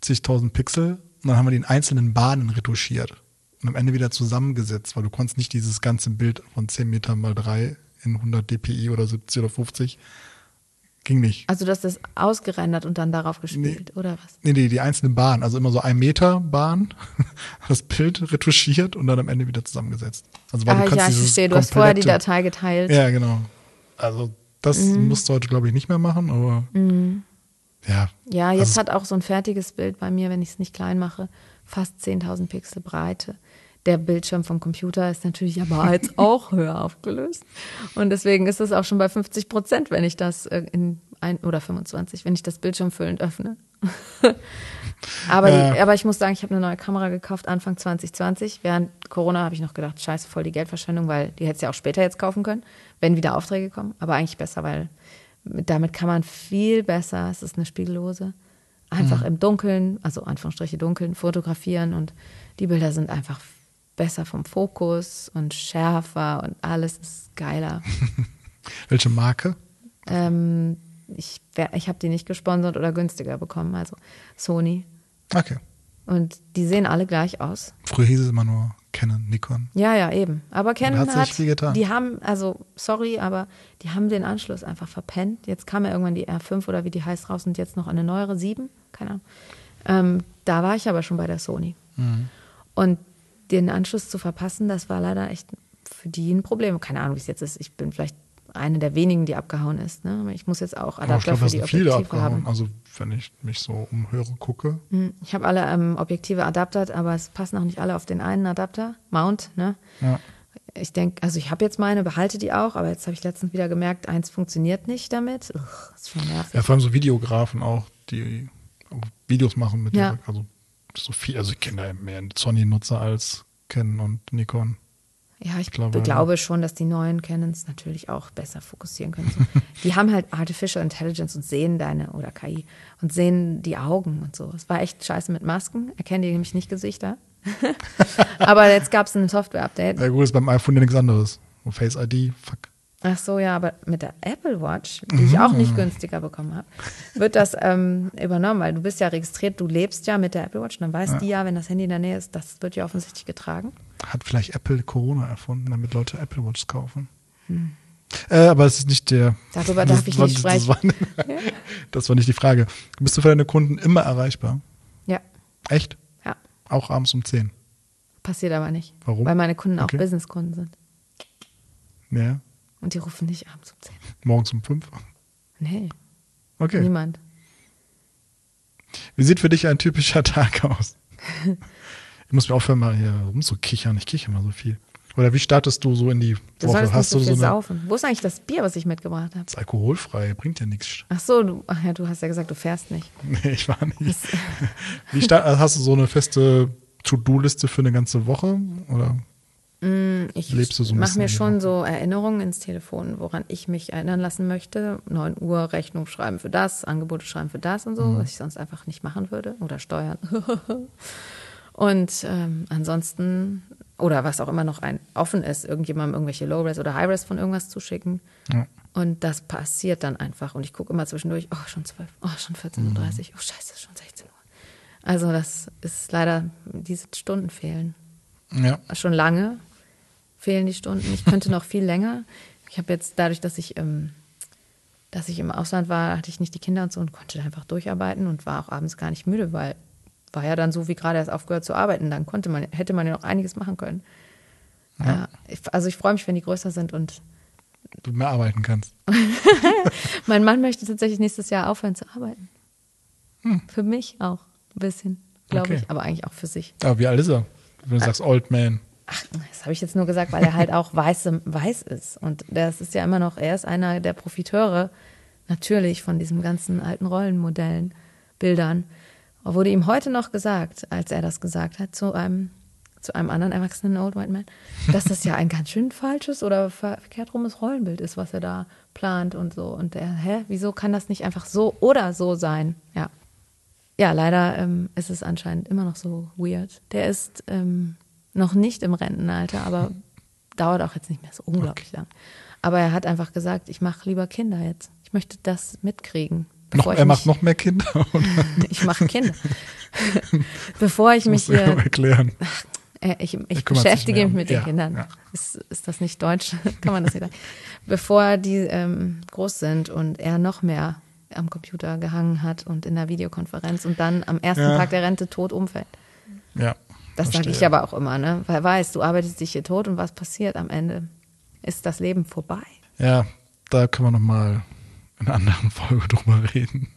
zigtausend Pixel. Und dann haben wir die in einzelnen Bahnen retuschiert und am Ende wieder zusammengesetzt, weil du konntest nicht dieses ganze Bild von 10 Meter mal 3 in 100 dpi oder 70 oder 50. Ging nicht. Also du hast das ausgerendert und dann darauf gespielt, oder was? Nee, nee, die einzelnen Bahnen, also immer so ein Meter Bahn, das Bild retuschiert und dann am Ende wieder zusammengesetzt. Also weil Ah, du kannst ja, ich verstehe. Du hast vorher die Datei geteilt. Ja, genau. Also das Mhm. musst du heute, glaube ich, nicht mehr machen, aber ja. Ja, jetzt Also- hat auch so ein fertiges Bild bei mir, wenn ich es nicht klein mache, fast 10.000 Pixel Breite. Der Bildschirm vom Computer ist natürlich aber jetzt auch höher aufgelöst. Und deswegen ist es auch schon bei 50 Prozent, wenn ich das äh, in ein oder 25, wenn ich das Bildschirm füllend öffne. aber, die, Ja. aber ich muss sagen, ich habe eine neue Kamera gekauft Anfang 2020. Während Corona habe ich noch gedacht, scheiße, voll die Geldverschwendung, weil die hättest du ja auch später jetzt kaufen können, wenn wieder Aufträge kommen. Aber eigentlich besser, weil mit- damit kann man viel besser, es ist eine Spiegellose, einfach im Dunkeln, also Anführungsstriche dunkeln, fotografieren und die Bilder sind einfach besser vom Fokus und schärfer und alles ist geiler. Welche Marke? ähm, ich, ich habe die nicht gesponsert oder günstiger bekommen, also Sony. Okay. Und die sehen alle gleich aus. Früher hieß es immer nur Canon, Nikon. Ja, ja, eben. Aber Canon hat hat, viel getan. die haben, also sorry, aber die haben den Anschluss einfach verpennt. Jetzt kam ja irgendwann die R5 oder wie die heißt raus und jetzt noch eine neuere 7, keine Ahnung. Ähm, da war ich aber schon bei der Sony. Mhm. Und den Anschluss zu verpassen, das war leider echt für die ein Problem. Keine Ahnung, wie es jetzt ist. Ich bin vielleicht eine der wenigen, die abgehauen ist. Ne? Ich muss jetzt auch Aber ich Adapter glaube, für die Objektive abgehauen. haben. Also, wenn ich mich so umhöre, gucke. Hm, Ich habe alle ähm, Objektive adaptert, aber es passen auch nicht alle auf den einen Adapter. Mount, ne? Ja. Ich denke, also ich habe jetzt meine, behalte die auch, aber jetzt habe ich letztens wieder gemerkt, eins funktioniert nicht damit. Uch, ist schon nervig. Ja, vor allem so Videografen auch, die Videos machen mit Ja. ihrer, also so viel, also ich kenne da mehr Sony-Nutzer als Canon und Nikon. Ja, ich Mittlerweile. glaube schon, dass die neuen Canons natürlich auch besser fokussieren können. So. die haben halt Artificial Intelligence und sehen deine, oder KI, und sehen die Augen und so. Es war echt scheiße mit Masken, erkennen die nämlich nicht Gesichter. aber jetzt gab es ein Software-Update. Ja gut, ist beim iPhone ja nichts anderes. Und Face ID, fuck. Ach so, ja, aber mit der Apple Watch, die ich auch nicht günstiger bekommen habe, wird das ähm, übernommen, weil du bist ja registriert, du lebst ja mit der Apple Watch, dann weiß die ja, wenn das Handy in der Nähe ist, das wird ja offensichtlich getragen. Hat vielleicht Apple Corona erfunden, damit Leute Apple Watches kaufen. Hm. Äh, aber es ist nicht der. Darüber darf das ich nicht Das war, das war nicht die Frage. Bist du für deine Kunden immer erreichbar? Ja, Echt? ja, Auch abends um 10? passiert aber nicht. Warum? Weil meine Kunden auch Okay. Businesskunden sind. Ja. Und die rufen nicht abends um 10. Morgens um 5? Nee, Okay. niemand. Wie sieht für dich ein typischer Tag aus? ich muss mir aufhören, mal hier rumzukichern. Ich kicher mal so viel. Oder wie startest du so in die Du Woche? Hast so du so eine. saufen. Wo ist eigentlich das Bier, was ich mitgebracht habe? Das ist alkoholfrei, bringt ja nichts. Ach so, du, ach ja, du hast ja gesagt, du fährst nicht. Nee, ich war nicht. Wie start, also hast du so eine feste To-Do-Liste für eine ganze Woche? Oder? Ich Lebst du so ein mache bisschen mir schon so Erinnerungen ins Telefon, woran ich mich erinnern lassen möchte. 9 Uhr Rechnung schreiben für das, Angebote schreiben für das und so, Mhm. was ich sonst einfach nicht machen würde. Oder steuern. und ähm, ansonsten, oder was auch immer noch ein offen ist, irgendjemandem irgendwelche Low-Res oder High-Res von irgendwas zu schicken. Ja. Und das passiert dann einfach. Und ich gucke immer zwischendurch, oh, schon 12, oh, schon 14.30 Mhm. Uhr, oh, scheiße, schon 16 Uhr. Also das ist leider, diese Stunden fehlen Ja. schon lange fehlen die Stunden. Ich könnte noch viel länger. Ich habe jetzt dadurch, dass ich, ähm, dass ich im Ausland war, hatte ich nicht die Kinder und so und konnte einfach durcharbeiten und war auch abends gar nicht müde, weil war ja dann so wie gerade erst aufgehört zu arbeiten. Dann konnte man, hätte man ja noch einiges machen können. Ja. also ich freue mich, wenn die größer sind und Du mehr arbeiten kannst. mein Mann möchte tatsächlich nächstes Jahr aufhören zu arbeiten. Für mich auch ein bisschen, glaube Hm. Okay. ich, aber eigentlich auch für sich. Aber wie alt ist er? Wenn du sagst Old Man. Ach, das habe ich jetzt nur gesagt, weil er halt auch weiß, weiß ist. Und das ist ja immer noch, er ist einer der Profiteure natürlich von diesen ganzen alten Rollenmodellen, Bildern. Wurde ihm heute noch gesagt, als er das gesagt hat, zu einem, zu einem anderen erwachsenen Old White Man, dass das ja ein ganz schön falsches oder ver verkehrt rumes Rollenbild ist, was er da plant und so. Und er, hä, wieso kann das nicht einfach so oder so sein? Ja. Ja, leider ähm, ist es anscheinend immer noch so weird. Der ist ähm, noch nicht im Rentenalter, aber dauert auch jetzt nicht mehr so unglaublich lang. Aber er hat einfach gesagt, ich mache lieber Kinder jetzt. Ich möchte das mitkriegen. Noch, er mich- macht noch mehr Kinder. Oder? ich mache Kinder. Bevor ich mich du ja hier, erklären. äh, ich, ich beschäftige mich mit den ja, Kindern. ja. Ist, ist das nicht deutsch? Kann man das nicht sagen? Bevor die ähm, groß sind und er noch mehr am Computer gehangen hat und in der Videokonferenz und dann am ersten Ja. Tag der Rente tot umfällt. Ja. Das sage ich aber auch immer, ne? Weil weißt, du arbeitest dich hier tot und was passiert am Ende? Ist das Leben vorbei? Ja, da können wir nochmal in einer anderen Folge drüber reden.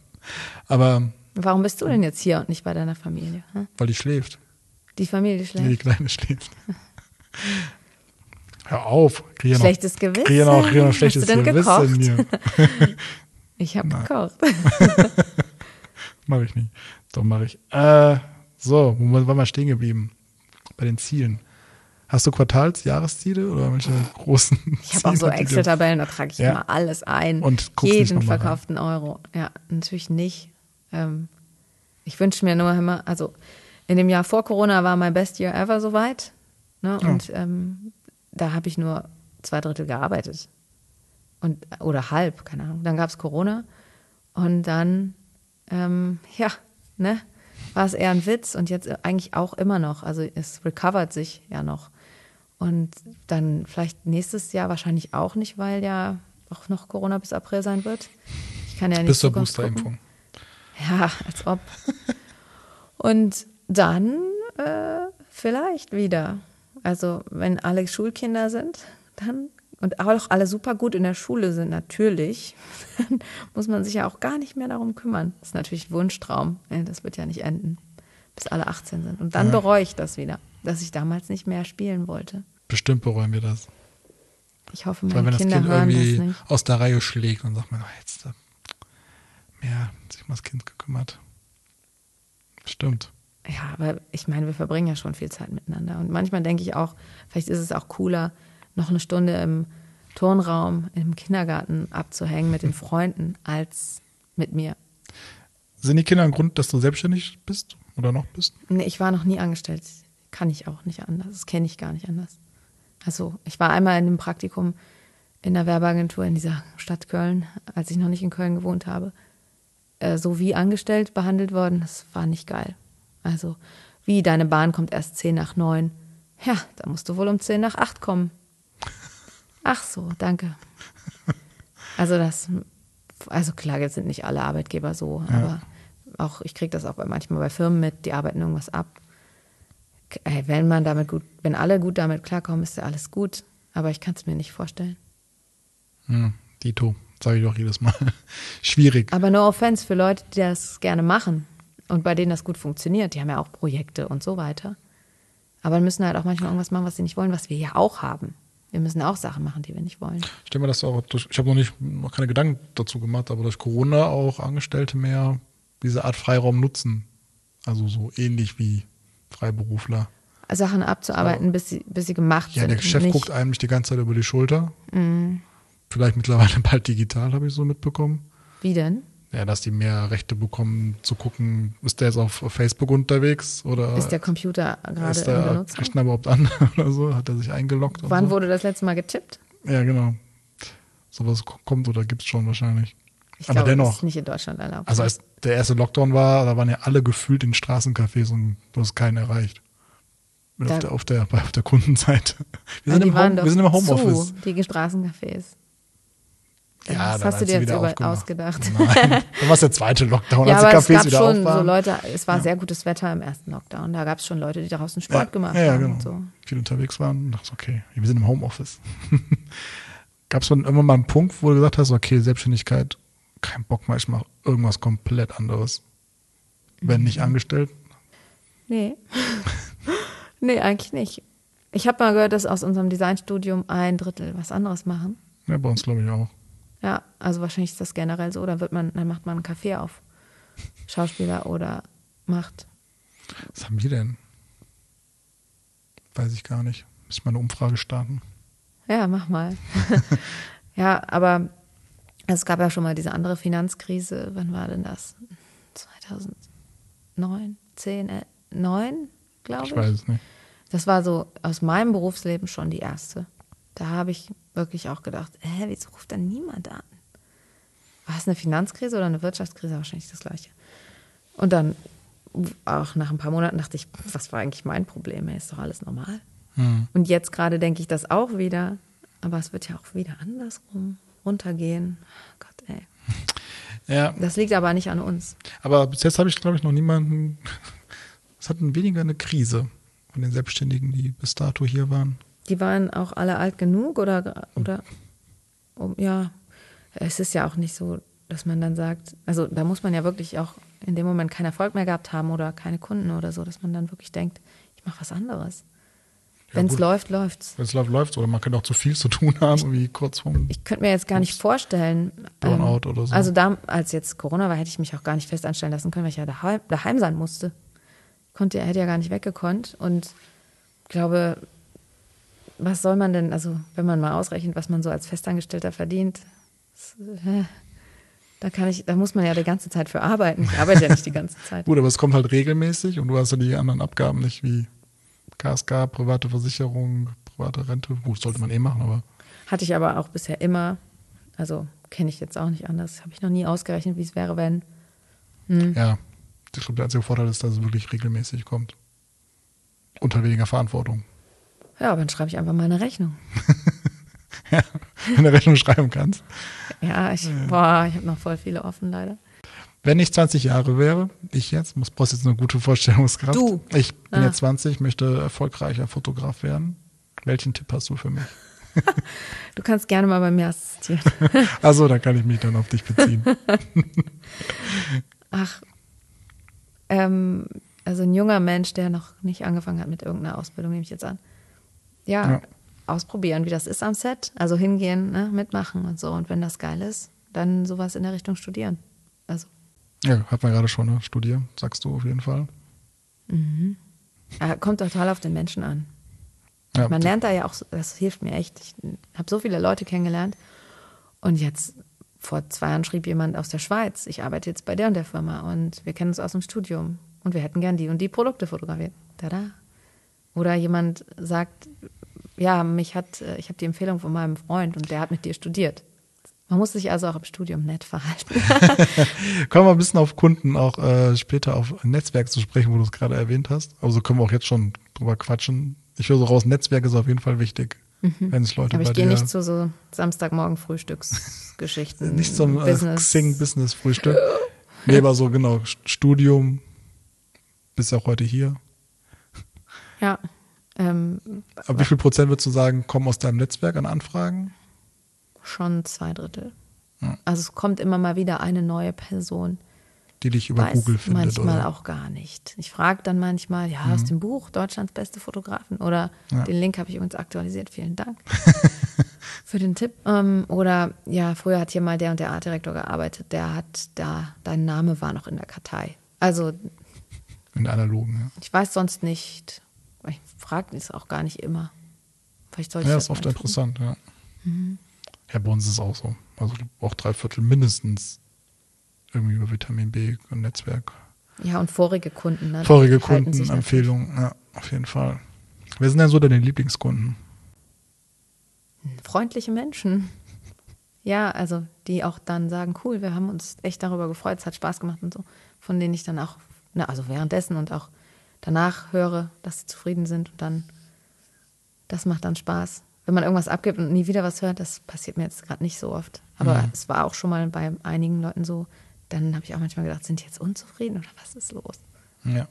Aber Warum bist du denn jetzt hier und nicht bei deiner Familie? Hm? weil die schläft. Die Familie Nee, die schläft. Kleine schläft. Hör auf. Krieg ja noch, Schlechtes Gewissen. Krieg noch, krieg noch Hast schlechtes du denn Gewissen gekocht? Ich habe gekocht. Mach ich nicht. Doch, mach ich. Äh, so, wo waren wir stehen geblieben? Bei den Zielen. Hast du Quartals-, Jahresziele oder welche großen Ich habe auch so Excel-Tabellen, da trage ich Ja. immer alles ein. Und jeden mal rein. verkauften Euro. Ja, natürlich nicht. Ähm, ich wünsche mir nur immer, also in dem Jahr vor Corona war mein Best Year ever soweit. Ne? Und ähm, da habe ich nur zwei Drittel gearbeitet. Und, oder halb, keine Ahnung. Dann gab es Corona Und dann, ähm, ja, ne, war es eher ein Witz und jetzt eigentlich auch immer noch. Also es recovert sich ja noch. Und dann vielleicht nächstes Jahr wahrscheinlich auch nicht, weil ja auch noch Corona bis April sein wird. Ich kann ja nicht Bis zur Boosterimpfung. Ja, als ob. und dann äh, vielleicht wieder. Also wenn alle Schulkinder sind, dann und auch alle super gut in der Schule sind, natürlich, dann muss man sich ja auch gar nicht mehr darum kümmern. Das ist natürlich Wunschtraum. Das wird ja nicht enden, bis alle 18 sind. Und dann ja. bereue ich das wieder, dass ich damals nicht mehr spielen wollte. Bestimmt bereuen wir das. Ich hoffe, meine Weil wenn Kinder das Kind irgendwie das nicht. aus der Reihe schlägt und sagt man, oh, jetzt mehr sich um das Kind gekümmert. Stimmt. Ja, aber ich meine, wir verbringen ja schon viel Zeit miteinander. Und manchmal denke ich auch, vielleicht ist es auch cooler, noch eine Stunde im Turnraum im Kindergarten abzuhängen mit den Freunden als mit mir. Sind die Kinder ein Grund, dass du selbstständig bist oder noch bist? Nee, ich war noch nie angestellt. Kann ich auch nicht anders. Das kenne ich gar nicht anders. Also, ich war einmal in einem Praktikum in der Werbeagentur in dieser Stadt Köln, als ich noch nicht in Köln gewohnt habe. Äh, so wie angestellt behandelt worden, das war nicht geil. Also, wie deine Bahn kommt erst zehn nach neun. Ja, da musst du wohl um zehn nach acht kommen. Ach so, danke. Also das, also klar, jetzt sind nicht alle Arbeitgeber so, ja. aber auch ich kriege das auch manchmal bei Firmen mit, die arbeiten irgendwas ab. Ey, wenn man damit gut, wenn alle gut damit klarkommen, ist ja alles gut. Aber ich kann es mir nicht vorstellen. Hm, Dito, sage ich doch jedes Mal. Schwierig. Aber no offense für Leute, die das gerne machen und bei denen das gut funktioniert. Die haben ja auch Projekte und so weiter. Aber müssen halt auch manchmal irgendwas machen, was sie nicht wollen, was wir ja auch haben. Wir müssen auch Sachen machen, die wir nicht wollen. Ich denke mal, dass auch durch, ich habe noch nicht noch keine Gedanken dazu gemacht, aber durch Corona auch Angestellte mehr diese Art Freiraum nutzen. Also so ähnlich wie Freiberufler. Sachen abzuarbeiten, so. bis, sie, bis sie gemacht ja, sind. Ja, der Chef guckt einem nicht die ganze Zeit über die Schulter. Mhm. Vielleicht mittlerweile bald digital, habe ich so mitbekommen. Wie denn? ja, dass die mehr Rechte bekommen, zu gucken, ist der jetzt auf Facebook unterwegs oder ist der Computer gerade ist der in Benutzung? Rechner überhaupt an oder so? Hat er sich eingeloggt? Wann so? wurde das letzte Mal getippt? Ja, genau. Sowas kommt oder gibt es schon wahrscheinlich. Ich Aber glaube, dennoch. Das ist nicht in Deutschland erlaubt. Also als der erste Lockdown war, da waren ja alle gefühlt in Straßencafés und du hast keinen erreicht. Auf der, auf, der, auf der Kundenseite. Wir, sind im, Home, wir sind im Homeoffice. Zu, die Straßencafés. Ja, das hast du dir jetzt über ausgedacht. Nein, dann war es der zweite Lockdown, ja, als die Cafés es gab wieder schon so Leute, es war ja. sehr gutes Wetter im ersten Lockdown. Da gab es schon Leute, die draußen Sport ja, gemacht ja, ja, haben. Genau. Und so. Viel unterwegs waren und dachte, okay, wir sind im Homeoffice. gab es dann irgendwann mal einen Punkt, wo du gesagt hast, okay, Selbstständigkeit, kein Bock mehr, ich mache irgendwas komplett anderes. Wenn nicht mhm. angestellt? Nee. nee, eigentlich nicht. Ich habe mal gehört, dass aus unserem Designstudium ein Drittel was anderes machen. Ja, bei uns glaube ich auch. Ja, also wahrscheinlich ist das generell so. Dann wird man, dann macht man einen Café auf. Schauspieler oder macht. Was haben wir denn? Weiß ich gar nicht. Muss ich mal eine Umfrage starten? Ja, mach mal. ja, aber es gab ja schon mal diese andere Finanzkrise. Wann war denn das? 2009, 10, äh, 9, glaube ich. Ich weiß es nicht. Das war so aus meinem Berufsleben schon die erste. Da habe ich wirklich auch gedacht, hä, wieso ruft dann niemand an? War es eine Finanzkrise oder eine Wirtschaftskrise? Wahrscheinlich das Gleiche. Und dann, auch nach ein paar Monaten, dachte ich, was war eigentlich mein Problem? Ist doch alles normal. Hm. Und jetzt gerade denke ich das auch wieder. Aber es wird ja auch wieder andersrum runtergehen. Oh Gott, ey. Ja. Das liegt aber nicht an uns. Aber bis jetzt habe ich, glaube ich, noch niemanden. Es hatten weniger eine Krise von den Selbstständigen, die bis dato hier waren. Die waren auch alle alt genug oder, oder um, ja, es ist ja auch nicht so, dass man dann sagt, also da muss man ja wirklich auch in dem Moment keinen Erfolg mehr gehabt haben oder keine Kunden oder so, dass man dann wirklich denkt, ich mache was anderes. Ja, Wenn es läuft, läuft's. Wenn es läuft, läuft's. Oder man könnte auch zu viel zu tun haben, wie kurz vorm. Ich könnte mir jetzt gar nicht vorstellen. Burnout ähm, oder so. Also da, als jetzt Corona war, hätte ich mich auch gar nicht fest anstellen lassen können, weil ich ja daheim, daheim sein musste. Konnte, hätte ja gar nicht weggekonnt. Und ich glaube, was soll man denn, also wenn man mal ausrechnet, was man so als Festangestellter verdient, das, äh, da kann ich, da muss man ja die ganze Zeit für arbeiten. Ich arbeite ja nicht die ganze Zeit. Gut, aber es kommt halt regelmäßig und du hast ja die anderen Abgaben nicht wie KSK, private Versicherung, private Rente. Gut, sollte man eh machen, aber. Hatte ich aber auch bisher immer, also kenne ich jetzt auch nicht anders. Habe ich noch nie ausgerechnet, wie es wäre, wenn. Ja, ich glaube, der einzige Vorteil ist, dass es wirklich regelmäßig kommt. Unter weniger Verantwortung. Ja, aber dann schreibe ich einfach mal eine Rechnung. Ja, wenn du Rechnung schreiben kannst. Ja, ich, boah, ich habe noch voll viele offen, leider. Wenn ich 20 Jahre wäre, ich jetzt, muss brauchst jetzt eine gute Vorstellungskraft. Du. Ich bin Ah. jetzt 20, möchte erfolgreicher Fotograf werden. Welchen Tipp hast du für mich? Du kannst gerne mal bei mir assistieren. Also, da kann ich mich dann auf dich beziehen. Ach, ähm, also ein junger Mensch, der noch nicht angefangen hat mit irgendeiner Ausbildung, nehme ich jetzt an. Ja, Ja. ausprobieren, wie das ist am Set. Also hingehen, ne, mitmachen und so. Und wenn das geil ist, dann sowas in der Richtung studieren. Ja, hat man gerade schon, ne? Studier, sagst du auf jeden Fall. äh, kommt total auf den Menschen an. Ja, Man lernt da ja auch, das hilft mir echt. Ich habe so viele Leute kennengelernt. Und jetzt, vor zwei Jahren schrieb jemand aus der Schweiz, ich arbeite jetzt bei der und der Firma und wir kennen uns aus dem Studium und wir hätten gern die und die Produkte fotografiert. Tada. Oder jemand sagt, ja, mich hat, äh, ich habe die Empfehlung von meinem Freund und der hat mit dir studiert. Man muss sich also auch im Studium nett verhalten. Kommen wir ein bisschen auf Kunden, auch äh, später auf Netzwerk zu sprechen, wo du es gerade erwähnt hast. Also können wir auch jetzt schon drüber quatschen. Ich höre so raus, Netzwerk ist auf jeden Fall wichtig, wenn es Leute Aber ich gehe nicht zu so Samstagmorgen Frühstücksgeschichten. nicht zum äh, Business. Xing Business Frühstück. nee, aber so genau Studium. Bist ja auch heute hier. Ja. Ähm, Aber wie viel Prozent würdest du sagen, kommen aus deinem Netzwerk an Anfragen? Schon zwei Drittel. Also es kommt immer mal wieder eine neue Person. Die dich über Weiß Google findet? manchmal oder? auch gar nicht. Ich frage dann manchmal, ja, aus dem Buch Deutschlands beste Fotografen oder Ja. den Link habe ich übrigens aktualisiert. Vielen Dank für den Tipp. Ähm, oder ja, früher hat hier mal der und der Artdirektor gearbeitet. Der hat da, dein Name war noch in der Kartei. Also In der analogen, ja. ich weiß sonst nicht. Ich frage es auch gar nicht immer. Vielleicht sollte Ja, ich ist oft tun. interessant, ja. Mhm. Ja, bei uns ist es auch so. Also auch drei Viertel mindestens irgendwie über Vitamin B und Netzwerk. Ja, und vorige Kunden. Ne? Vorige sich Kundenempfehlungen, ja, auf jeden Fall. Wer sind denn so deine Lieblingskunden? Freundliche Menschen. Ja, also die auch dann sagen, cool, wir haben uns echt darüber gefreut, es hat Spaß gemacht und so. Von denen ich dann auch, na, also währenddessen und auch danach höre, dass sie zufrieden sind und dann, das macht dann Spaß. Wenn man irgendwas abgibt und nie wieder was hört, das passiert mir jetzt gerade nicht so oft. Aber es war auch schon mal bei einigen Leuten so, dann habe ich auch manchmal gedacht, sind die jetzt unzufrieden oder was ist los? Ja.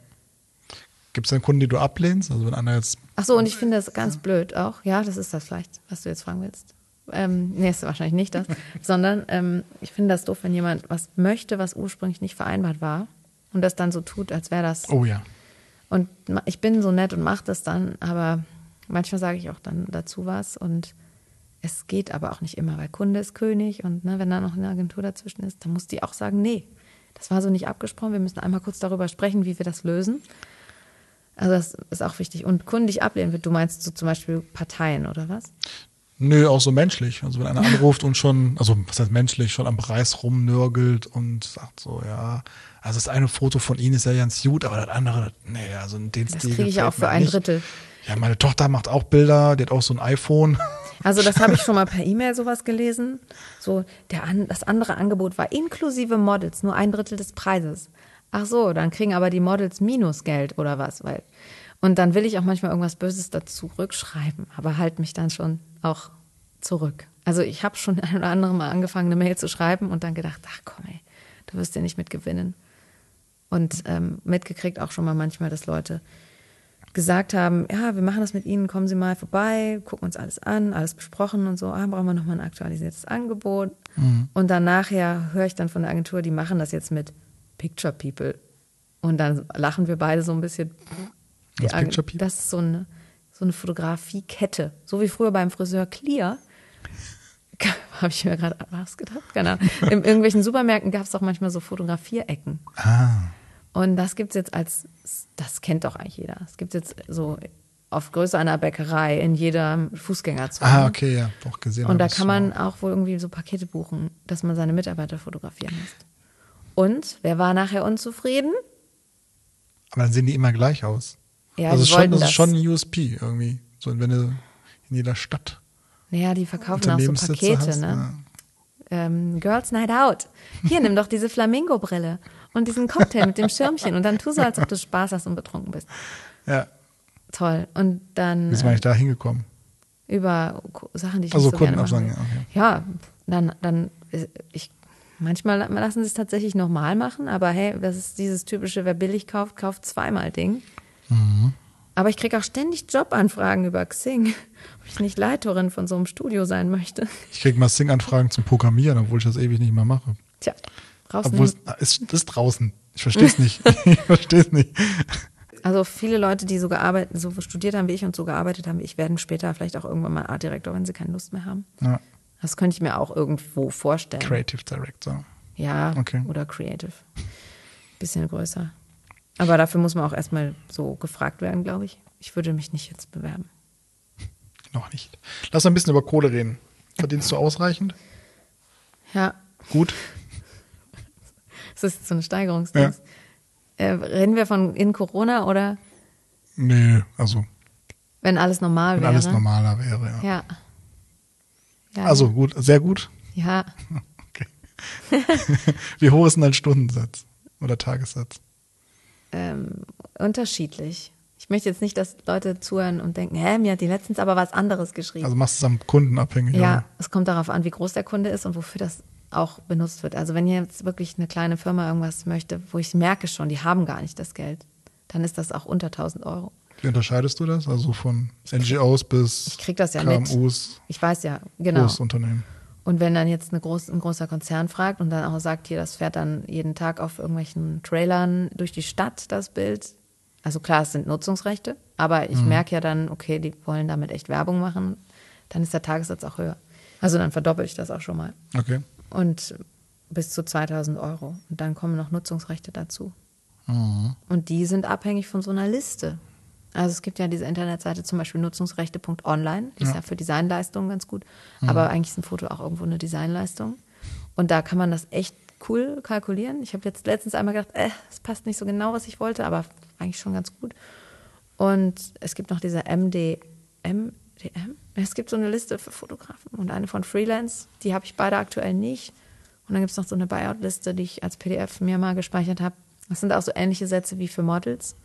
Gibt es denn Kunden, die du ablehnst? Also wenn einer jetzt, Ach so, und ich finde das ganz blöd auch. Ja, das ist das vielleicht, was du jetzt fragen willst. Ähm, nee, ist wahrscheinlich nicht das. sondern ähm, ich finde das doof, wenn jemand was möchte, was ursprünglich nicht vereinbart war und das dann so tut, als wäre das. oh ja, Und ich bin so nett und mache das dann, aber manchmal sage ich auch dann dazu was und es geht aber auch nicht immer, weil Kunde ist König und ne, wenn da noch eine Agentur dazwischen ist, dann muss die auch sagen, nee, das war so nicht abgesprochen, wir müssen einmal kurz darüber sprechen, wie wir das lösen. Also das ist auch wichtig. Und ich ablehnen wird, du meinst so zum Beispiel Parteien oder was? Nö, auch so menschlich. Also wenn einer anruft und schon, also was heißt menschlich, schon am Preis rumnörgelt und sagt so, ja, also das eine Foto von Ihnen ist ja ganz gut, aber das andere, nee, also in den Das kriege ich auch für ein nicht. Drittel. Ja, meine Tochter macht auch Bilder, die hat auch so ein iPhone. Also das habe ich schon mal per E-Mail sowas gelesen. So, der das andere Angebot war inklusive Models, nur ein Drittel des Preises. Ach so, dann kriegen aber die Models Minusgeld oder was, weil und dann will ich auch manchmal irgendwas Böses dazu rückschreiben, aber halt mich dann schon auch zurück. Also ich habe schon ein oder andere Mal angefangen, eine Mail zu schreiben und dann gedacht, ach komm ey, du wirst ja nicht mit gewinnen. Und ähm, mitgekriegt auch schon mal manchmal, dass Leute gesagt haben, ja, wir machen das mit Ihnen, kommen Sie mal vorbei, gucken uns alles an, alles besprochen und so, ah, brauchen wir nochmal ein aktualisiertes Angebot. Und dann nachher höre ich dann von der Agentur, die machen das jetzt mit Picture People. Und dann lachen wir beide so ein bisschen. Was, Picture People? Das ist so eine, so eine Fotografiekette. So wie früher beim Friseur Clear. Habe ich mir gerade ausgedacht. Keine Ahnung. In irgendwelchen Supermärkten gab es doch manchmal so Fotografierecken. Ah, Und das gibt's jetzt als, das kennt doch eigentlich jeder. Es gibt jetzt so auf Größe einer Bäckerei in jeder Fußgängerzone. ah, okay, ja, doch gesehen. Und da kann man auch wohl irgendwie so Pakete buchen, dass man seine Mitarbeiter fotografieren lässt. Und wer war nachher unzufrieden? Aber dann sehen die immer gleich aus. Ja, also schon, wollten das ist das. schon ein USP irgendwie. So, wenn du in jeder Stadt Naja, die verkaufen auch so Pakete, hast. ne? ähm, Girls Night Out. Hier, nimm doch diese Flamingo-Brille und diesen Cocktail mit dem Schirmchen und dann tu so, als ob du Spaß hast und betrunken bist. Ja. Toll. Und dann. Wie sind wir eigentlich da hingekommen? Über Sachen, die ich Also nicht so gerne Kundenabsagen, machen will. ja, okay. Ja, dann, dann, äh, ich, manchmal lassen sie es tatsächlich nochmal machen, aber hey, das ist dieses typische, wer billig kauft, kauft zweimal Ding. Mhm. Aber ich kriege auch ständig Jobanfragen über Xing, ob ich nicht Leiterin von so einem Studio sein möchte. Ich krieg mal Sing-Anfragen zum Programmieren, obwohl ich das ewig nicht mehr mache. Tja, draußen. Obwohl es ist draußen. Ich verstehe es nicht. ich verstehe es nicht. Also viele Leute, die so gearbeitet, so studiert haben wie ich und so gearbeitet haben wie ich, werden später vielleicht auch irgendwann mal Artdirektor, wenn sie keine Lust mehr haben. Ja. Das könnte ich mir auch irgendwo vorstellen. Creative Director. Ja, Okay. oder Creative. Bisschen größer. Aber dafür muss man auch erstmal so gefragt werden, glaube ich. Ich würde mich nicht jetzt bewerben. Noch nicht. Lass mal ein bisschen über Kohle reden. Verdienst du ausreichend? Ja, Gut. Das ist so eine Steigerungsdings. Äh, reden wir von in Corona oder Nee, also wenn alles normal wenn wäre? alles normaler wäre, ja. Ja. ja. Also gut, sehr gut. Ja, Okay. Wie hoch ist denn dein Stundensatz oder Tagessatz? ähm, unterschiedlich. Ich möchte jetzt nicht, dass Leute zuhören und denken, hä, mir hat die letztens aber was anderes geschrieben. Also machst du es am Kunden abhängig? Ja, oder? es kommt darauf an, wie groß der Kunde ist und wofür das auch benutzt wird. Also wenn jetzt wirklich eine kleine Firma irgendwas möchte, wo ich merke schon, die haben gar nicht das Geld, dann ist das auch unter 1000 Euro. Wie unterscheidest du das? Also von NGOs bis Ich krieg das ja mit. KMUs, Ich weiß ja, genau. Großunternehmen. Und wenn dann jetzt groß, ein großer Konzern fragt und dann auch sagt, hier, das fährt dann jeden Tag auf irgendwelchen Trailern durch die Stadt, das Bild. Also klar, es sind Nutzungsrechte, aber ich merke ja dann, okay, die wollen damit echt Werbung machen, dann ist der Tagessatz auch höher. Also dann verdoppel ich das auch schon mal. Okay. Und bis zu 2000 Euro. Und dann kommen noch Nutzungsrechte dazu. Mhm. Und die sind abhängig von so einer Liste. Also es gibt ja diese Internetseite zum Beispiel nutzungsrechte.online, die ist Ja. für Designleistungen ganz gut. Aber eigentlich ist ein Foto auch irgendwo eine Designleistung. Und da kann man das echt cool kalkulieren. Ich habe jetzt letztens einmal gedacht, äh, das passt nicht so genau, was ich wollte, aber eigentlich schon ganz gut. Und es gibt noch diese MD, MDM. Es gibt so eine Liste für Fotografen und eine von Freelance. Die habe ich beide aktuell nicht. Und dann gibt es noch so eine Buyout-Liste, die ich als PDF mir mal gespeichert habe. Das sind auch so ähnliche Sätze wie für Models.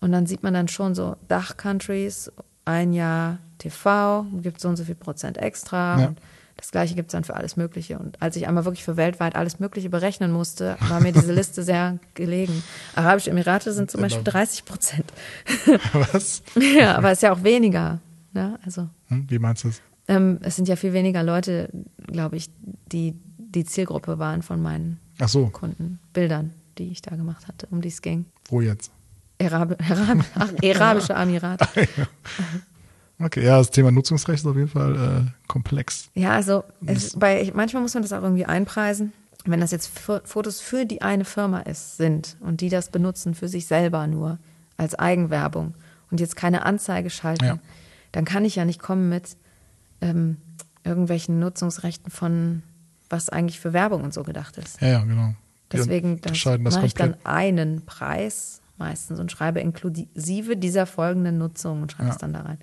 Und dann sieht man dann schon so Dach-Countries, ein Jahr TV, gibt so und so viel Prozent extra. Ja. Und das gleiche gibt es dann für alles Mögliche. Und als ich einmal wirklich für weltweit alles Mögliche berechnen musste, war mir diese Liste sehr gelegen. Arabische Emirate sind zum Beispiel 30 Prozent. Was? ja, aber es ist ja auch weniger. Ne? Also Hm? Wie meinst du das? ähm, es sind ja viel weniger Leute, glaube ich, die die Zielgruppe waren von meinen so, Kunden, Bildern, die ich da gemacht hatte, um die es ging. wo jetzt? Arab Arab Ach, Arabische Emirate. Okay, ja, das Thema Nutzungsrecht ist auf jeden Fall äh, komplex. Ja, also es, bei, manchmal muss man das auch irgendwie einpreisen. Wenn das jetzt Fo- Fotos für die eine Firma ist, sind und die das benutzen für sich selber nur als Eigenwerbung und jetzt keine Anzeige schalten, Ja. Dann kann ich ja nicht kommen mit ähm, irgendwelchen Nutzungsrechten von was eigentlich für Werbung und so gedacht ist. Ja, ja, genau. Die Deswegen das unterscheiden das mache ich dann einen Preis meistens und schreibe inklusive dieser folgenden Nutzung und schreibe Ja. es dann da rein.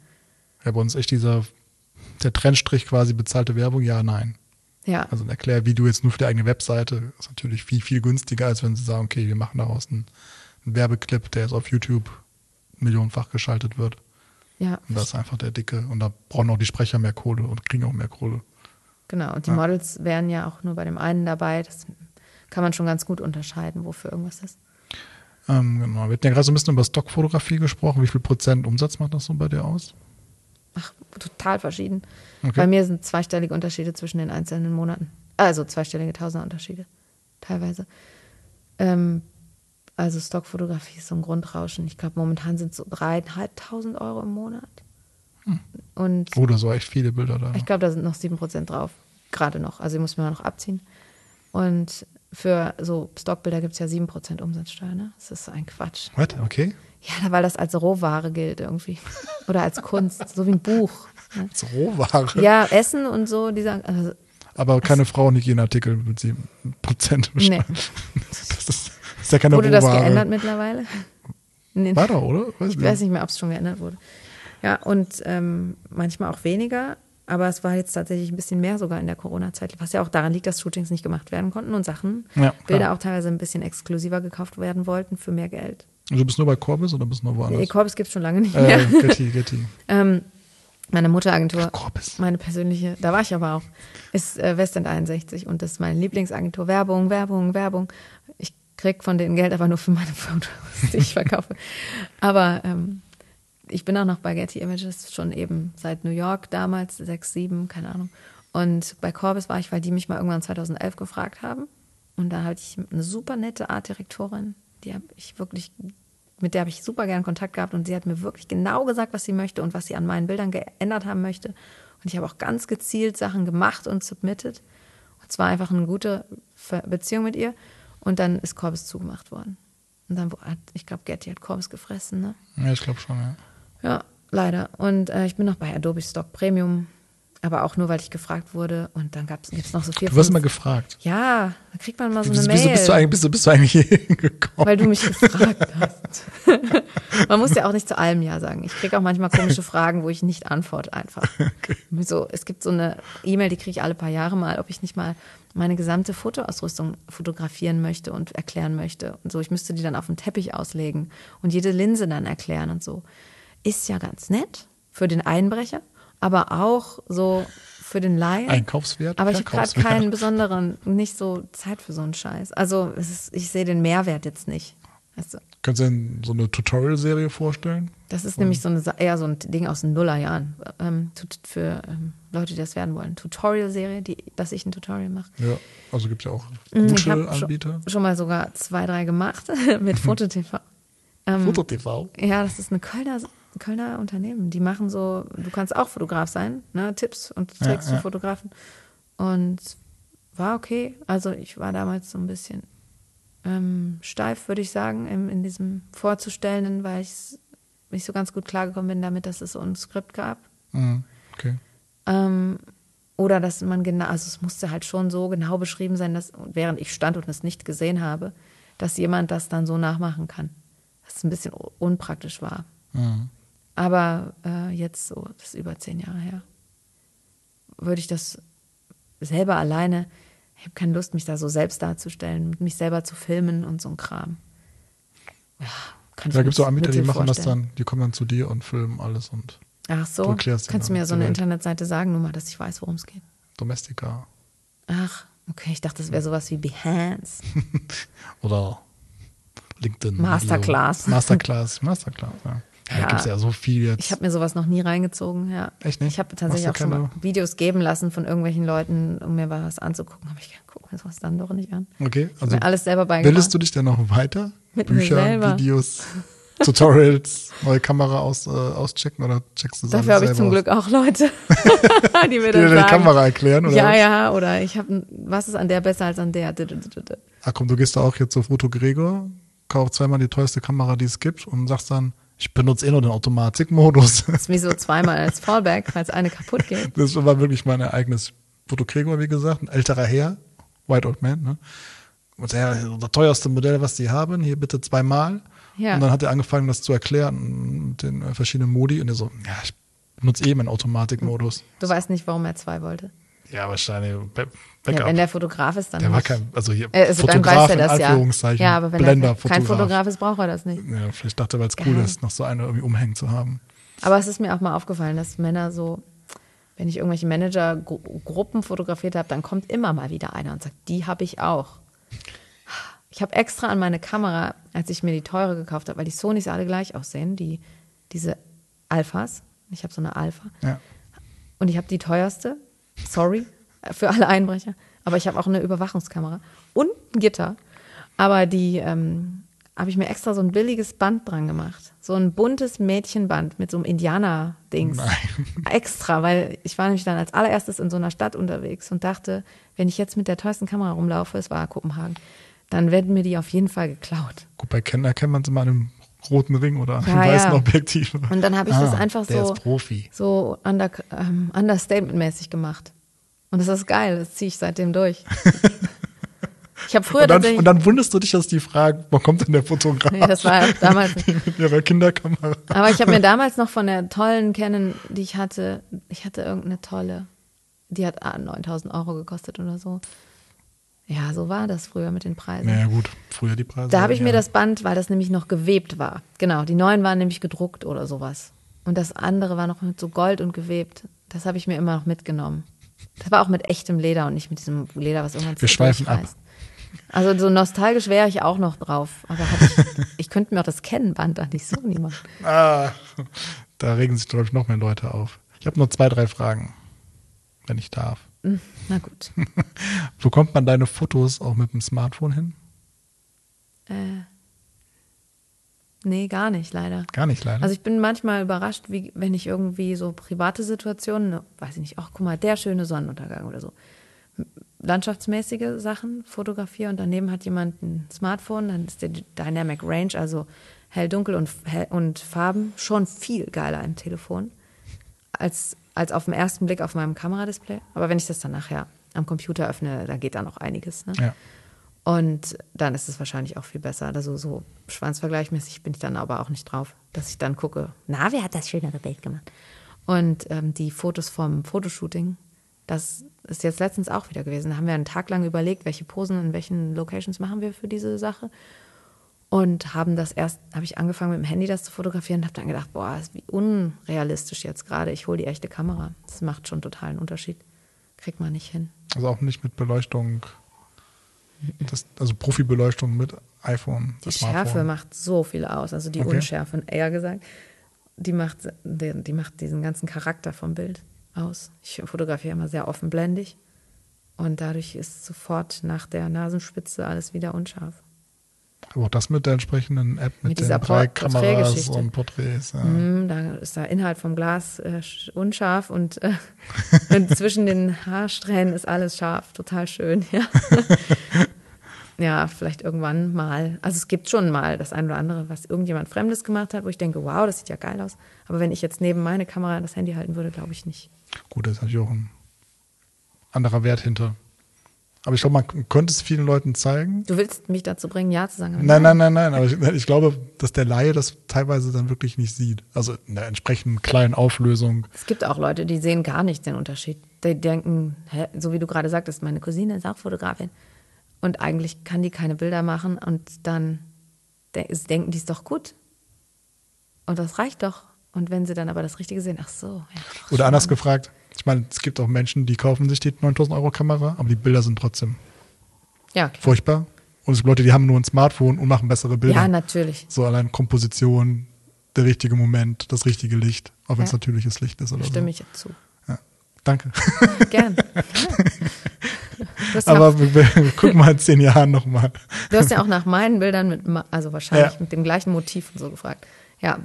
Ja, bei uns echt dieser, der Trennstrich quasi bezahlte Werbung, ja, nein. Ja, Also ein Erklärvideo jetzt nur für die eigene Webseite ist natürlich viel, viel günstiger, als wenn sie sagen, okay, wir machen daraus einen, einen Werbeclip, der jetzt auf YouTube millionenfach geschaltet wird. Ja, Und da ist einfach der dicke. Und da brauchen auch die Sprecher mehr Kohle und kriegen auch mehr Kohle. genau. Und die Ja. Models wären ja auch nur bei dem einen dabei. Das kann man schon ganz gut unterscheiden, wofür irgendwas ist. Ähm, genau. Wir hatten ja gerade so ein bisschen über Stockfotografie gesprochen. Wie viel Prozent Umsatz macht das so bei dir aus? Ach, total verschieden. Okay. Bei mir sind zweistellige Unterschiede zwischen den einzelnen Monaten. Also zweistellige Tausenderunterschiede, teilweise. Ähm, also Stockfotografie ist so ein Grundrauschen. Ich glaube, momentan sind es so dreieinhalbtausend Euro im Monat. Und Oder so echt viele Bilder da. ich glaube, da sind noch 7% drauf. Gerade noch. Also, die muss man noch abziehen. Und für so Stockbilder gibt es ja 7% Umsatzsteuer, ne? Das ist ein Quatsch. Was? Okay. Ja, weil das als Rohware gilt irgendwie. Oder als Kunst, so wie ein Buch. Ne? Ist Rohware. Ja, Essen und so, dieser. Also, Aber keine Frauenhygieneartikel mit 7 Prozent nee. Das ist, ist ja keine Wurde das Rohware. geändert mittlerweile? Nee, War doch, oder? ich weiß nicht mehr, ob es schon geändert wurde. Ja, und ähm, manchmal auch weniger. Aber es war jetzt tatsächlich ein bisschen mehr sogar in der Corona-Zeit, was ja auch daran liegt, dass Shootings nicht gemacht werden konnten und Sachen, Ja, Bilder auch teilweise ein bisschen exklusiver gekauft werden wollten für mehr Geld. Und Du bist nur bei Corbis oder bist du noch woanders? Nee, Corbis gibt es schon lange nicht mehr. äh, Getty, Getty. Ähm, meine Mutteragentur, Corbis. meine persönliche, da war ich aber auch, ist äh, Westend 61 und das ist meine Lieblingsagentur. Werbung, Werbung, Werbung. Krieg von denen Geld, aber nur für meine Fotos, die ich verkaufe. Aber ähm, ich bin auch noch bei Getty Images schon eben seit New York damals, sechs, sieben, keine Ahnung. Und bei Corbis war ich, weil die mich mal irgendwann 2011 gefragt haben. Und da hatte ich eine super nette Artdirektorin, die habe ich wirklich, mit der habe ich super gern Kontakt gehabt und sie hat mir wirklich genau gesagt, was sie möchte und was sie an meinen Bildern geändert haben möchte. Und ich habe auch ganz gezielt Sachen gemacht und submitted. Und es war einfach eine gute Beziehung mit ihr. Und dann ist Corbis zugemacht worden. Und dann hat, ich glaube, Getty hat Corbis gefressen, ne? Ja, ich glaube schon, ja. Ja, leider. Und äh, ich bin noch bei Adobe Stock Premium, aber auch nur, weil ich gefragt wurde. Und dann gibt es noch so vier, Du wirst immer gefragt. Ja, da kriegt man mal so eine Mail. wieso bist, du eigentlich, bist, du, bist du eigentlich hier hingekommen? Weil du mich gefragt hast. Man muss ja auch nicht zu allem Ja sagen. Ich kriege auch manchmal komische Fragen, wo ich nicht antworte einfach. So, es gibt so eine E-Mail, die kriege ich alle paar Jahre mal, ob ich nicht mal meine gesamte Fotoausrüstung fotografieren möchte und erklären möchte. Und so, ich müsste die dann auf dem Teppich auslegen und jede Linse dann erklären und so. Ist ja ganz nett für den Einbrecher, aber auch so für den Laien. Einkaufswert, Aber ich habe gerade keinen besonderen, nicht so Zeit für so einen Scheiß. Also ist, ich sehe den Mehrwert jetzt nicht. Weißt du? Könntest du dir so eine Tutorial-Serie vorstellen? Das ist nämlich so eine, eher so ein Ding aus den Nullerjahren ähm, für ähm, Leute, die das werden wollen. Tutorial-Serie, die, dass ich ein Tutorial mache. Ja, also gibt es ja auch Mhm, Ich gute Anbieter. schon, schon mal sogar zwei, drei gemacht mit FotoTV. Ähm, Foto-TV. Ja, das ist eine Kölner, Kölner Unternehmen. Die machen so, du kannst auch Fotograf sein, ne? Tipps und Ja, Tricks ja. für Fotografen. Und war okay. Also ich war damals so ein bisschen ähm, steif, würde ich sagen, im, in diesem Vorzustellenden, weil ich nicht so ganz gut klargekommen bin damit, dass es so ein Skript gab. Mhm, okay. Ähm, oder dass man genau, also es musste halt schon so genau beschrieben sein, dass während ich stand und es nicht gesehen habe, dass jemand das dann so nachmachen kann. Dass es ein bisschen unpraktisch war. Mhm. Aber äh, jetzt so, das ist über zehn Jahre her, würde ich das selber alleine, ich habe keine Lust, mich da so selbst darzustellen, mich selber zu filmen und so ein Kram. Ja, kann Da gibt es auch Anbieter, die machen das vorstellen. dann, die kommen dann zu dir und filmen alles und Ach so, Du kannst du mir so eine Welt. Internetseite sagen, nur mal, dass ich weiß, worum es geht. Domestika Ach, okay, ich dachte, das wäre sowas wie Behance. oder LinkedIn. Masterclass. Masterclass, Masterclass, ja. Ja, Ja. da gibt es ja so viel jetzt. Ich habe mir sowas noch nie reingezogen, ja. Echt nicht? Ich habe tatsächlich auch schon mal Videos geben lassen von irgendwelchen Leuten, um mir was anzugucken. Aber ich gucke mir sowas dann doch nicht an. okay, also alles selber beigebracht. bildest du dich denn noch weiter? Mit Bücher. Videos, Tutorials, neue Kamera aus, äh, auschecken oder checkst du Dafür habe ich zum selber Glück auch Leute, die mir aus? Die dann sagen, Kamera erklären, oder? ja, ja, oder ich habe, was ist an der besser als an der? Ach komm, du gehst da auch jetzt zu Foto Gregor, kauf zweimal die teuerste Kamera, die es gibt und sagst dann, ich benutze eh nur den Automatikmodus. Das ist wie so zweimal als Fallback, falls eine kaputt geht. Das war wirklich mein eigenes Foto Gregor, wie gesagt, ein älterer Herr, White Old Man, ne? Und ja, das teuerste Modell, was die haben, hier bitte zweimal. Ja. Und dann hat er angefangen, das zu erklären mit den äh, verschiedenen Modi und er so, ja, ich benutze eh meinen Automatikmodus. Du weißt nicht, warum er zwei wollte. Ja, wahrscheinlich Ja, wenn der Fotograf ist, dann der war nicht. kein, also hier, Äh, also dann Fotograf weiß er das ja. Anführungszeichen, Ja, aber wenn Blender, er kein Fotograf ist, braucht er das nicht. Ja, vielleicht dachte er, weil es cool ist, noch so eine irgendwie umhängen zu haben. Aber es ist mir auch mal aufgefallen, dass Männer so, wenn ich irgendwelche Manager-Gruppen fotografiert habe, dann kommt immer mal wieder einer und sagt, die habe ich auch. Ich habe extra an meine Kamera, als ich mir die teure gekauft habe, weil die Sonys alle gleich aussehen, die, diese Alphas. Ich habe so eine Alpha. Ja. Und ich habe die teuerste. Sorry für alle Einbrecher. Aber ich habe auch eine Überwachungskamera und ein Gitter. Aber die ähm, habe ich mir extra so ein billiges Band dran gemacht. So ein buntes Mädchenband mit so einem Indianer-Dings. Extra, weil ich war nämlich dann als allererstes in so einer Stadt unterwegs und dachte, wenn ich jetzt mit der teuersten Kamera rumlaufe, es war Kopenhagen, dann werden mir die auf jeden Fall geklaut. Gut, bei Ken erkennt man immer an einem roten Ring oder einem Ja, weißen ja. Objektiv. Und dann habe ich das einfach so, so under, ähm, understatement-mäßig gemacht. Und das ist geil, das ziehe ich seitdem durch. Ich habe früher und, dann, und dann wunderst du dich, dass die fragen, wo kommt denn der Fotograf? Ja, das war damals. Mit ihrer Kinderkamera. Aber ich habe mir damals noch von der tollen Canon, die ich hatte, ich hatte irgendeine tolle, die hat ah, 9000 Euro gekostet oder so. Ja, so war das früher mit den Preisen. Naja, gut, früher die Preise. Da habe ich ja. mir das Band, weil das nämlich noch gewebt war. Genau, die neuen waren nämlich gedruckt oder sowas. Und das andere war noch mit so Gold und gewebt. Das habe ich mir immer noch mitgenommen. Das war auch mit echtem Leder und nicht mit diesem Leder, was irgendwann Wir schweifen ab. Also so nostalgisch wäre ich auch noch drauf. Aber ich, ich könnte mir auch das Kennenband an die Sony machen. Ah, da regen sich, glaube ich, noch mehr Leute auf. Ich habe noch zwei, drei Fragen, wenn ich darf. Na gut. Bekommt man deine Fotos auch mit dem Smartphone hin? Äh, nee, gar nicht, leider. Gar nicht, leider. Also ich bin manchmal überrascht, wie wenn ich irgendwie so private Situationen, ne, weiß ich nicht, ach guck mal, der schöne Sonnenuntergang oder so. Landschaftsmäßige Sachen fotografiere und daneben hat jemand ein Smartphone, dann ist der Dynamic Range, also hell, dunkel und, hell und Farben, schon viel geiler im Telefon als, als auf den ersten Blick auf meinem Kameradisplay. Aber wenn ich das dann nachher am Computer öffne, da geht da noch einiges. Ne? ja. Und dann ist es wahrscheinlich auch viel besser. Also so schwanzvergleichmäßig bin ich dann aber auch nicht drauf, dass ich dann gucke, na, wer hat das schönere Bild gemacht? Und ähm, die Fotos vom Fotoshooting, das ist jetzt letztens auch wieder gewesen. Da haben wir einen Tag lang überlegt, welche Posen in welchen Locations machen wir für diese Sache. Und haben das erst, habe ich angefangen mit dem Handy das zu fotografieren und habe dann gedacht, boah, ist wie unrealistisch jetzt gerade. Ich hole die echte Kamera. Das macht schon total einen Unterschied. Kriegt man nicht hin. Also auch nicht mit Beleuchtung. Das, also Profibeleuchtung mit iPhone. Die Smartphone. Schärfe macht so viel aus, also die Okay. Unschärfe, eher gesagt. Die macht, die, die macht diesen ganzen Charakter vom Bild aus. Ich fotografiere immer sehr offenblendig und dadurch ist sofort nach der Nasenspitze alles wieder unscharf. Aber auch das mit der entsprechenden App, mit, Mit den dieser drei Por- Kameras und Porträts. Ja. Hm, da ist der Inhalt vom Glas äh, sch- unscharf und, äh, und zwischen den Haarsträhnen ist alles scharf. Total schön, ja. ja, vielleicht irgendwann mal. Also es gibt schon mal das ein oder andere, was irgendjemand Fremdes gemacht hat, wo ich denke, wow, das sieht ja geil aus. Aber wenn ich jetzt neben meine Kamera das Handy halten würde, glaube ich nicht. Gut, da ist natürlich auch ein anderer Wert hinter. Aber ich glaube, man könnte es vielen Leuten zeigen. Du willst mich dazu bringen, Ja zu sagen? Nein, nein, nein, nein. Aber ich, ich glaube, dass der Laie das teilweise dann wirklich nicht sieht. Also in der entsprechenden kleinen Auflösung. Es gibt auch Leute, die sehen gar nicht den Unterschied. Die denken, hä, so wie du gerade sagtest, meine Cousine ist auch Fotografin. Und eigentlich kann die keine Bilder machen und dann de denken die ist doch gut. Und das reicht doch. Und wenn sie dann aber das Richtige sehen, ach so. Ja, ach, Oder anders gefragt. Ich meine, es gibt auch Menschen, die kaufen sich die 9000 Euro Kamera, aber die Bilder sind trotzdem Ja, okay. furchtbar. Und es gibt Leute, die haben nur ein Smartphone und machen bessere Bilder. ja, natürlich. so allein Komposition, der richtige Moment, das richtige Licht, auch wenn es Ja. natürliches Licht ist oder Stimme so. ich zu. Ja. Danke. Gern. Ja Aber auch, wir, wir gucken mal in zehn Jahren nochmal. du hast ja auch nach meinen Bildern mit, also wahrscheinlich Ja. mit dem gleichen Motiv und so gefragt. Ja,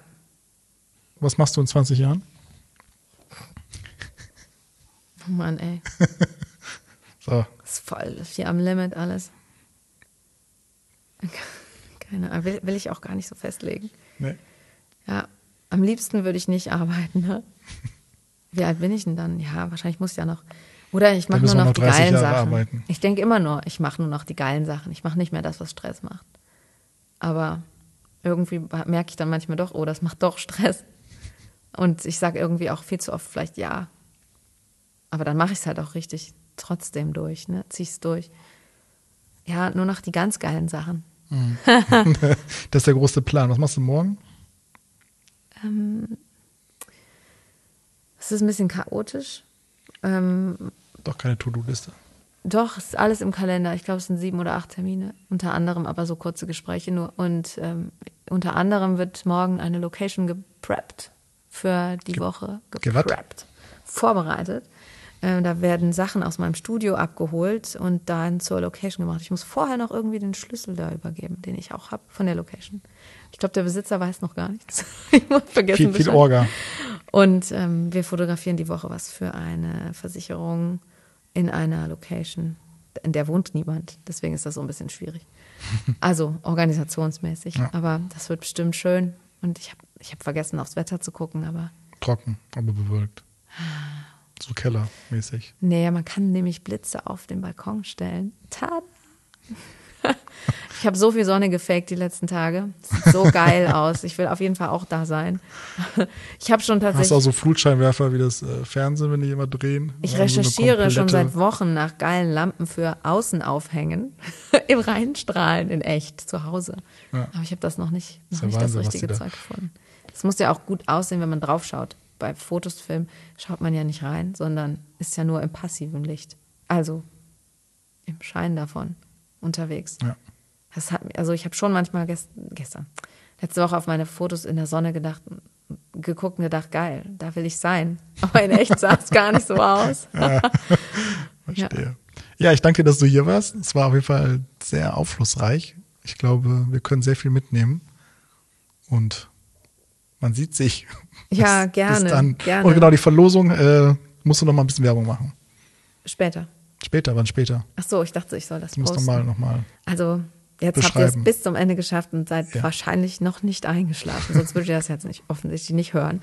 Was machst du in 20 Jahren? Oh Mann, ey. So, ist voll hier am Limit alles. Keine Ahnung, will, will ich auch gar nicht so festlegen. nee. Ja, am liebsten würde ich nicht arbeiten. Ne? Wie alt bin ich denn dann? Ja, wahrscheinlich muss ich ja noch. Oder ich mache nur noch noch die 30 geilen Jahre Sachen. arbeiten. Ich denke immer nur, ich mache nur noch die geilen Sachen. Ich mache nicht mehr das, was Stress macht. Aber irgendwie merke ich dann manchmal doch, oh, das macht doch Stress. Und ich sage irgendwie auch viel zu oft vielleicht ja. Aber dann mache ich es halt auch richtig trotzdem durch, ne? Zieh es durch. Ja, nur noch die ganz geilen Sachen. Das ist der große Plan. Was machst du morgen? Es ist ein bisschen chaotisch. Ähm, Doch keine To-Do-Liste. Doch, es ist alles im Kalender. Ich glaube, es sind sieben oder acht Termine. Unter anderem aber so kurze Gespräche nur. Und ähm, unter anderem wird morgen eine Location gepreppt für die Woche. ge- wat? Gepreppt. Vorbereitet. Ähm, da werden Sachen aus meinem Studio abgeholt und dann zur Location gemacht. Ich muss vorher noch irgendwie den Schlüssel da übergeben, den ich auch habe von der Location. Ich glaube, der Besitzer weiß noch gar nichts. ich muss vergessen. Viel, viel Bescheid. Orga. Und ähm, wir fotografieren die Woche was für eine Versicherung in einer Location. In der wohnt niemand. Deswegen ist das so ein bisschen schwierig. Also organisationsmäßig. Ja. Aber das wird bestimmt schön. Und ich habe ich hab vergessen, aufs Wetter zu gucken. Aber Trocken, aber bewölkt. So kellermäßig. nee, man kann nämlich Blitze auf den Balkon stellen. Tada! Ich habe so viel Sonne gefaked die letzten Tage. Sieht so geil aus. Ich will auf jeden Fall auch da sein. Ich habe schon tatsächlich. Hast du auch so Flutscheinwerfer wie das äh, Fernsehen, wenn die immer drehen? Ich Oder so recherchiere schon seit Wochen nach geilen Lampen für Außenaufhängen im Reinstrahlen in echt zu Hause. Ja. Aber ich habe das noch nicht, noch ja nicht Wahnsinn, das richtige Zeug gefunden. Es muss ja auch gut aussehen, wenn man drauf schaut. Bei Fotos, Film schaut man ja nicht rein, sondern ist ja nur im passiven Licht. Also im Schein davon unterwegs. Ja. Das hat, also ich habe schon manchmal gest, gestern, letzte Woche auf meine Fotos in der Sonne gedacht, geguckt und gedacht, geil, da will ich sein. Aber in echt sah es gar nicht so aus. Verstehe. Ja. ich danke dir, dass du hier warst. Es war auf jeden Fall sehr aufschlussreich. Ich glaube, wir können sehr viel mitnehmen. Und man sieht sich. Ja, Bis- gerne, Bis dann. gerne. Und genau, die Verlosung äh, musst du noch mal ein bisschen Werbung machen. Später. Später, wann später? Ach so, ich dachte, ich soll das Du musst posten. noch mal, noch mal. Also jetzt habt ihr es bis zum Ende geschafft und seid Ja. wahrscheinlich noch nicht eingeschlafen. Sonst würdet ihr das jetzt nicht offensichtlich nicht hören.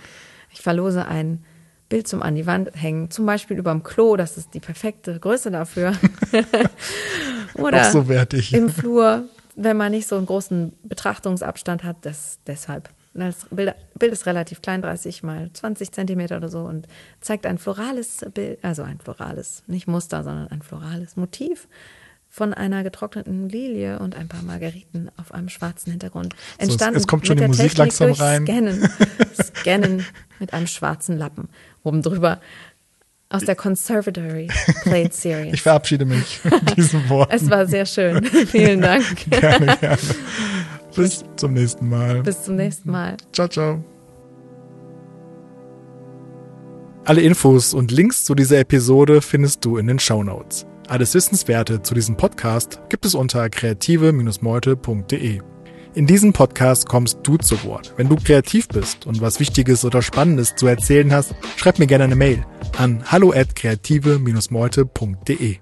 Ich verlose ein Bild zum an die Wand hängen, zum Beispiel über dem Klo, das ist die perfekte Größe dafür. Oder Auch so wertig. im Flur, wenn man nicht so einen großen Betrachtungsabstand hat, das deshalb. Das Bild, Bild ist relativ klein, 30 mal 20 Zentimeter oder so und zeigt ein florales Bild, also ein florales, nicht Muster, sondern ein florales Motiv von einer getrockneten Lilie und ein paar Margeriten auf einem schwarzen Hintergrund. es- Entstanden es kommt schon mit die der Musik Technik langsam durch rein. Scannen. Scannen mit einem schwarzen Lappen oben drüber. Aus der Conservatory Plate Series. Ich verabschiede mich mit diesen Worten. Es war sehr schön. Vielen Dank. gerne, gerne. Bis zum nächsten Mal. Bis zum nächsten Mal. Ciao, ciao. Alle Infos und Links zu dieser Episode findest du in den Shownotes. Alles Wissenswerte zu diesem Podcast gibt es unter kreative-meute.de. In diesem Podcast kommst du zu Wort. Wenn du kreativ bist und was Wichtiges oder Spannendes zu erzählen hast, schreib mir gerne eine Mail an hallo at kreative-meute.de.